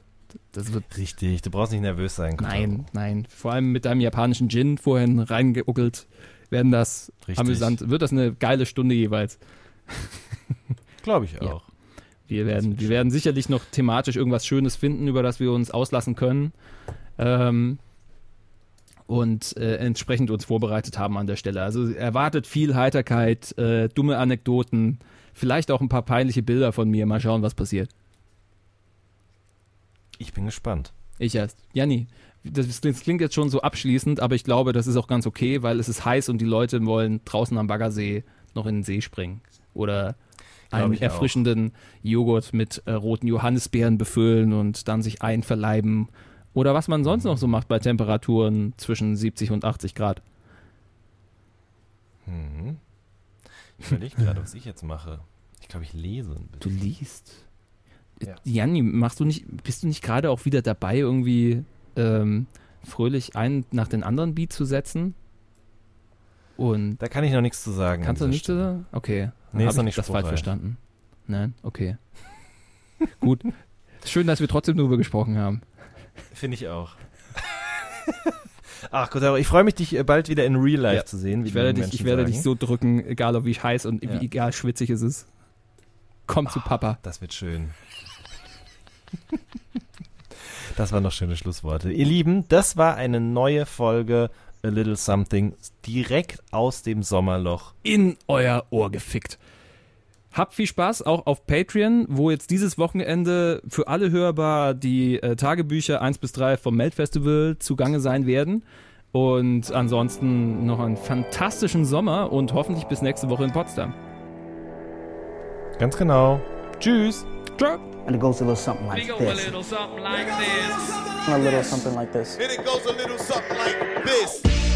Das wird Richtig, du brauchst nicht nervös sein. Kotaro. Nein, nein. Vor allem mit deinem japanischen Gin vorhin reingeuckelt, werden das Richtig. amüsant, wird das eine geile Stunde jeweils. Glaube ich auch. Wir werden, wir werden sicherlich noch thematisch irgendwas Schönes finden, über das wir uns auslassen können. Ähm, und äh, entsprechend uns vorbereitet haben an der Stelle. Also erwartet viel Heiterkeit, äh, dumme Anekdoten, vielleicht auch ein paar peinliche Bilder von mir. Mal schauen, was passiert. Ich bin gespannt. Ich erst. Janni, das, das klingt jetzt schon so abschließend, aber ich glaube, das ist auch ganz okay, weil es ist heiß und die Leute wollen draußen am Baggersee noch in den See springen. Oder einen ich auch. erfrischenden Joghurt mit äh, roten Johannisbeeren befüllen und dann sich einverleiben. Oder was man sonst noch so macht bei Temperaturen zwischen 70 und 80 Grad. Mhm. Ich überlege gerade, was ich jetzt mache. Ich glaube, ich lese ein Du bisschen. liest. Ja. Janni, machst du nicht, bist du nicht gerade auch wieder dabei, irgendwie ähm, fröhlich einen nach den anderen Beat zu setzen? Und Da kann ich noch nichts zu sagen. Kannst du an nicht dieser so Stelle. sagen? Okay. Nee, Hab ist noch ich nicht das falsch verstanden. Nein, okay. Gut. Schön, dass wir trotzdem darüber gesprochen haben. Finde ich auch. Ach Gott, ich freue mich, dich äh, bald wieder in Real Life Ja. zu sehen. Ich werde, dich, ich werde dich so drücken, egal ob wie heiß und Ja. wie egal schwitzig es ist. Komm zu Papa. Das wird schön. Das waren noch schöne Schlussworte. Ihr Lieben, das war eine neue Folge A Little Something direkt aus dem Sommerloch. In euer Ohr gefickt. Habt viel Spaß auch auf Patreon, wo jetzt dieses Wochenende für alle hörbar die äh, Tagebücher 1 bis 3 vom Melt-Festival zugange sein werden. Und ansonsten noch einen fantastischen Sommer und hoffentlich bis nächste Woche in Potsdam. Ganz genau. Tschüss. And it goes a little something like go a this. little something like this. A little something like this. And it goes a little something like this.